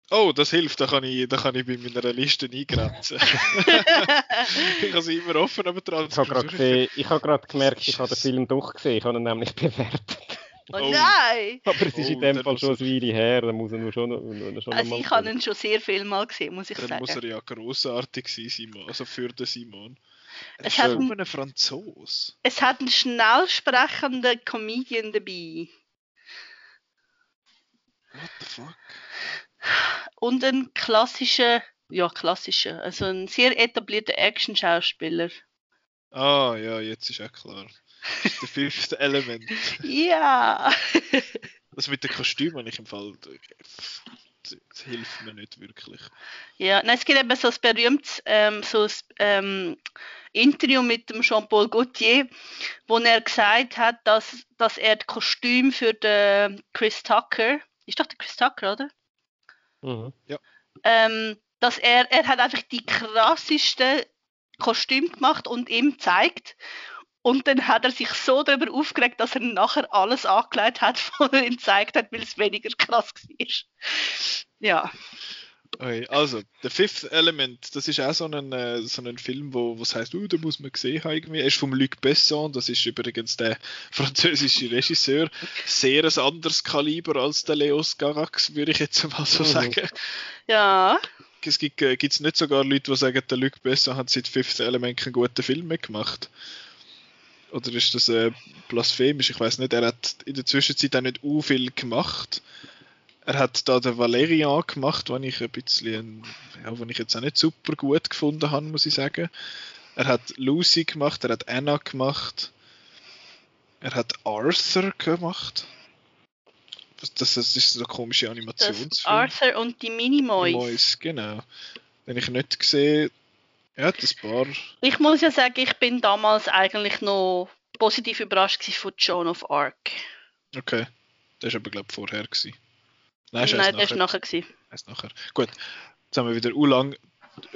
Oh, das hilft, da kann ich, da kann ich bei meiner Liste eingrenzen. <laughs> ich habe sie immer offen, aber dran. Ich habe gerade gesehen- ich habe gerade gemerkt, ich habe den Film doch gesehen. Ich habe ihn nämlich bewertet. Oh, Oh. nein! Aber es ist Oh, in dem dann Fall muss schon er- ein Weile her. Da muss er nur schon, nur schon Also mal ich habe ihn schon sehr viel mal gesehen, muss ich Dann sagen. muss er ja grossartig sein, Simon. Also für den Simon. Es ist hat nur ein- Franzos. Es hat einen schnell sprechenden Comedian dabei. What the fuck? Und einen klassischen, ja klassischen, also einen sehr etablierten Action-Schauspieler. Ah, ja, jetzt ist auch klar. Das ist der <laughs> Fifth Element. Ja! Das mit den Kostümen ich im Fall. Das, das hilft mir nicht wirklich. ja, nein, es gibt eben so ein berühmtes ähm, so ein, ähm, Interview mit dem Jean-Paul Gaultier, wo er gesagt hat, dass, dass er das Kostüm für den Chris Tucker, ist doch der Chris Tucker, oder? Mhm. ähm, dass er, er hat einfach die krassesten Kostüme gemacht und ihm gezeigt. Und dann hat er sich so darüber aufgeregt, dass er nachher alles angelegt hat, <laughs> was er ihm gezeigt hat, weil es weniger krass war. Ja, Okay, also, The Fifth Element, das ist auch so ein, äh, so ein Film, wo es heißt, uh, da muss man gesehen haben. Irgendwie. Er ist von Luc Besson, das ist übrigens der <laughs> französische Regisseur. Sehr ein anderes Kaliber als der Leos Garax, würde ich jetzt mal so Mhm. sagen. ja, Es gibt äh, gibt's nicht sogar Leute, die sagen, der Luc Besson hat seit Fifth Element keinen guten Film mehr gemacht. Oder ist das äh, blasphemisch? Ich weiß nicht. Er hat in der Zwischenzeit auch nicht u viel gemacht. Er hat da den Valerian gemacht, den ich ein bisschen, ja, den ich jetzt auch nicht super gut gefunden habe, muss ich sagen. Er hat Lucy gemacht, er hat Anna gemacht, er hat Arthur gemacht. Das, das, ist so eine komische das Animationsfilm. Arthur und die Minimoys. Mois, genau. Den ich nicht gesehen hat ein paar. Ich muss ja sagen, ich bin damals eigentlich noch positiv überrascht von Joan of Arc. Okay. Der ist aber, glaube ich, vorher. Gewesen. Nein, Nein, der ist nachher. gewesen. Erst nachher. Gut. Jetzt haben wir wieder lang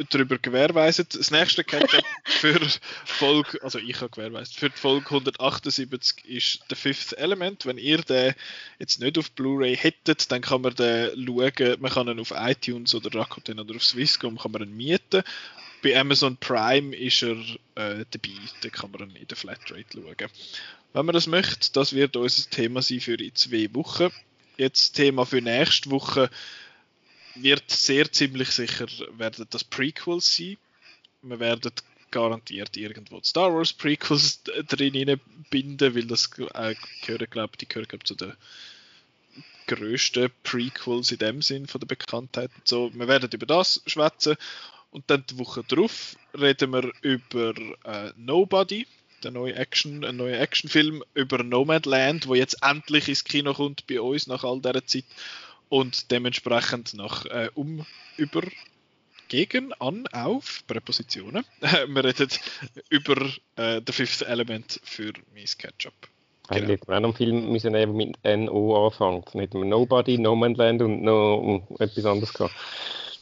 darüber gewährweiset. Das nächste Catch-up <laughs> für Folge, also ich habe gewährweistet, für die Folge 178 ist The Fifth Element. Wenn ihr den jetzt nicht auf Blu-ray hättet, dann kann man den schauen. Man kann ihn auf iTunes oder Rakuten oder auf Swisscom kann man ihn mieten. Bei Amazon Prime ist er äh, dabei. Da kann man in der Flatrate schauen. Wenn man das möchte, das wird unser Thema sein für in zwei Wochen. Jetzt Thema für nächste Woche wird sehr ziemlich sicher werden das Prequels sein. Wir werden garantiert irgendwo Star Wars Prequels drin binden, weil das äh, gehören, glaube die gehören glaub, zu den grössten Prequels in dem Sinn von der Bekanntheit. So, wir werden über das schwätzen und dann die Woche drauf reden wir über äh, Nobody, der neue Action, ein neuer Actionfilm über Nomadland, wo jetzt endlich ins Kino kommt bei uns nach all dieser Zeit und dementsprechend nach äh, um über gegen, an, auf, Präpositionen. <laughs> wir reden über äh, The Fifth Element für Miss Ketchup. Eigentlich hätten wir auch noch einen Film müssen mit NO anfangen. Dann hätten wir Nobody, No Man's Land und noch etwas anderes gehabt.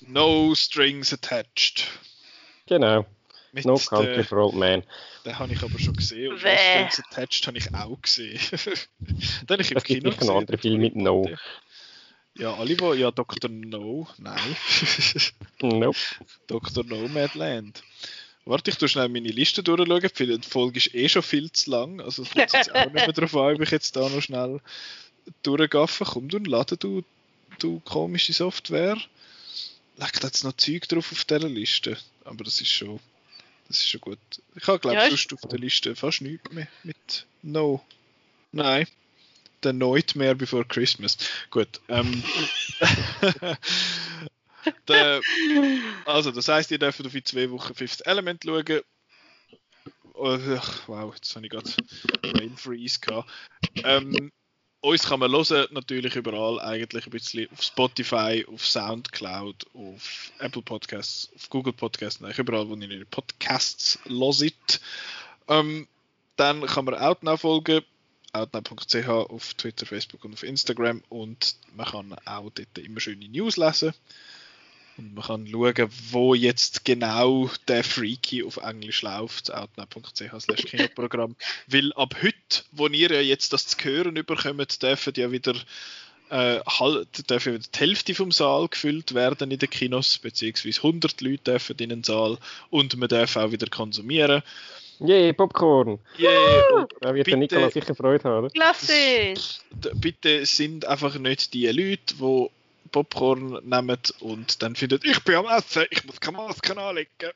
No Strings Attached. Genau. Mit No Country for Old Man. Den habe ich aber schon gesehen. Und No. Strings Attached habe ich auch gesehen. <laughs> den habe ich im Es gibt Kino sicher noch andere Filme mit No. Ja, alle, die, ja, Dr. No, nein. <laughs> Nope. Dr. Nomadland. Warte, ich tue schnell meine Liste durchschauen. Die Folge ist eh schon viel zu lang. Also es kommt jetzt auch nicht mehr darauf an, ob ich jetzt da noch schnell durchgaffe. Komm, du lade du, du komische Software. Leckt jetzt noch Zeug drauf auf dieser Liste. Aber das ist schon, das ist schon gut. Ich habe, glaube ich, Ja, sonst auf der Liste fast nichts mehr mit No. Nein. The Nightmare Before Christmas. Gut. Ähm, <laughs> der, also, das heisst, ihr dürft auf in zwei Wochen Fifth Element schauen. Oh, ach, wow, jetzt habe ich gerade Brain Freeze gehabt. Ähm, uns kann man hören, natürlich überall, eigentlich ein bisschen auf Spotify, auf Soundcloud, auf Apple Podcasts, auf Google Podcasts, eigentlich überall, wo ihr Podcasts loset. Ähm, dann kann man Outnow folgen, outnow.ch auf Twitter, Facebook und auf Instagram und man kann auch dort immer schöne News lesen. Und man kann schauen, wo jetzt genau der Freaky auf Englisch läuft, outnow.ch slash Kinoprogramm. <laughs> Weil ab heute, wo ihr ja jetzt das zu hören überkommt, dürfen ja wieder äh, halt, dürfen wieder die Hälfte vom Saal gefüllt werden in den Kinos, beziehungsweise 100 Leute dürfen in den Saal und man darf auch wieder konsumieren. Yay, Popcorn! Yeah, und Da wird der Bitte. Nikola sicher Freude haben? Klasse! d- bitte sind einfach nicht die Leute, die Popcorn nehmen und dann finden, ich bin am Essen, ich muss keine Maske anlegen.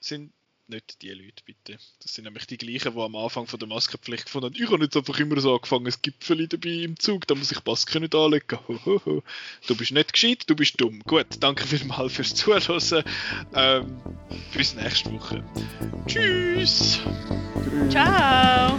Sind nicht die Leute, bitte. Das sind nämlich die gleichen, die am Anfang von der Maskenpflicht gefunden haben, ich habe jetzt einfach immer so angefangen, es Gipfel dabei im Zug, da muss ich Maske nicht anlegen. Hohoho. Du bist nicht gescheit, du bist dumm. Gut, danke vielmals fürs Zuhören. Ähm, bis nächste Woche. Tschüss! Ciao!